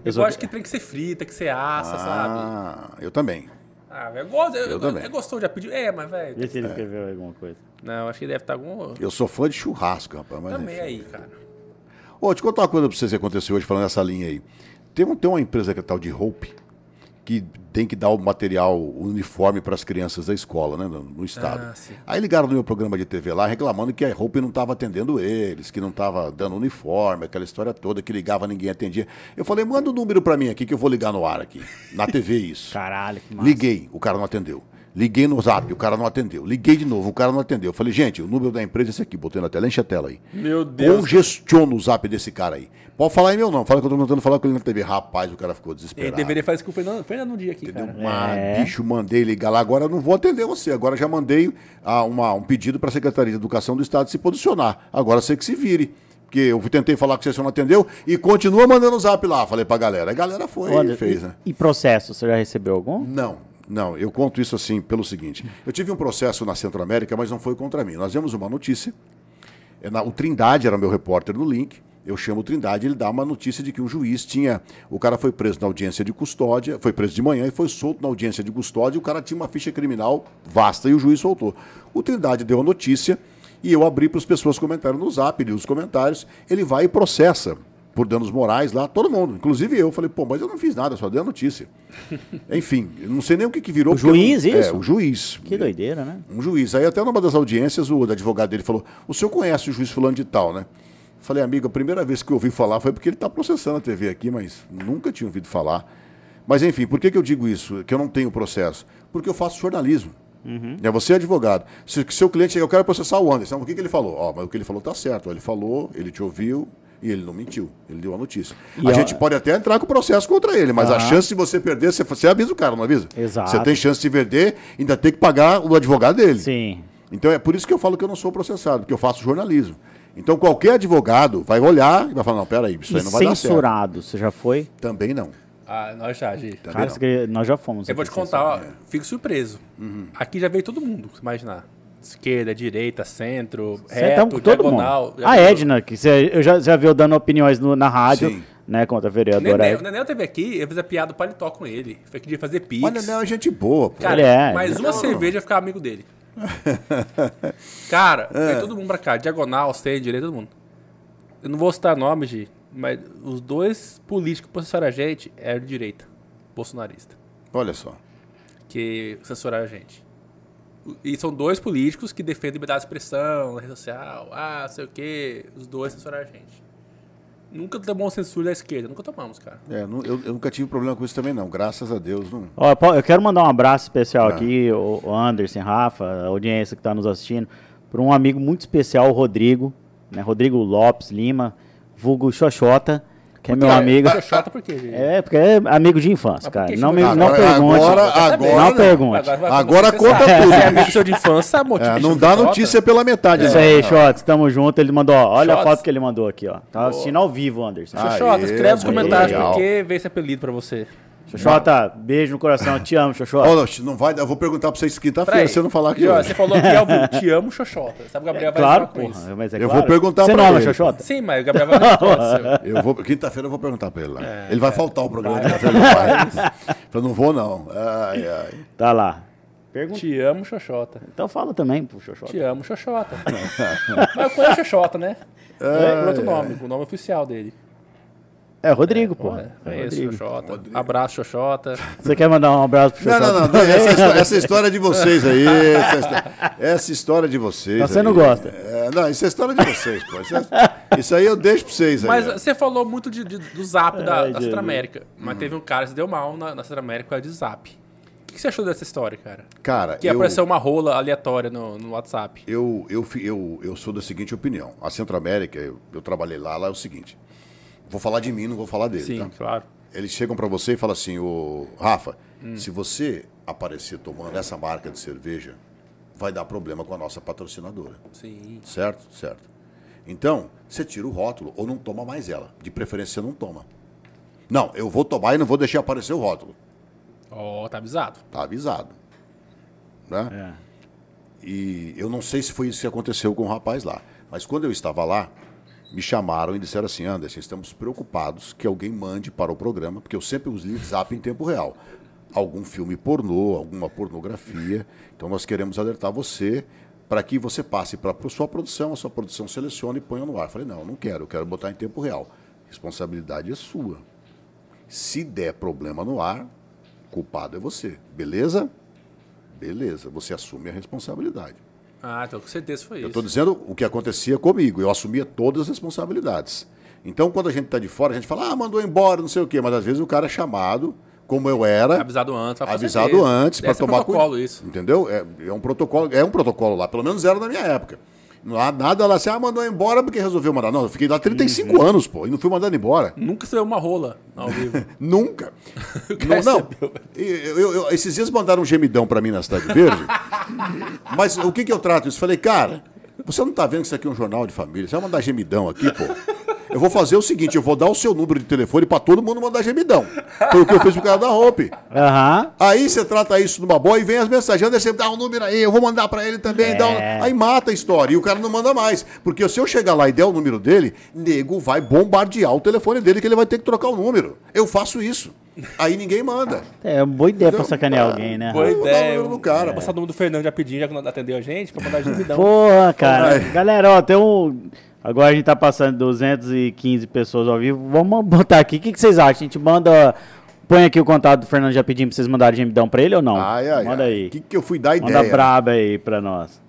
Eu sou- gosto que tem que ser frita, que ser assa, sabe? Ah, eu também. Ah, velho, eu gosto. Eu, Eu também. É gostoso já pedir. É, mas, velho. Vê se ele escreveu alguma coisa. Não, acho que deve estar algum. Eu sou fã de churrasco, rapaz. Mas Também enfim. aí, cara. Ô, deixa eu contar uma coisa pra vocês que aconteceu hoje, falando nessa linha aí. Tem, um- tem uma empresa que é tal de Hope, que tem que dar o material, o uniforme para as crianças da escola, né, no, no estado. Ah, aí ligaram no meu programa de TV lá, reclamando que a Hope não estava atendendo eles, que não estava dando uniforme, aquela história toda, que ligava, ninguém atendia. Eu falei, manda o número para mim aqui que eu vou ligar no ar aqui. Na TV isso. Caralho, que massa. Liguei, o cara não atendeu. Liguei no zap, o cara não atendeu. Liguei de novo, o cara não atendeu. Eu falei, gente, o número da empresa é esse aqui, botei na tela, enche a tela aí. Meu Deus. Congestiona o zap desse cara aí. Pode falar em meu nome, fala que eu tô tentando falar com ele na TV. Rapaz, o cara ficou Ele desesperado. deveria fazer isso com o Fernando, Fernando um dia aqui, Entendeu? cara. Mas, É. bicho, mandei ligar lá. Agora eu não vou atender você. Agora já mandei ah, uma- um pedido para a Secretaria de Educação do Estado se posicionar. Agora você que se vire. Porque eu tentei falar com você, você não atendeu. E continua mandando o zap lá. Falei pra galera. A galera foi Olha, e fez, e, né? e processo, você já recebeu algum? Não, não. Eu conto isso assim pelo seguinte. Eu tive um processo na Centro América, mas não foi contra mim. Nós vimos uma notícia. É o Trindade era meu repórter no link. Eu chamo o Trindade, ele dá uma notícia de que um juiz tinha. O cara foi preso na audiência de custódia, foi preso de manhã e foi solto na audiência de custódia. E o cara tinha uma ficha criminal vasta e o juiz soltou. O Trindade deu a notícia e eu abri para as pessoas comentarem no zap, li os comentários. Ele vai e processa por danos morais lá, todo mundo, inclusive eu. Falei, pô, mas eu não fiz nada, só dei a notícia. Enfim, não sei nem o que, que virou. O eu não- juiz, É, isso? o juiz. Que doideira, né? Um juiz. Aí até numa das audiências, o advogado dele falou: O senhor conhece o juiz fulano de tal, né? Falei, amigo, a primeira vez que eu ouvi falar foi porque ele está processando a TV aqui, mas nunca tinha ouvido falar. Mas enfim, por que, que eu digo isso? Que eu não tenho processo? Porque eu faço jornalismo. É, você é advogado. Se seu cliente chega, eu quero processar o Anderson. O que, que ele falou? Ó, mas o que ele falou tá certo. Ele falou, ele te ouviu, E ele não mentiu, ele deu a notícia. E a ó- gente pode até entrar com processo contra ele, mas a chance de você perder, você, você avisa o cara, não avisa? Exato. Você tem chance de perder, ainda tem que pagar o advogado dele. Sim. Então é por isso que eu falo que eu não sou processado, porque eu faço jornalismo. Então qualquer advogado vai olhar e vai falar, não, peraí, isso E aí não vai dar certo. censurado, você já foi? Também não. Ah, nós já, Gi. Também Cara, não. você- nós já fomos. Eu vou te aqui contar, ó, é. fico surpreso. Uhum. Aqui já veio todo mundo, se imaginar. Esquerda, direita, centro, Você tá reto, com todo diagonal. mundo. já A veio- Edna, que você eu já, já viu dando opiniões no- na rádio, Sim. né, contra a vereadora Nenel, Edna. Nenel teve aqui, eu fiz a piada do paletó com ele. Foi que dia fazer pix. Olha, não, é gente boa, pô. Cara, Ele é, mais ele uma Não. cerveja eu ficar amigo dele. Cara, É. veio todo mundo pra cá. Diagonal, centro, direita, todo mundo. Eu não vou citar nomes, Gi, mas os dois políticos que processaram a gente eram de direita. Bolsonarista. Olha só. que censuraram a gente. E são dois políticos que defendem liberdade de expressão na rede social. Ah, sei o quê. Os dois censuraram a gente. Nunca tomamos censura da esquerda. Nunca tomamos, cara. É, eu, eu nunca tive problema com isso também, não. Graças a Deus. Não... Ó, eu quero mandar um abraço especial Ah. aqui, o o Anderson, Rafa, a audiência que está nos assistindo, para um amigo muito especial, o Rodrigo, né, Rodrigo Lopes Lima, vulgo Xoxota, que é meu amigo. Xoxota por quê, gente? É, porque é amigo de infância, cara. Não, me, não Agora- pergunte. agora- não agora não. pergunte. Agora conta tudo. É amigo seu de infância, motivo É, não dá notícia pela metade. Isso não. aí, Shots, tamo junto. Ele mandou, ó, olha a Shots. foto que ele mandou aqui, ó. Tá assistindo ao vivo, Anderson. Xoxota, Aê, escreve nos comentários legal. por que veio esse apelido pra você. Xoxota, beijo no coração, te amo, Xoxota. Olha, não vai, eu vou perguntar pra vocês quinta-feira, se eu não falar hoje. Você falou que é o te amo, Xoxota. Sabe o Gabriel vai Claro, com isso. porra. Mas é Eu claro. vou perguntar Você pra não ama ele. Xoxota? Sim, mas o Gabriel vai responder. Eu vou, quinta-feira eu vou perguntar pra ele lá. ele vai faltar o programa quinta-feira, ele vai. Eu não vou, não. Ai, ai. Tá lá. Pergunta. Te amo, Xoxota. Então fala também pro Xoxota. Te amo, Xoxota. Mas eu conheço Xoxota, né? É, por outro nome, o nome oficial dele. É, Rodrigo, pô. É, É, conheço Rodrigo. Xoxota. Abraço, Xoxota. Você quer mandar um abraço pro Não, Xoxota? não, não. não, Essa, história, essa história é de vocês aí. Essa, histó- essa história é de vocês. Você aí. não gosta. É, não, isso é história de vocês, pô. Isso, é- isso aí eu deixo pra vocês aí. Mas você falou muito de- de- do zap da, Ai, da Jesus. Centro América. Mas teve um cara que se deu mal na, na Centro América por causa de zap. O que você achou dessa história, cara? Cara, Que eu, apareceu uma rola aleatória no, no WhatsApp. eu, eu, eu, eu sou da seguinte opinião. A Centro América, eu, eu trabalhei lá, lá é o seguinte. Vou falar de mim, não vou falar dele, Sim, tá? claro. Eles chegam pra você e falam assim, ô Rafa, Hum. se você aparecer tomando essa marca de cerveja, vai dar problema com a nossa patrocinadora. Sim. Certo? Certo. Então, você tira o rótulo ou não toma mais ela. De preferência, você não toma. Não, eu vou tomar e não vou deixar aparecer o rótulo. Ó, tá avisado. Tá avisado. Né? É. E eu não sei se foi isso que aconteceu com o rapaz lá. Mas quando eu estava lá, me chamaram e disseram assim, Anderson, estamos preocupados que alguém mande para o programa, porque eu sempre li zap em tempo real. Algum filme pornô, alguma pornografia. Então nós queremos alertar você para que você passe para a sua produção, a sua produção selecione e ponha no ar. Eu falei, não, não quero, eu quero botar em tempo real. Responsabilidade é sua. Se der problema no ar, culpado é você. Beleza? Beleza, você assume a responsabilidade. Ah, então com certeza foi Eu isso. estou dizendo o que acontecia comigo. Eu assumia todas as responsabilidades. Então, quando a gente está de fora, a gente fala, ah, mandou embora, não sei o quê. Mas às vezes o cara é chamado, como eu era, Avisado antes. avisado certeza. antes para tomar protocolo cuidado. isso. Entendeu? É, é um protocolo, é um protocolo lá. Pelo menos era na minha época. Não há nada lá assim, ah, mandou embora porque resolveu mandar. Não, eu fiquei lá 35 Uhum. anos, pô, e não fui mandado embora. Nunca saiu uma rola ao vivo. Nunca. não, não. Eu- eu- eu- esses dias mandaram um gemidão pra mim na Cidade Verde. mas o que, que eu trato isso? Falei, cara, você não tá vendo que isso aqui é um jornal de família? Você vai mandar gemidão aqui, pô? Eu vou fazer o seguinte, eu vou dar o seu número de telefone pra todo mundo mandar gemidão. Foi o que eu fiz pro cara da Hope. Aham. Aí você trata isso numa boa e vem as mensagens. Anderson, dá um número aí, eu vou mandar pra ele também. dá um- É. Aí mata a história e o cara não manda mais. Porque se eu chegar lá e der o número dele, nego vai bombardear o telefone dele que ele vai ter que trocar o número. Eu faço isso. Aí ninguém manda. É uma boa ideia pra Entendeu? sacanear Ah, alguém, né? Boa Vou dar o ideia. número do cara. Vou passar o número do Fernando já pedindo, já que não atendeu a gente, pra mandar gemidão. Porra, cara. Vai. Galera, ó, tem um. Agora a gente tá passando 215 pessoas ao vivo. Vamos botar aqui. O que, que vocês acham? A gente manda. Põe aqui o contato do Fernando já pedindo pra vocês mandarem gemidão pra ele ou não? Ai, ai, Manda ai. aí. O que, que eu fui dar Manda ideia? braba aí pra nós.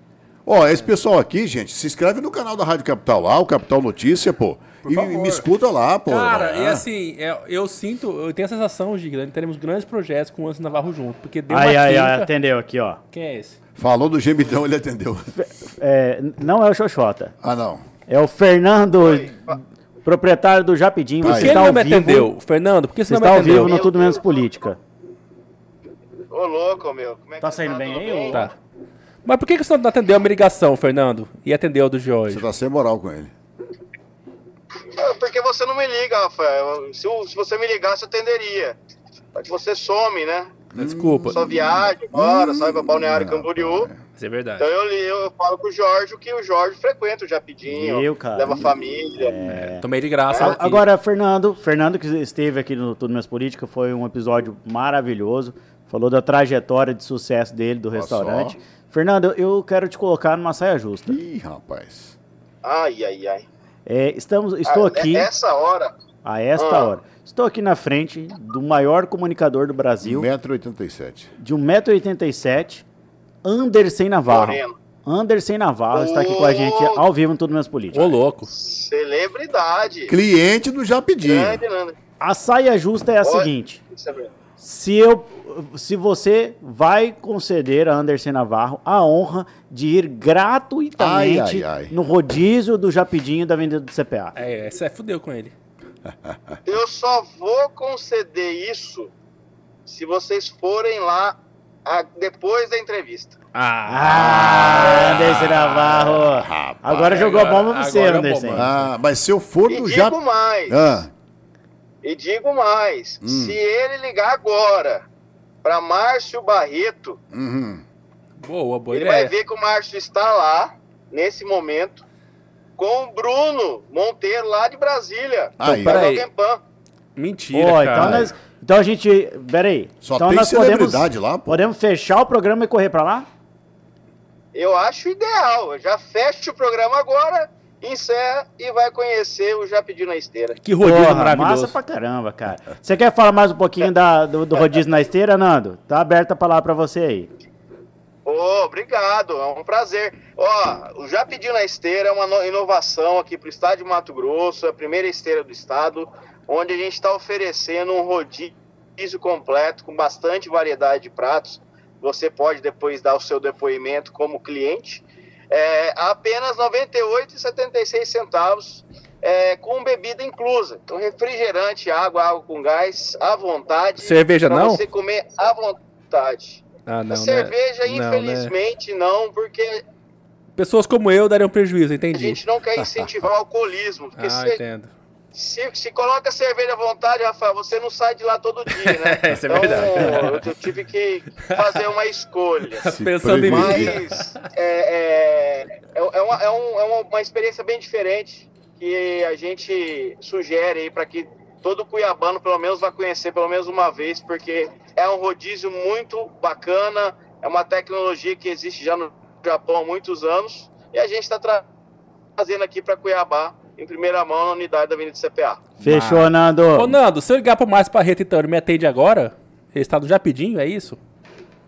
Ó, esse pessoal aqui, gente, se inscreve no canal da Rádio Capital lá, o Capital Notícia, pô. E favor. me escuta lá, pô. Cara, Ah. e assim, é, eu sinto, eu tenho a sensação, Giga, que teremos grandes projetos com o Anderson Navarro junto. Porque deu Ai, uma ai, ai, atendeu aqui, ó. Quem é esse? Falou do gemidão, ele atendeu. É, não é o Xoxota. Ah, não. É o Fernando proprietário do Japidinho. Por Você que está ele ao não me vivo. atendeu? Fernando, por que você Você não está ao vivo no Tudo Menos Política. Ô, louco, meu. Como é que Tá saindo bem Tudo aí, ou- Tá. Mas por que você não atendeu a minha ligação, Fernando? E atendeu a do Jorge? Você tá sem moral com ele. Ah, Porque você não me liga, Rafael. Se, se você me ligasse, eu atenderia. Só que você some, né? Desculpa. Só viaja, embora, sai pra Balneário Não, Camboriú. Isso é verdade. Então eu, li- eu falo pro Jorge que o Jorge frequenta o Japidinho. Eu, cara. Leva a família. É, tomei de graça A- aqui. Agora, Fernando, Fernando que esteve aqui no Tudo Menos Política, foi um episódio maravilhoso. Falou da trajetória de sucesso dele, do Olha restaurante. Fernando, eu quero te colocar numa saia justa. Ih, rapaz. Ai, ai, ai. É, estamos, estou Ah, aqui Essa hora. a esta Ah. hora. Estou aqui na frente do maior comunicador do Brasil, 1,87m. de 1,87m, Anderson Navarro. Moreno. Anderson Navarro está aqui com a gente ao vivo no Tudo Menos Política. Ô, louco. Celebridade. Cliente do Nando. A saia justa é a Oi. seguinte. É. Se, eu, se você vai conceder a Anderson Navarro a honra de ir gratuitamente Ai, ai, ai. no rodízio do Japidinho da Avenida do CPA. É, você fudeu com ele. Eu só vou conceder isso se vocês forem lá a- depois da entrevista. Ah, Anderson Navarro. rapaz. Agora jogou a Agora- bomba pra você, é Anderson. Ah, mas se eu for do digo Jap... mais. Ah, E digo mais. Hum. Se ele ligar agora para Márcio Barreto, uhum. Boa, boa ele vai ideia. ver que o Márcio está lá, nesse momento, com o Bruno Monteiro, lá de Brasília. Aí. Peraí. Mentira, Ó, cara. então, nós, então a gente. Peraí. Só então tem nós podemos, celebridade lá, pô. podemos fechar o programa e correr pra lá? Eu acho ideal. Eu já fecho o programa agora, encerra e vai conhecer o Já Pediu na Esteira. Que rodízio Porra, maravilhoso. Massa pra caramba, cara. Você quer falar mais um pouquinho da, do, do rodízio na esteira, Nando? Tá aberta a palavra pra você aí. Ô, obrigado, é um prazer. Ó, o Já Pediu na Esteira é uma no- inovação aqui para o estado de Mato Grosso, é a primeira esteira do estado, onde a gente está oferecendo um rodízio completo, com bastante variedade de pratos. Você pode depois dar o seu depoimento como cliente. É, a apenas R$ 98,76 centavos, é, com bebida inclusa. Então, refrigerante, água, água com gás, à vontade. Cerveja não? você comer à vontade. Ah, não, A né? cerveja, Não, né? infelizmente, não, porque Pessoas como eu dariam prejuízo, a entendi. gente não quer incentivar o alcoolismo. Porque Ah, se, entendo. Se, se coloca cerveja à vontade, Rafael, você não sai de lá todo dia, né? Isso é verdade. eu, eu tive que fazer uma escolha. Se Pensando em. Mas é, é, é, é uma, é, um- é uma- uma experiência bem diferente que a gente sugere aí para que todo cuiabano pelo menos vá conhecer pelo menos uma vez, porque é um rodízio muito bacana, é uma tecnologia que existe já no Japão há muitos anos e a gente está trazendo aqui para Cuiabá em primeira mão na unidade da Avenida CPA. Fechou, Nando. Ô, Nando, se eu ligar pro Márcio Barreto, então, ele me atende agora? Ele está do Japidinho, é isso?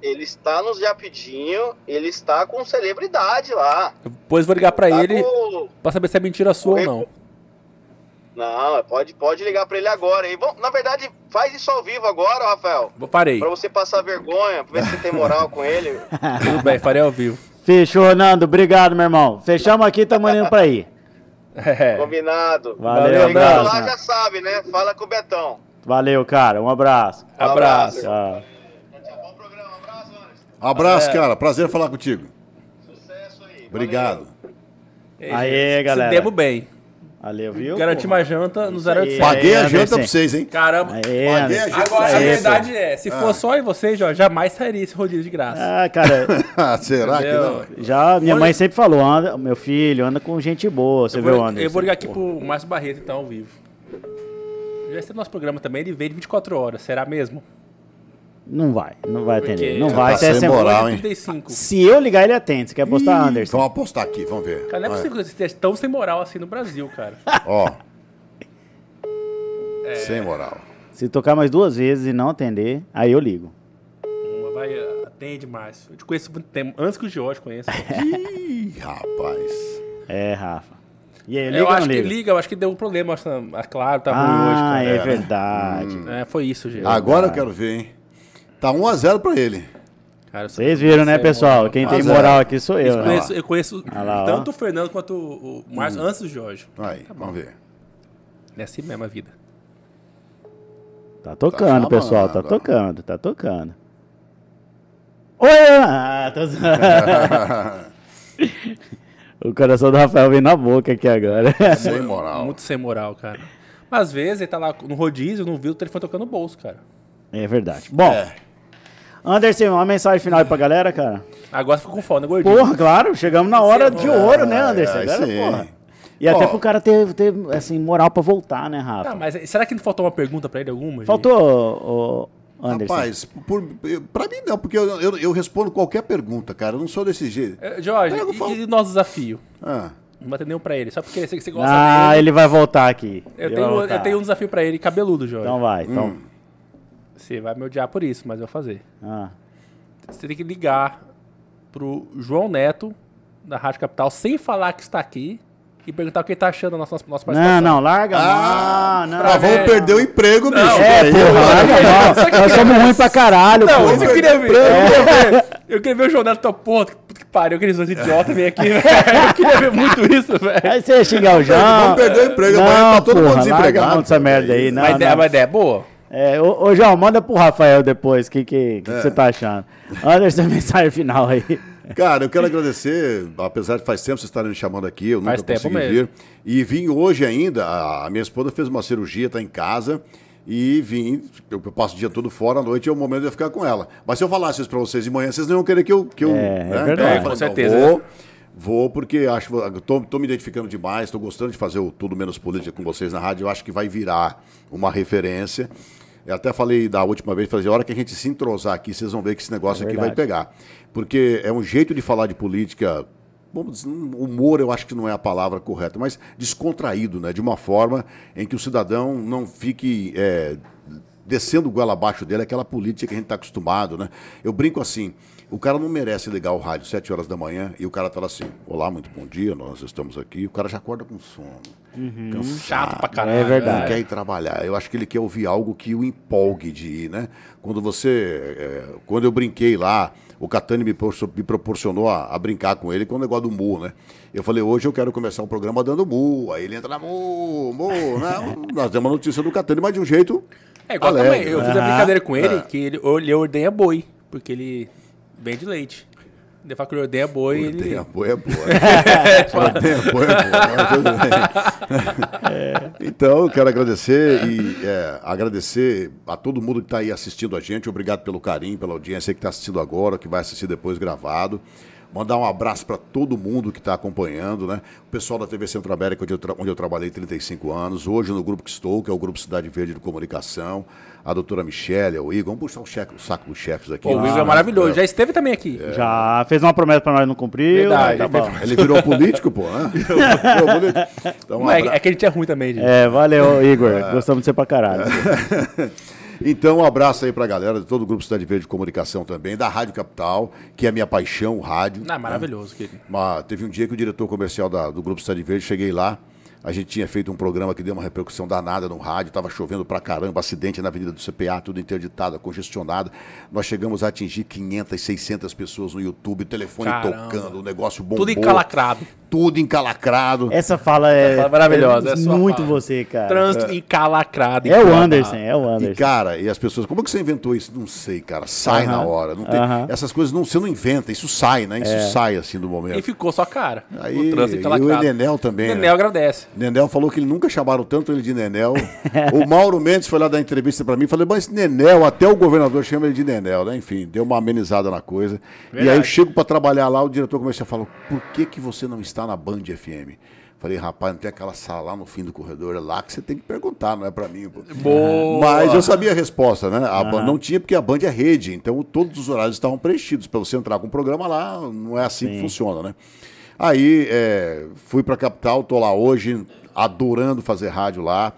Ele está nos Japidinho, ele está com celebridade lá. Depois vou ligar pra Tá ele com- pra saber se é mentira sua ou não. Não, pode, pode ligar pra ele agora. aí. Bom, na verdade, faz isso ao vivo agora, Rafael. Vou- Parei. Pra você passar vergonha, pra ver se você tem moral com ele. Tudo bem, farei ao vivo. Fechou, Nando. Obrigado, meu irmão. Fechamos aqui, tamo indo pra aí. É. Combinado. Valeu, abraço. lá já sabe, né? Fala com o Betão. Valeu, cara. Um abraço. Abraço. Bom programa, abraço, Anderson. Abraço, cara. Prazer falar contigo. Sucesso aí. Obrigado. Aê, Se galera. demos bem. Valeu, viu? Garanti porra? uma janta no Isso aí. 0800. Paguei a Anderson. janta pra vocês, hein? Caramba. Aê, Paguei a janta Agora, pra a verdade é, se for só em vocês, ó, jamais sairia esse rodízio de graça. Ah, cara, Ah, Será que não? já minha Olha- mãe sempre falou, anda, meu filho, anda com gente boa, você viu, Anderson? eu vou ligar aqui pro Márcio Barreto, então, ao vivo. Já está no nosso programa também, ele vende 24 horas, será mesmo? Não vai, não vai Porque atender. Não já vai, tá você é sem moral, hein? 35. Se eu ligar, ele atende. Você quer apostar, Anderson? Vamos apostar aqui, vamos ver. Cara, não é possível que vocês estejam tão sem moral assim no Brasil, cara. Ó. É. Sem moral. Se tocar mais duas vezes e não atender, aí eu ligo. Uma vai, atende, Márcio. Eu te conheço há muito tempo, antes que o Jorge conheça. Ih, rapaz. É, Rafa. E aí, liga eu acho não que liga? liga, eu acho que deu um problema. Acho ah, claro, tá ruim hoje, Ah, cara. é verdade. É, foi isso, gente. Agora eu quero ver, hein? Tá 1x0 pra ele. Cara, eu sou- Vocês viram, né, pessoal? Quem tem moral aqui sou eu, Eu né? conheço, eu conheço Ah lá, tanto o Fernando quanto o o Márcio antes do Jorge. Aí, vamos ver. É assim mesmo a vida. Tá tocando, Tá pessoal. Tá tocando, tá tocando. Oi! Ah, tô o coração do Rafael vem na boca aqui agora. Sem moral. Muito sem moral, cara. Mas às vezes ele tá lá no rodízio, não viu o telefone tocando no bolso, cara. É verdade. Bom, É. Anderson, uma mensagem final aí pra galera, cara. Agora ficou com fome, né, gordinho? Porra, claro, chegamos na hora de ouro, né, Anderson? é, Agora, sim. porra. E até Ó. pro cara ter, ter, assim, moral pra voltar, né, Rafa? Ah, mas será que não faltou uma pergunta pra ele alguma? Faltou, o Anderson. Rapaz, por, pra mim não, porque eu, eu, eu respondo qualquer pergunta, cara. Eu não sou desse jeito. Eh, Jorge, Pega o fal- e, e nosso desafio? Ah, Não vai ter nenhum pra ele, só porque você, você gosta ah, dele. ele vai voltar aqui. Eu Ele tenho, voltar. eu tenho um desafio pra ele, cabeludo, Jorge. Então vai, então. Você vai me odiar por isso, mas eu vou fazer. Ah. Você tem que ligar pro João Neto, da Rádio Capital, sem falar que está aqui, e perguntar o que ele tá achando da nossa, nossa Não, participação. não, larga a Ah, mão. Não, ah, vamos perder o emprego, bicho. É, Peraí, porra, eu- larga a mão. Nós somos ruins pra caralho, Não, porra. isso eu queria ver. Eu queria ver, eu queria ver o João Neto, porra, que puta que pariu, aqueles dois idiotas vêm aqui, velho. Eu queria ver muito isso, velho. Aí você ia xingar o João. Vamos perder o emprego, amanhã não, tá todo mundo porra, Larga a desempregado, mão dessa merda aí. Não, Mas ideia, não. uma ideia é boa. É, ô, ô, João, manda pro Rafael depois o que, que, que, que você tá achando. Anderson, mensagem final aí. Cara, eu quero agradecer, apesar de faz tempo vocês estarem me chamando aqui, eu Faz nunca tempo consegui mesmo. vir. E vim hoje ainda, a, minha esposa fez uma cirurgia, tá em casa, e vim, eu, passo o dia todo fora, à noite é o momento de eu ficar com ela. Mas se eu falasse isso pra vocês de manhã, vocês não iam querer que eu... Que eu É, é né? verdade. Então, eu É, falei, com certeza. Vou, vou porque acho, tô, tô me identificando demais, tô gostando de fazer o Tudo Menos Política com vocês na rádio, eu acho que vai virar uma referência. Eu até falei da última vez, falei, a hora que a gente se entrosar aqui, vocês vão ver que esse negócio É aqui vai pegar. Porque é um jeito de falar de política, vamos dizer, um humor eu acho que não é a palavra correta, mas descontraído, né? De uma forma em que o cidadão não fique é, descendo goela abaixo dele, aquela política que a gente está acostumado, né? Eu brinco assim, o cara não merece ligar o rádio 7 horas da manhã e o cara lá assim, olá, muito bom dia, nós estamos aqui, o cara já acorda com sono. Cansado, Chato pra caralho. É verdade. não quer ir trabalhar. Eu acho que ele quer ouvir algo que o empolgue de ir, né? Quando você. é, quando eu brinquei lá, o Catani me, propor- me proporcionou a, a brincar com ele com o negócio do mu, né? Eu falei, hoje eu quero começar o programa dando mu. Aí ele entra na mu, mu, né? Nós temos a notícia do Catani, mas de um jeito. É igual alegre. também, eu fiz a brincadeira com ele, é. que ele, ele ordenha boi, porque ele vende leite. Ele fala que ele ordenha boi e ele... Ordenha boa é boa. Ordenha boa é boa. Então, eu quero agradecer e é, agradecer a todo mundo que está aí assistindo a gente. Obrigado pelo carinho, pela audiência que está assistindo agora, que vai assistir depois gravado. Mandar um abraço para todo mundo que está acompanhando, né? O pessoal da TV Centro América, onde onde eu trabalhei 35 anos, hoje no grupo que estou, que é o Grupo Cidade Verde de Comunicação, a doutora Michele, o Igor. Vamos puxar o, cheque, o saco dos chefes aqui. Pô, o né? Igor é maravilhoso, já esteve também aqui. Já fez uma promessa pra nós não cumprir. Verdade, tá bom. Ele virou político, pô, né? Virou político. Então, um é, abra- é que a gente é ruim também, gente. É, valeu, Igor. Gostamos de você pra caralho. Então, um abraço aí pra galera de todo o Grupo Cidade Verde de Comunicação também, da Rádio Capital, que é a minha paixão, o rádio. Não, é maravilhoso, querido. Mas teve um dia que o diretor comercial da- do Grupo Cidade Verde, cheguei lá, a gente tinha feito um programa que deu uma repercussão danada no rádio, estava chovendo pra caramba, acidente na Avenida do CPA, tudo interditado, congestionado. Nós chegamos a atingir 500, 600 pessoas no YouTube, telefone Caramba. tocando, o negócio bombou. Tudo encalacrado. Tudo encalacrado. Essa fala é, fala maravilhosa, é é muito fala. você, cara. Trânsito encalacrado. É o encalacrado. Anderson, é o E, Anderson. cara, e as pessoas, como é que você inventou isso? Não sei, cara. Sai Aham. na hora. Não tem, Aham. Essas coisas não, você não inventa, isso sai, né? Isso sai assim do E momento. ficou só a cara. Aí, o trânsito e o encalacrado. Nenel também. O né? Nenel agradece. Nenel falou que ele nunca chamaram tanto ele de Nenel. o Mauro Mendes foi lá dar entrevista pra mim e falou: Mas Nenel, até o governador chama ele de Nenel, né? Enfim, deu uma amenizada na coisa. E aí eu Verdade. chego pra trabalhar lá, o diretor começa a falar: Por que, que você não está na Band FM? Falei, rapaz, não tem aquela sala lá no fim do corredor, é lá que você tem que perguntar, não é pra mim. Pô. Boa. Mas eu sabia a resposta, né? A Band não tinha, porque a Band é rede, então todos os horários estavam preenchidos. Para você entrar com o programa lá, não é assim que funciona, né? Aí é, fui para a capital, tô lá hoje, adorando fazer rádio lá.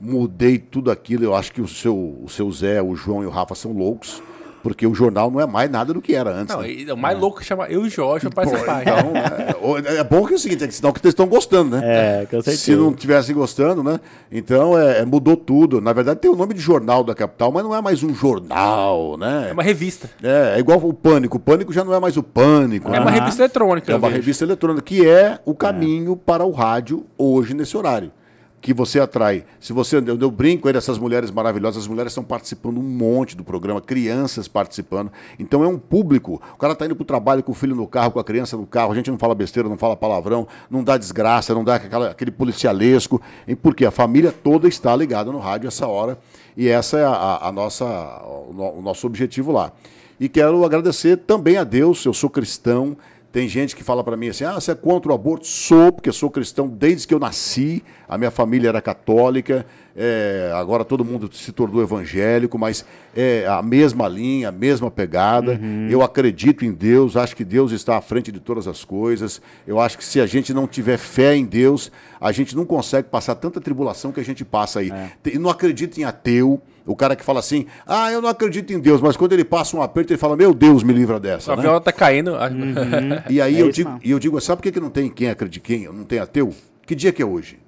Mudei tudo aquilo. Eu acho que o seu, o seu Zé, o João e o Rafa são loucos, porque o jornal não é mais nada do que era antes. Não, né? e o mais louco que chama eu e Jorge Pô, participar. então, é, é bom que é o seguinte, é que sinal que vocês estão gostando, né? É, com certeza. Se não tivessem gostando, né? Então é, é, mudou tudo. Na verdade tem o nome de jornal da capital, mas não é mais um jornal, né? É uma revista. É, é igual o Pânico. O Pânico já não é mais o Pânico. É né? uma revista eletrônica. É uma vejo. revista eletrônica, que é o caminho para o rádio hoje nesse horário. Que você atrai. Se você eu, eu brinco aí dessas mulheres maravilhosas, as mulheres estão participando um monte do programa, crianças participando. Então é um público. O cara está indo para o trabalho com o filho no carro, com a criança no carro. A gente não fala besteira, não fala palavrão, não dá desgraça, não dá aquela, aquele policialesco. E porque a família toda está ligada no rádio essa hora e essa é a, a, nossa o, o nosso objetivo lá. E quero agradecer também a Deus. Eu sou cristão. Tem gente que fala para mim assim: ah, você é contra o aborto? Sou, porque sou cristão desde que eu nasci. A minha família era católica. É, agora todo mundo se tornou evangélico, mas é a mesma linha, a mesma pegada. Uhum. Eu acredito em Deus, acho que Deus está à frente de todas as coisas. Eu acho que se a gente não tiver fé em Deus, a gente não consegue passar tanta tribulação que a gente passa aí. É. Não acredito em ateu. O cara que fala assim, ah, eu não acredito em Deus, mas quando ele passa um aperto, ele fala, meu Deus, me livra dessa. A né? viola tá caindo. Uhum. e aí é eu, digo, e eu digo, sabe por que, não tem quem acredita, quem não tem ateu? Que dia que é hoje?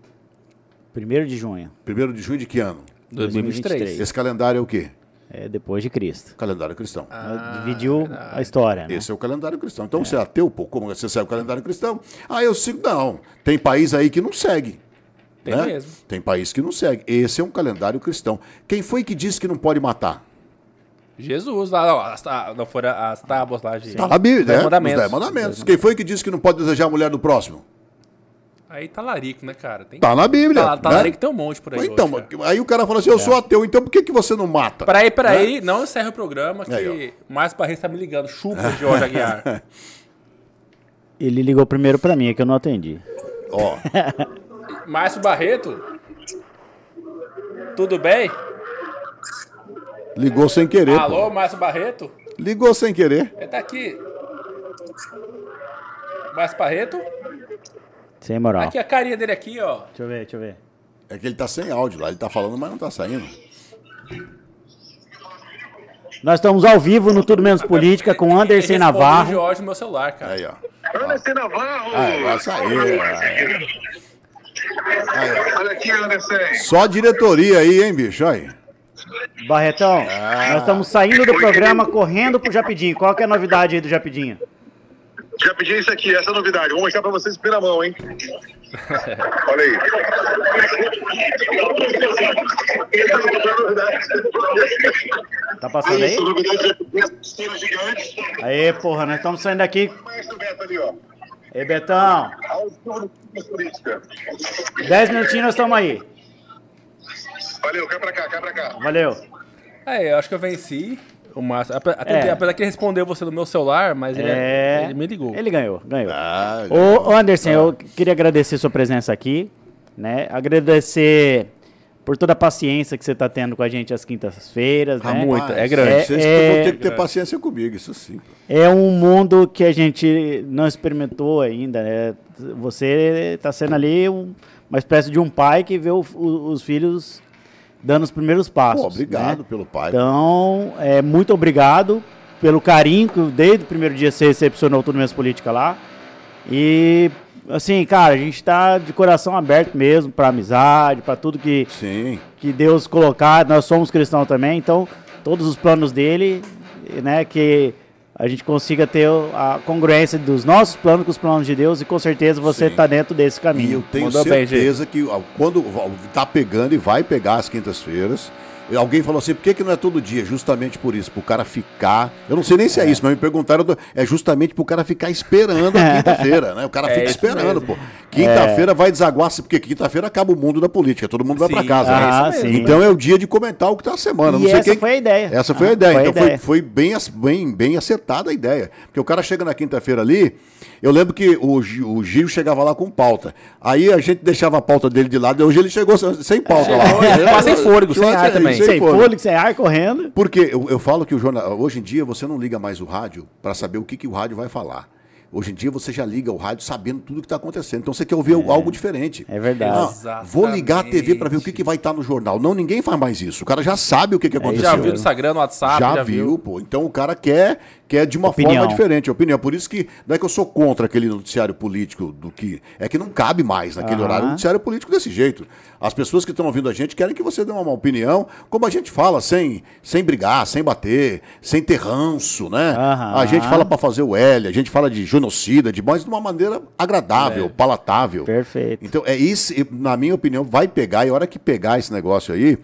Primeiro de junho. Primeiro de junho de que ano? 2023. Esse calendário é o quê? É depois de Cristo. Calendário cristão. Ah, Dividiu verdade. a história, né? Esse é o calendário cristão. Então é. você é ateu, pô, como você segue o calendário cristão? Ah, eu sigo. Não. Tem país aí que não segue. Tem né? mesmo. Tem país que não segue. Esse é um calendário cristão. Quem foi que disse que não pode matar? Jesus, lá, não, as, não foram as tábuas lá de. Está na Bíblia, né? Mandamentos. Os mandamentos. Quem foi que disse que não pode desejar a mulher do próximo? Aí tá larico, né, cara? Tem... Tá na Bíblia. Tá, tá né? tem um monte por aí. Então, hoje, aí o cara fala assim: eu é. sou ateu, então por que, que você não mata? Peraí, peraí, né? não encerra o programa que aí, mais Barreto tá me ligando. Chupa, Jorge Aguiar. Ele ligou primeiro pra mim, é que eu não atendi. Ó. Márcio Barreto? Tudo bem? Ligou sem querer. Alô, pô. Márcio Barreto? Ligou sem querer. Ele tá aqui. Márcio Barreto? Sem moral. Aqui a carinha dele aqui, ó. Deixa eu ver, deixa eu ver. É que ele tá sem áudio lá, ele tá falando, mas não tá saindo. Nós estamos ao vivo no Tudo Menos Política com Anderson Navarro. Jorge no meu celular, cara. Aí, ó. Anderson Navarro! Ah, vai sair. Olha aqui, Anderson. Só diretoria aí, hein, bicho? Aí. Barretão, ah. nós estamos saindo do programa correndo pro Japidinho. Qual que é a novidade aí do Japidinho? Japidinho é isso aqui, essa é a novidade. Vou mostrar pra vocês primeira mão, hein? Olha aí. Tá passando aí? Aí, porra, nós estamos saindo daqui. Ei, Betão. 10 minutinhos nós estamos aí. Valeu, cai pra cá, cai pra cá. Valeu. É, eu acho que eu venci. O Márcio. Apesar, é. apesar que ele respondeu você no meu celular, mas ele, é... ele me ligou. Ele ganhou, ganhou. Ah, Ô, Anderson, ah. eu queria agradecer sua presença aqui, né? Agradecer por toda a paciência que você está tendo com a gente às quintas-feiras. Ah, né? muito, é grande. É, Vocês é, vão ter que ter paciência comigo, isso sim. É um mundo que a gente não experimentou ainda. Né? Você está sendo ali um, uma espécie de um pai que vê o, o, os filhos dando os primeiros passos. Pô, obrigado né? pelo pai. Então, é, muito obrigado pelo carinho que desde o primeiro dia você recepcionou tudo mesmo política lá. E assim, cara, a gente está de coração aberto mesmo para amizade, para tudo que, Sim. que Deus colocar. Nós somos cristãos também, então todos os planos dele, né, que a gente consiga ter a congruência dos nossos planos com os planos de Deus e com certeza você está dentro desse caminho. E eu tenho Mandou certeza bem, que quando está pegando e vai pegar as quintas-feiras, Alguém falou assim, por que, que não é todo dia? Justamente por isso, pro cara ficar. Eu não sei nem se é, é isso, mas me perguntaram. É justamente pro cara ficar esperando a quinta-feira, né? O cara é fica esperando, mesmo. pô. Quinta-feira é. vai desaguar, porque quinta-feira acaba o mundo da política, todo mundo vai para casa. Ah, né? Então é o dia de comentar o que tá a semana. E não sei essa quem... foi a ideia. Essa foi a ah, ideia. Foi então a ideia. Foi, foi, bem, bem, bem acertada a ideia. Porque o cara chega na quinta-feira ali. Eu lembro que o, o Gil chegava lá com pauta. Aí a gente deixava a pauta dele de lado. Hoje ele chegou sem pauta é, lá. sem fôlego, sem ar também. Sem, sem fôlego, sem ar, correndo. Porque eu, eu falo que o jornal, hoje em dia você não liga mais o rádio para saber o que, que o rádio vai falar. Hoje em dia você já liga o rádio sabendo tudo o que está acontecendo. Então você quer ouvir é, algo diferente. É verdade. Não, vou ligar a TV para ver o que, que vai estar tá no jornal. Não, ninguém faz mais isso. O cara já sabe o que, que é, aconteceu. já viu no Instagram, no WhatsApp. Já, já viu, viu, pô. Então o cara quer que é de uma opinião. forma diferente, a opinião. Por isso que não é que eu sou contra aquele noticiário político do que. É que não cabe mais naquele uhum. horário noticiário político desse jeito. As pessoas que estão ouvindo a gente querem que você dê uma, uma, opinião, como a gente fala, sem, sem brigar, sem bater, sem ter ranço, né? Uhum. A gente fala para fazer o L, a gente fala de genocida, de, mas de uma maneira agradável, palatável. Perfeito. Então, é isso, na minha opinião, vai pegar, e a hora que pegar esse negócio aí,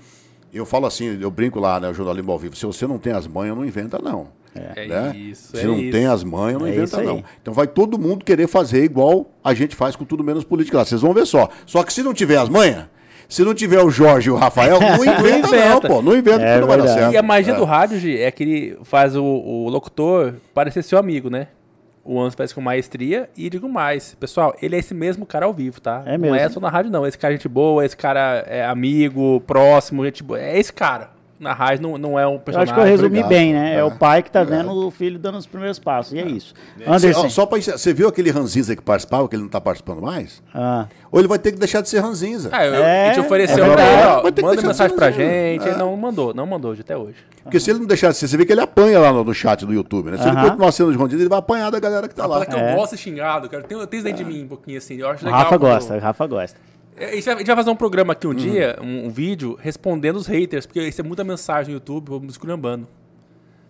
eu falo assim, eu brinco lá, né, o jornalismo ao vivo, se você não tem as manhas, não inventa, não. É né? isso, Se é não isso. tem as manhas, não É inventa, não. Então vai todo mundo querer fazer igual a gente faz com tudo menos política lá. Vocês vão ver só. Só que se não tiver as manhas, se não tiver o Jorge e o Rafael, não inventa, não, inventa. pô. Não inventa É que não vai dar certo. E a magia do rádio, Gi, é que ele faz o, o locutor parecer seu amigo, né? O Anso parece com maestria e digo mais. Pessoal, ele é esse mesmo cara ao vivo, tá? É Não é mesmo. só na rádio, não. Esse cara é gente boa, esse cara é amigo, próximo, gente boa. É esse cara. Na rádio não, não é um Eu personagem. acho que eu resumi obrigado. bem, né? É. É. o pai que tá vendo o filho dando os primeiros passos. E é isso. Anderson. Cê- ó, só pra você viu aquele Ranzinza que participava, que ele não tá participando mais? Ah, Ou ele vai ter que deixar de ser Ranzinza? Ah, eu, É, a gente ofereceu é pra ele, verdade. ó, Vai ter que manda mensagem pra gente. é. Ele não mandou, não mandou hoje até hoje. Porque se ele não deixar de ser, você vê que ele apanha lá no, no chat do YouTube, né? Se ele continuar sendo de Ranzinza, ele vai apanhar da galera que tá lá. Que É. eu gosto de xingado, cara. Tem, tem isso dentro de mim um pouquinho assim. Eu acho legal. Rafa gosta, Rafa gosta. É, A gente vai- a gente vai fazer um programa aqui um Uhum. dia, um, um vídeo, respondendo os haters, porque isso é muita mensagem no YouTube, vamos esculhambando.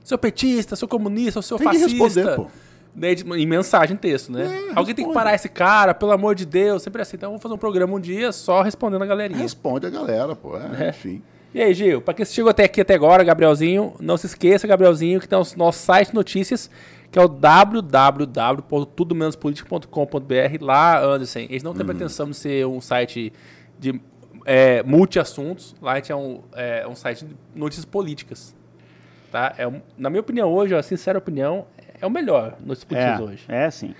Sou petista, sou comunista, sou Tem que fascista. responder, pô. De- em mensagem, texto, né? É, Alguém tem que responde. parar esse cara, pelo amor de Deus, sempre assim. Então vamos fazer um programa um dia só respondendo a galerinha. Responde a galera, pô. É, enfim. E aí, Gil, pra quem chegou até aqui até agora, Gabrielzinho, não se esqueça, Gabrielzinho, que tem o nosso site notícias, que é o www.tudomenospolitico.com.br. Lá, Anderson, eles não têm Uhum. pretensão de ser um site de é, multi-assuntos. Lá a gente é um, é um site de notícias políticas. Tá? É na minha opinião hoje, a sincera opinião, é o melhor notícias políticas É, hoje. é sim.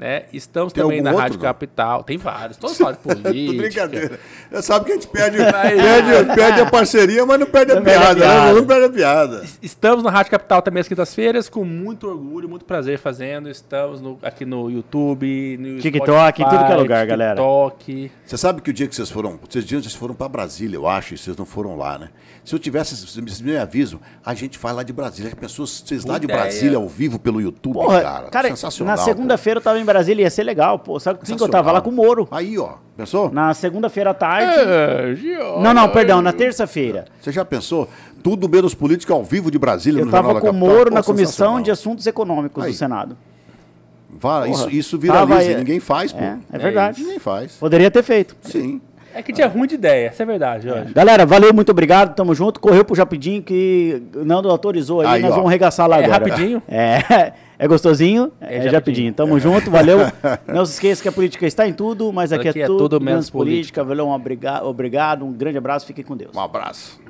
Né? Estamos Tem também na outro, Rádio não? Capital. Tem vários. Todos falam de política. Brincadeira. Você sabe que a gente perde, Vai, perde, perde a parceria, mas não perde a Não perde a piada, né? piada. Não perde a piada. Estamos na Rádio Capital também às quintas-feiras, com muito orgulho, muito prazer fazendo. Estamos no- aqui no YouTube, no TikTok, em tudo que é lugar, galera. TikTok. Você sabe que o dia que vocês foram, vocês dias vocês foram para Brasília, eu acho, e vocês não foram lá, né? Se eu tivesse, vocês me avisam, a gente faz lá de Brasília. As pessoas, vocês lá de Ideia. Brasília ao vivo pelo YouTube, Porra, cara. cara, sensacional. na segunda-feira eu tava em Brasília, ia ser legal, pô. Sabe que eu tava lá com o Moro. Aí, ó, pensou? Na segunda-feira à tarde. É, Não, não, perdão, na terça-feira. Você já pensou? Tudo menos política ao vivo de Brasília Eu no Jornal tava da com o? Moro Pô, na Comissão de Assuntos Econômicos Aí. do Senado. Vá, isso, isso viraliza, Tava ninguém faz, pô. É, é verdade. Ninguém faz. Poderia ter feito. Sim. É que tinha ruim de ideia, essa é verdade, Jorge. Galera, valeu, muito obrigado, tamo junto. Correu pro Japidinho que o Nando autorizou aí, Aí, nós ó. vamos arregaçar lá É agora. rapidinho? É, é gostosinho, é, Japidinho. Japidinho. Tamo junto, valeu. Não se esqueça que a política está em tudo, mas aqui, é, tudo, menos política. Valeu, um obriga- obrigado, um grande abraço, fiquem com Deus. Um abraço.